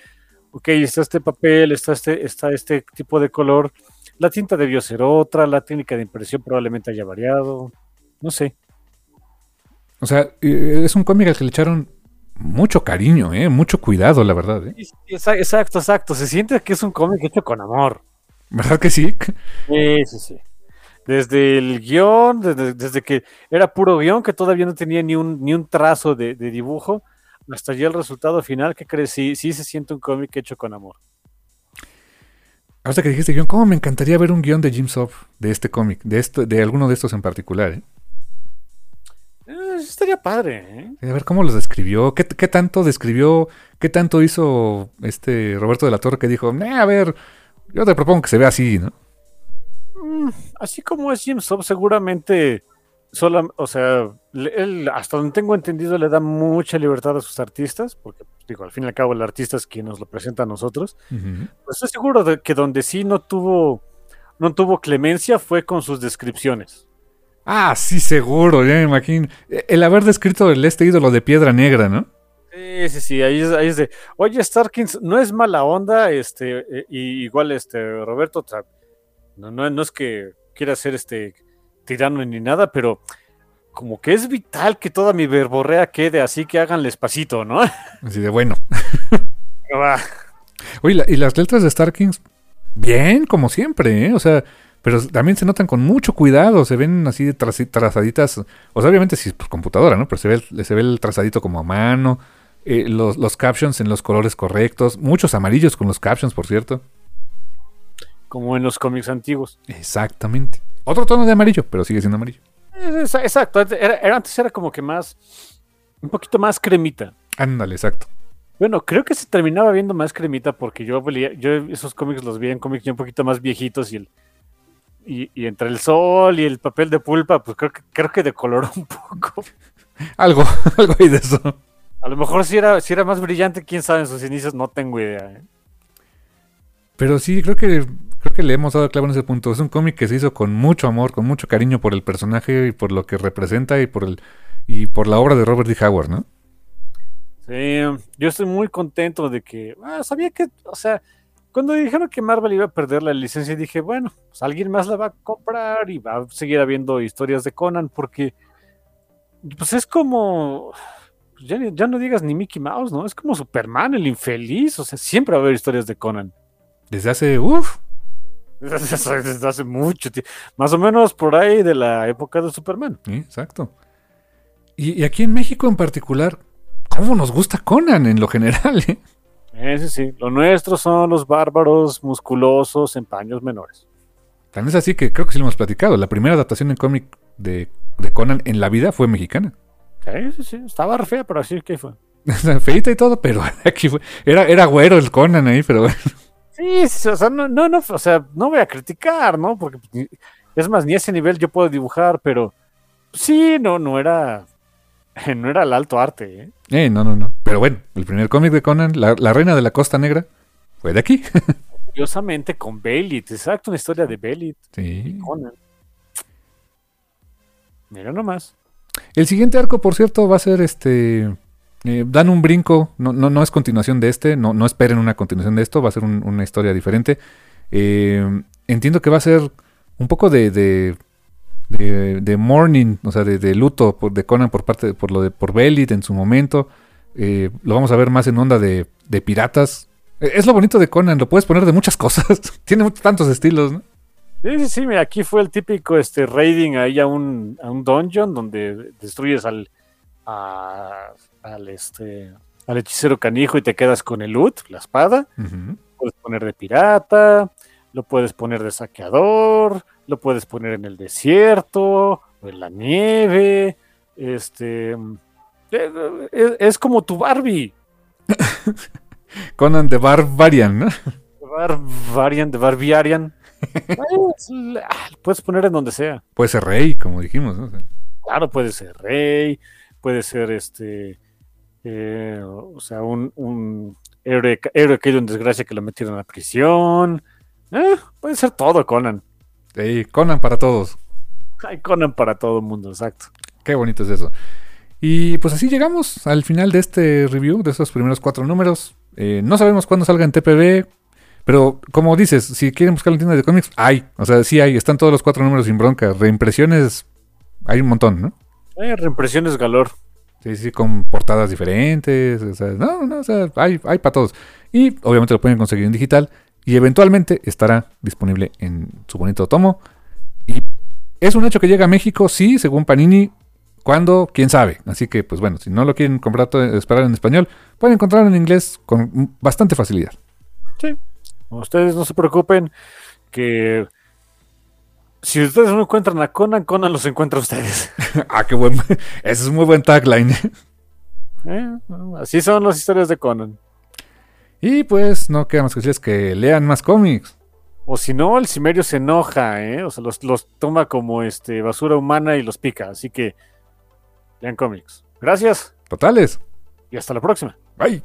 Ok, está este papel, está este, está este tipo de color. La tinta debió ser otra, la técnica de impresión probablemente haya variado. No sé. O sea, es un cómic al que le echaron mucho cariño, ¿eh? mucho cuidado, la verdad. ¿eh? Exacto, exacto. Se siente que es un cómic hecho con amor. ¿Verdad que sí? Sí, sí, sí. Desde el guion, desde, que era puro guion, que todavía no tenía ni un, ni un trazo de, dibujo, hasta ya el resultado final, que crees? Sí, sí se siente un cómic hecho con amor. Hasta que dijiste guion, ¿cómo me encantaría ver un guion de Jim Soft de este cómic, de, esto, de alguno de estos en particular? ¿eh? estaría padre. ¿eh? A ver cómo los describió, ¿Qué, tanto describió, qué tanto hizo este Roberto de la Torre que dijo, a ver, yo te propongo que se vea así, ¿no? Mm, así como es Jim Sub, seguramente, o sea, él, hasta donde tengo entendido, le da mucha libertad a sus artistas, porque, pues, digo, al fin y al cabo, el artista es quien nos lo presenta a nosotros. Pues estoy seguro de que donde sí no tuvo, no tuvo clemencia fue con sus descripciones. Ah, sí, seguro, ya me imagino. El haber descrito el este ídolo de piedra negra, ¿no? Sí, sí, sí, ahí es, ahí es de, oye, Starkins, no es mala onda, este, eh, y igual, este, Roberto, no, no, no es que quiera ser este tirano ni nada, pero como que es vital que toda mi verborrea quede así que hagan espacito, ¿no? Así de bueno. Oye, y las letras de Starkins, bien, como siempre, ¿eh? O sea, pero también se notan con mucho cuidado, se ven así trazaditas, o sea, obviamente si es por computadora, ¿no? Pero se ve, se ve el trazadito como a mano, eh, los, los, captions en los colores correctos, muchos amarillos con los captions, por cierto. Como en los cómics antiguos. Exactamente. Otro tono de amarillo, pero sigue siendo amarillo. Exacto, era, antes era como que más, un poquito más cremita. Ándale, exacto. Bueno, creo que se terminaba viendo más cremita porque yo, yo esos cómics los vi en cómics ya un poquito más viejitos y el, y, entre el sol y el papel de pulpa, pues creo que, creo que decoloró un poco. algo, algo hay de eso. A lo mejor si era, si era más brillante, quién sabe en sus inicios, no tengo idea. ¿eh? Pero sí, creo que creo que le hemos dado clavo en ese punto. Es un cómic que se hizo con mucho amor, con mucho cariño por el personaje y por lo que representa y por el y por la obra de Robert D. Howard, ¿no? Sí, yo estoy muy contento de que, ah, sabía que, o sea, cuando dijeron que Marvel iba a perder la licencia, dije, bueno, pues alguien más la va a comprar y va a seguir habiendo historias de Conan, porque pues es como, ya, ni- ya no digas ni Mickey Mouse, ¿no? Es como Superman, el infeliz. O sea, siempre va a haber historias de Conan. Desde hace, uff, Desde desde hace mucho tiempo. Más o menos por ahí de la época de Superman. Sí, exacto. Y, y aquí en México en particular, ¿cómo nos gusta Conan en lo general? eh? Ese sí. Lo nuestro son los bárbaros musculosos en paños menores. Tan es así que creo que sí lo hemos platicado. La primera adaptación en cómic de, de Conan en la vida fue mexicana. Sí, sí, sí. Estaba re fea, pero así que fue. Feita y todo, pero aquí fue. Era, era güero el Conan ahí, pero bueno. Sí, sí, o sea, no, no, no, o sea, no voy a criticar, ¿no? Porque ni- es más, ni ese nivel yo puedo dibujar, pero sí, no, no era, no era el alto arte, ¿eh? Eh, no, no, no. Pero bueno, el primer cómic de Conan, la, la reina de la Costa Negra, fue de aquí. Curiosamente con Belit, exacto, una historia de Belit, Sí. Conan. Mira nomás. El siguiente arco, por cierto, va a ser este. eh, dan un brinco, no, no, es continuación de este, no, no esperen una continuación de esto, va a ser un- una historia diferente. Eh, entiendo que va a ser un poco de, de, de, de mourning, o sea, de, luto por, de Conan por parte por lo de por Belit en su momento. Eh, lo vamos a ver más en onda de, de piratas. Eh, Es lo bonito de Conan, lo puedes poner de muchas cosas. Tiene tantos estilos, ¿no? Sí, sí, sí, mira, aquí fue el típico este raiding ahí a un, a un dungeon donde destruyes al, a- al este al hechicero canijo y te quedas con el loot, la espada. Ujú. puedes poner de pirata, lo puedes poner de saqueador, lo puedes poner en el desierto o en la nieve. Este eh, es, es como tu Barbie. Conan de Barbarian, ¿no? Barbarian, de Barbiarian. Pues, puedes poner en donde sea. Puede ser rey, como dijimos, Claro, puede ser rey, puede ser este, eh, o sea, un, un héroe, héroe caído en desgracia que lo metieron a la prisión. Eh, puede ser todo, Conan. Sí, Conan para todos. Hay Conan para todo el mundo, exacto. Qué bonito es eso. Y pues así llegamos al final de este review, de esos primeros cuatro números. Eh, no sabemos cuándo salga en TPB, pero como dices, si quieren buscar la tienda de cómics, hay. O sea, sí hay, están todos los cuatro números sin bronca. Reimpresiones, hay un montón, ¿no? Eh, reimpresiones galor. Sí, sí, con portadas diferentes. O sea, no, no, o sea, hay, hay para todos. Y obviamente lo pueden conseguir en digital. Y eventualmente estará disponible en su bonito tomo. Y es un hecho que llega a México, sí, según Panini. ¿Cuándo? ¿Quién sabe? Así que, pues bueno, si no lo quieren comprar esperar en español, pueden encontrarlo en inglés con bastante facilidad. Ustedes no se preocupen que si ustedes no encuentran a Conan, Conan los encuentra a ustedes. ah, qué buen. Ese es un muy buen tagline. Eh, Así son las historias de Conan. y pues no queda más que decirles que lean más cómics. O si no, el Cimerio se enoja, ¿eh? O sea, los, los toma como este, basura humana y los pica. Así que lean cómics. Gracias Totales. y hasta la próxima. Bye.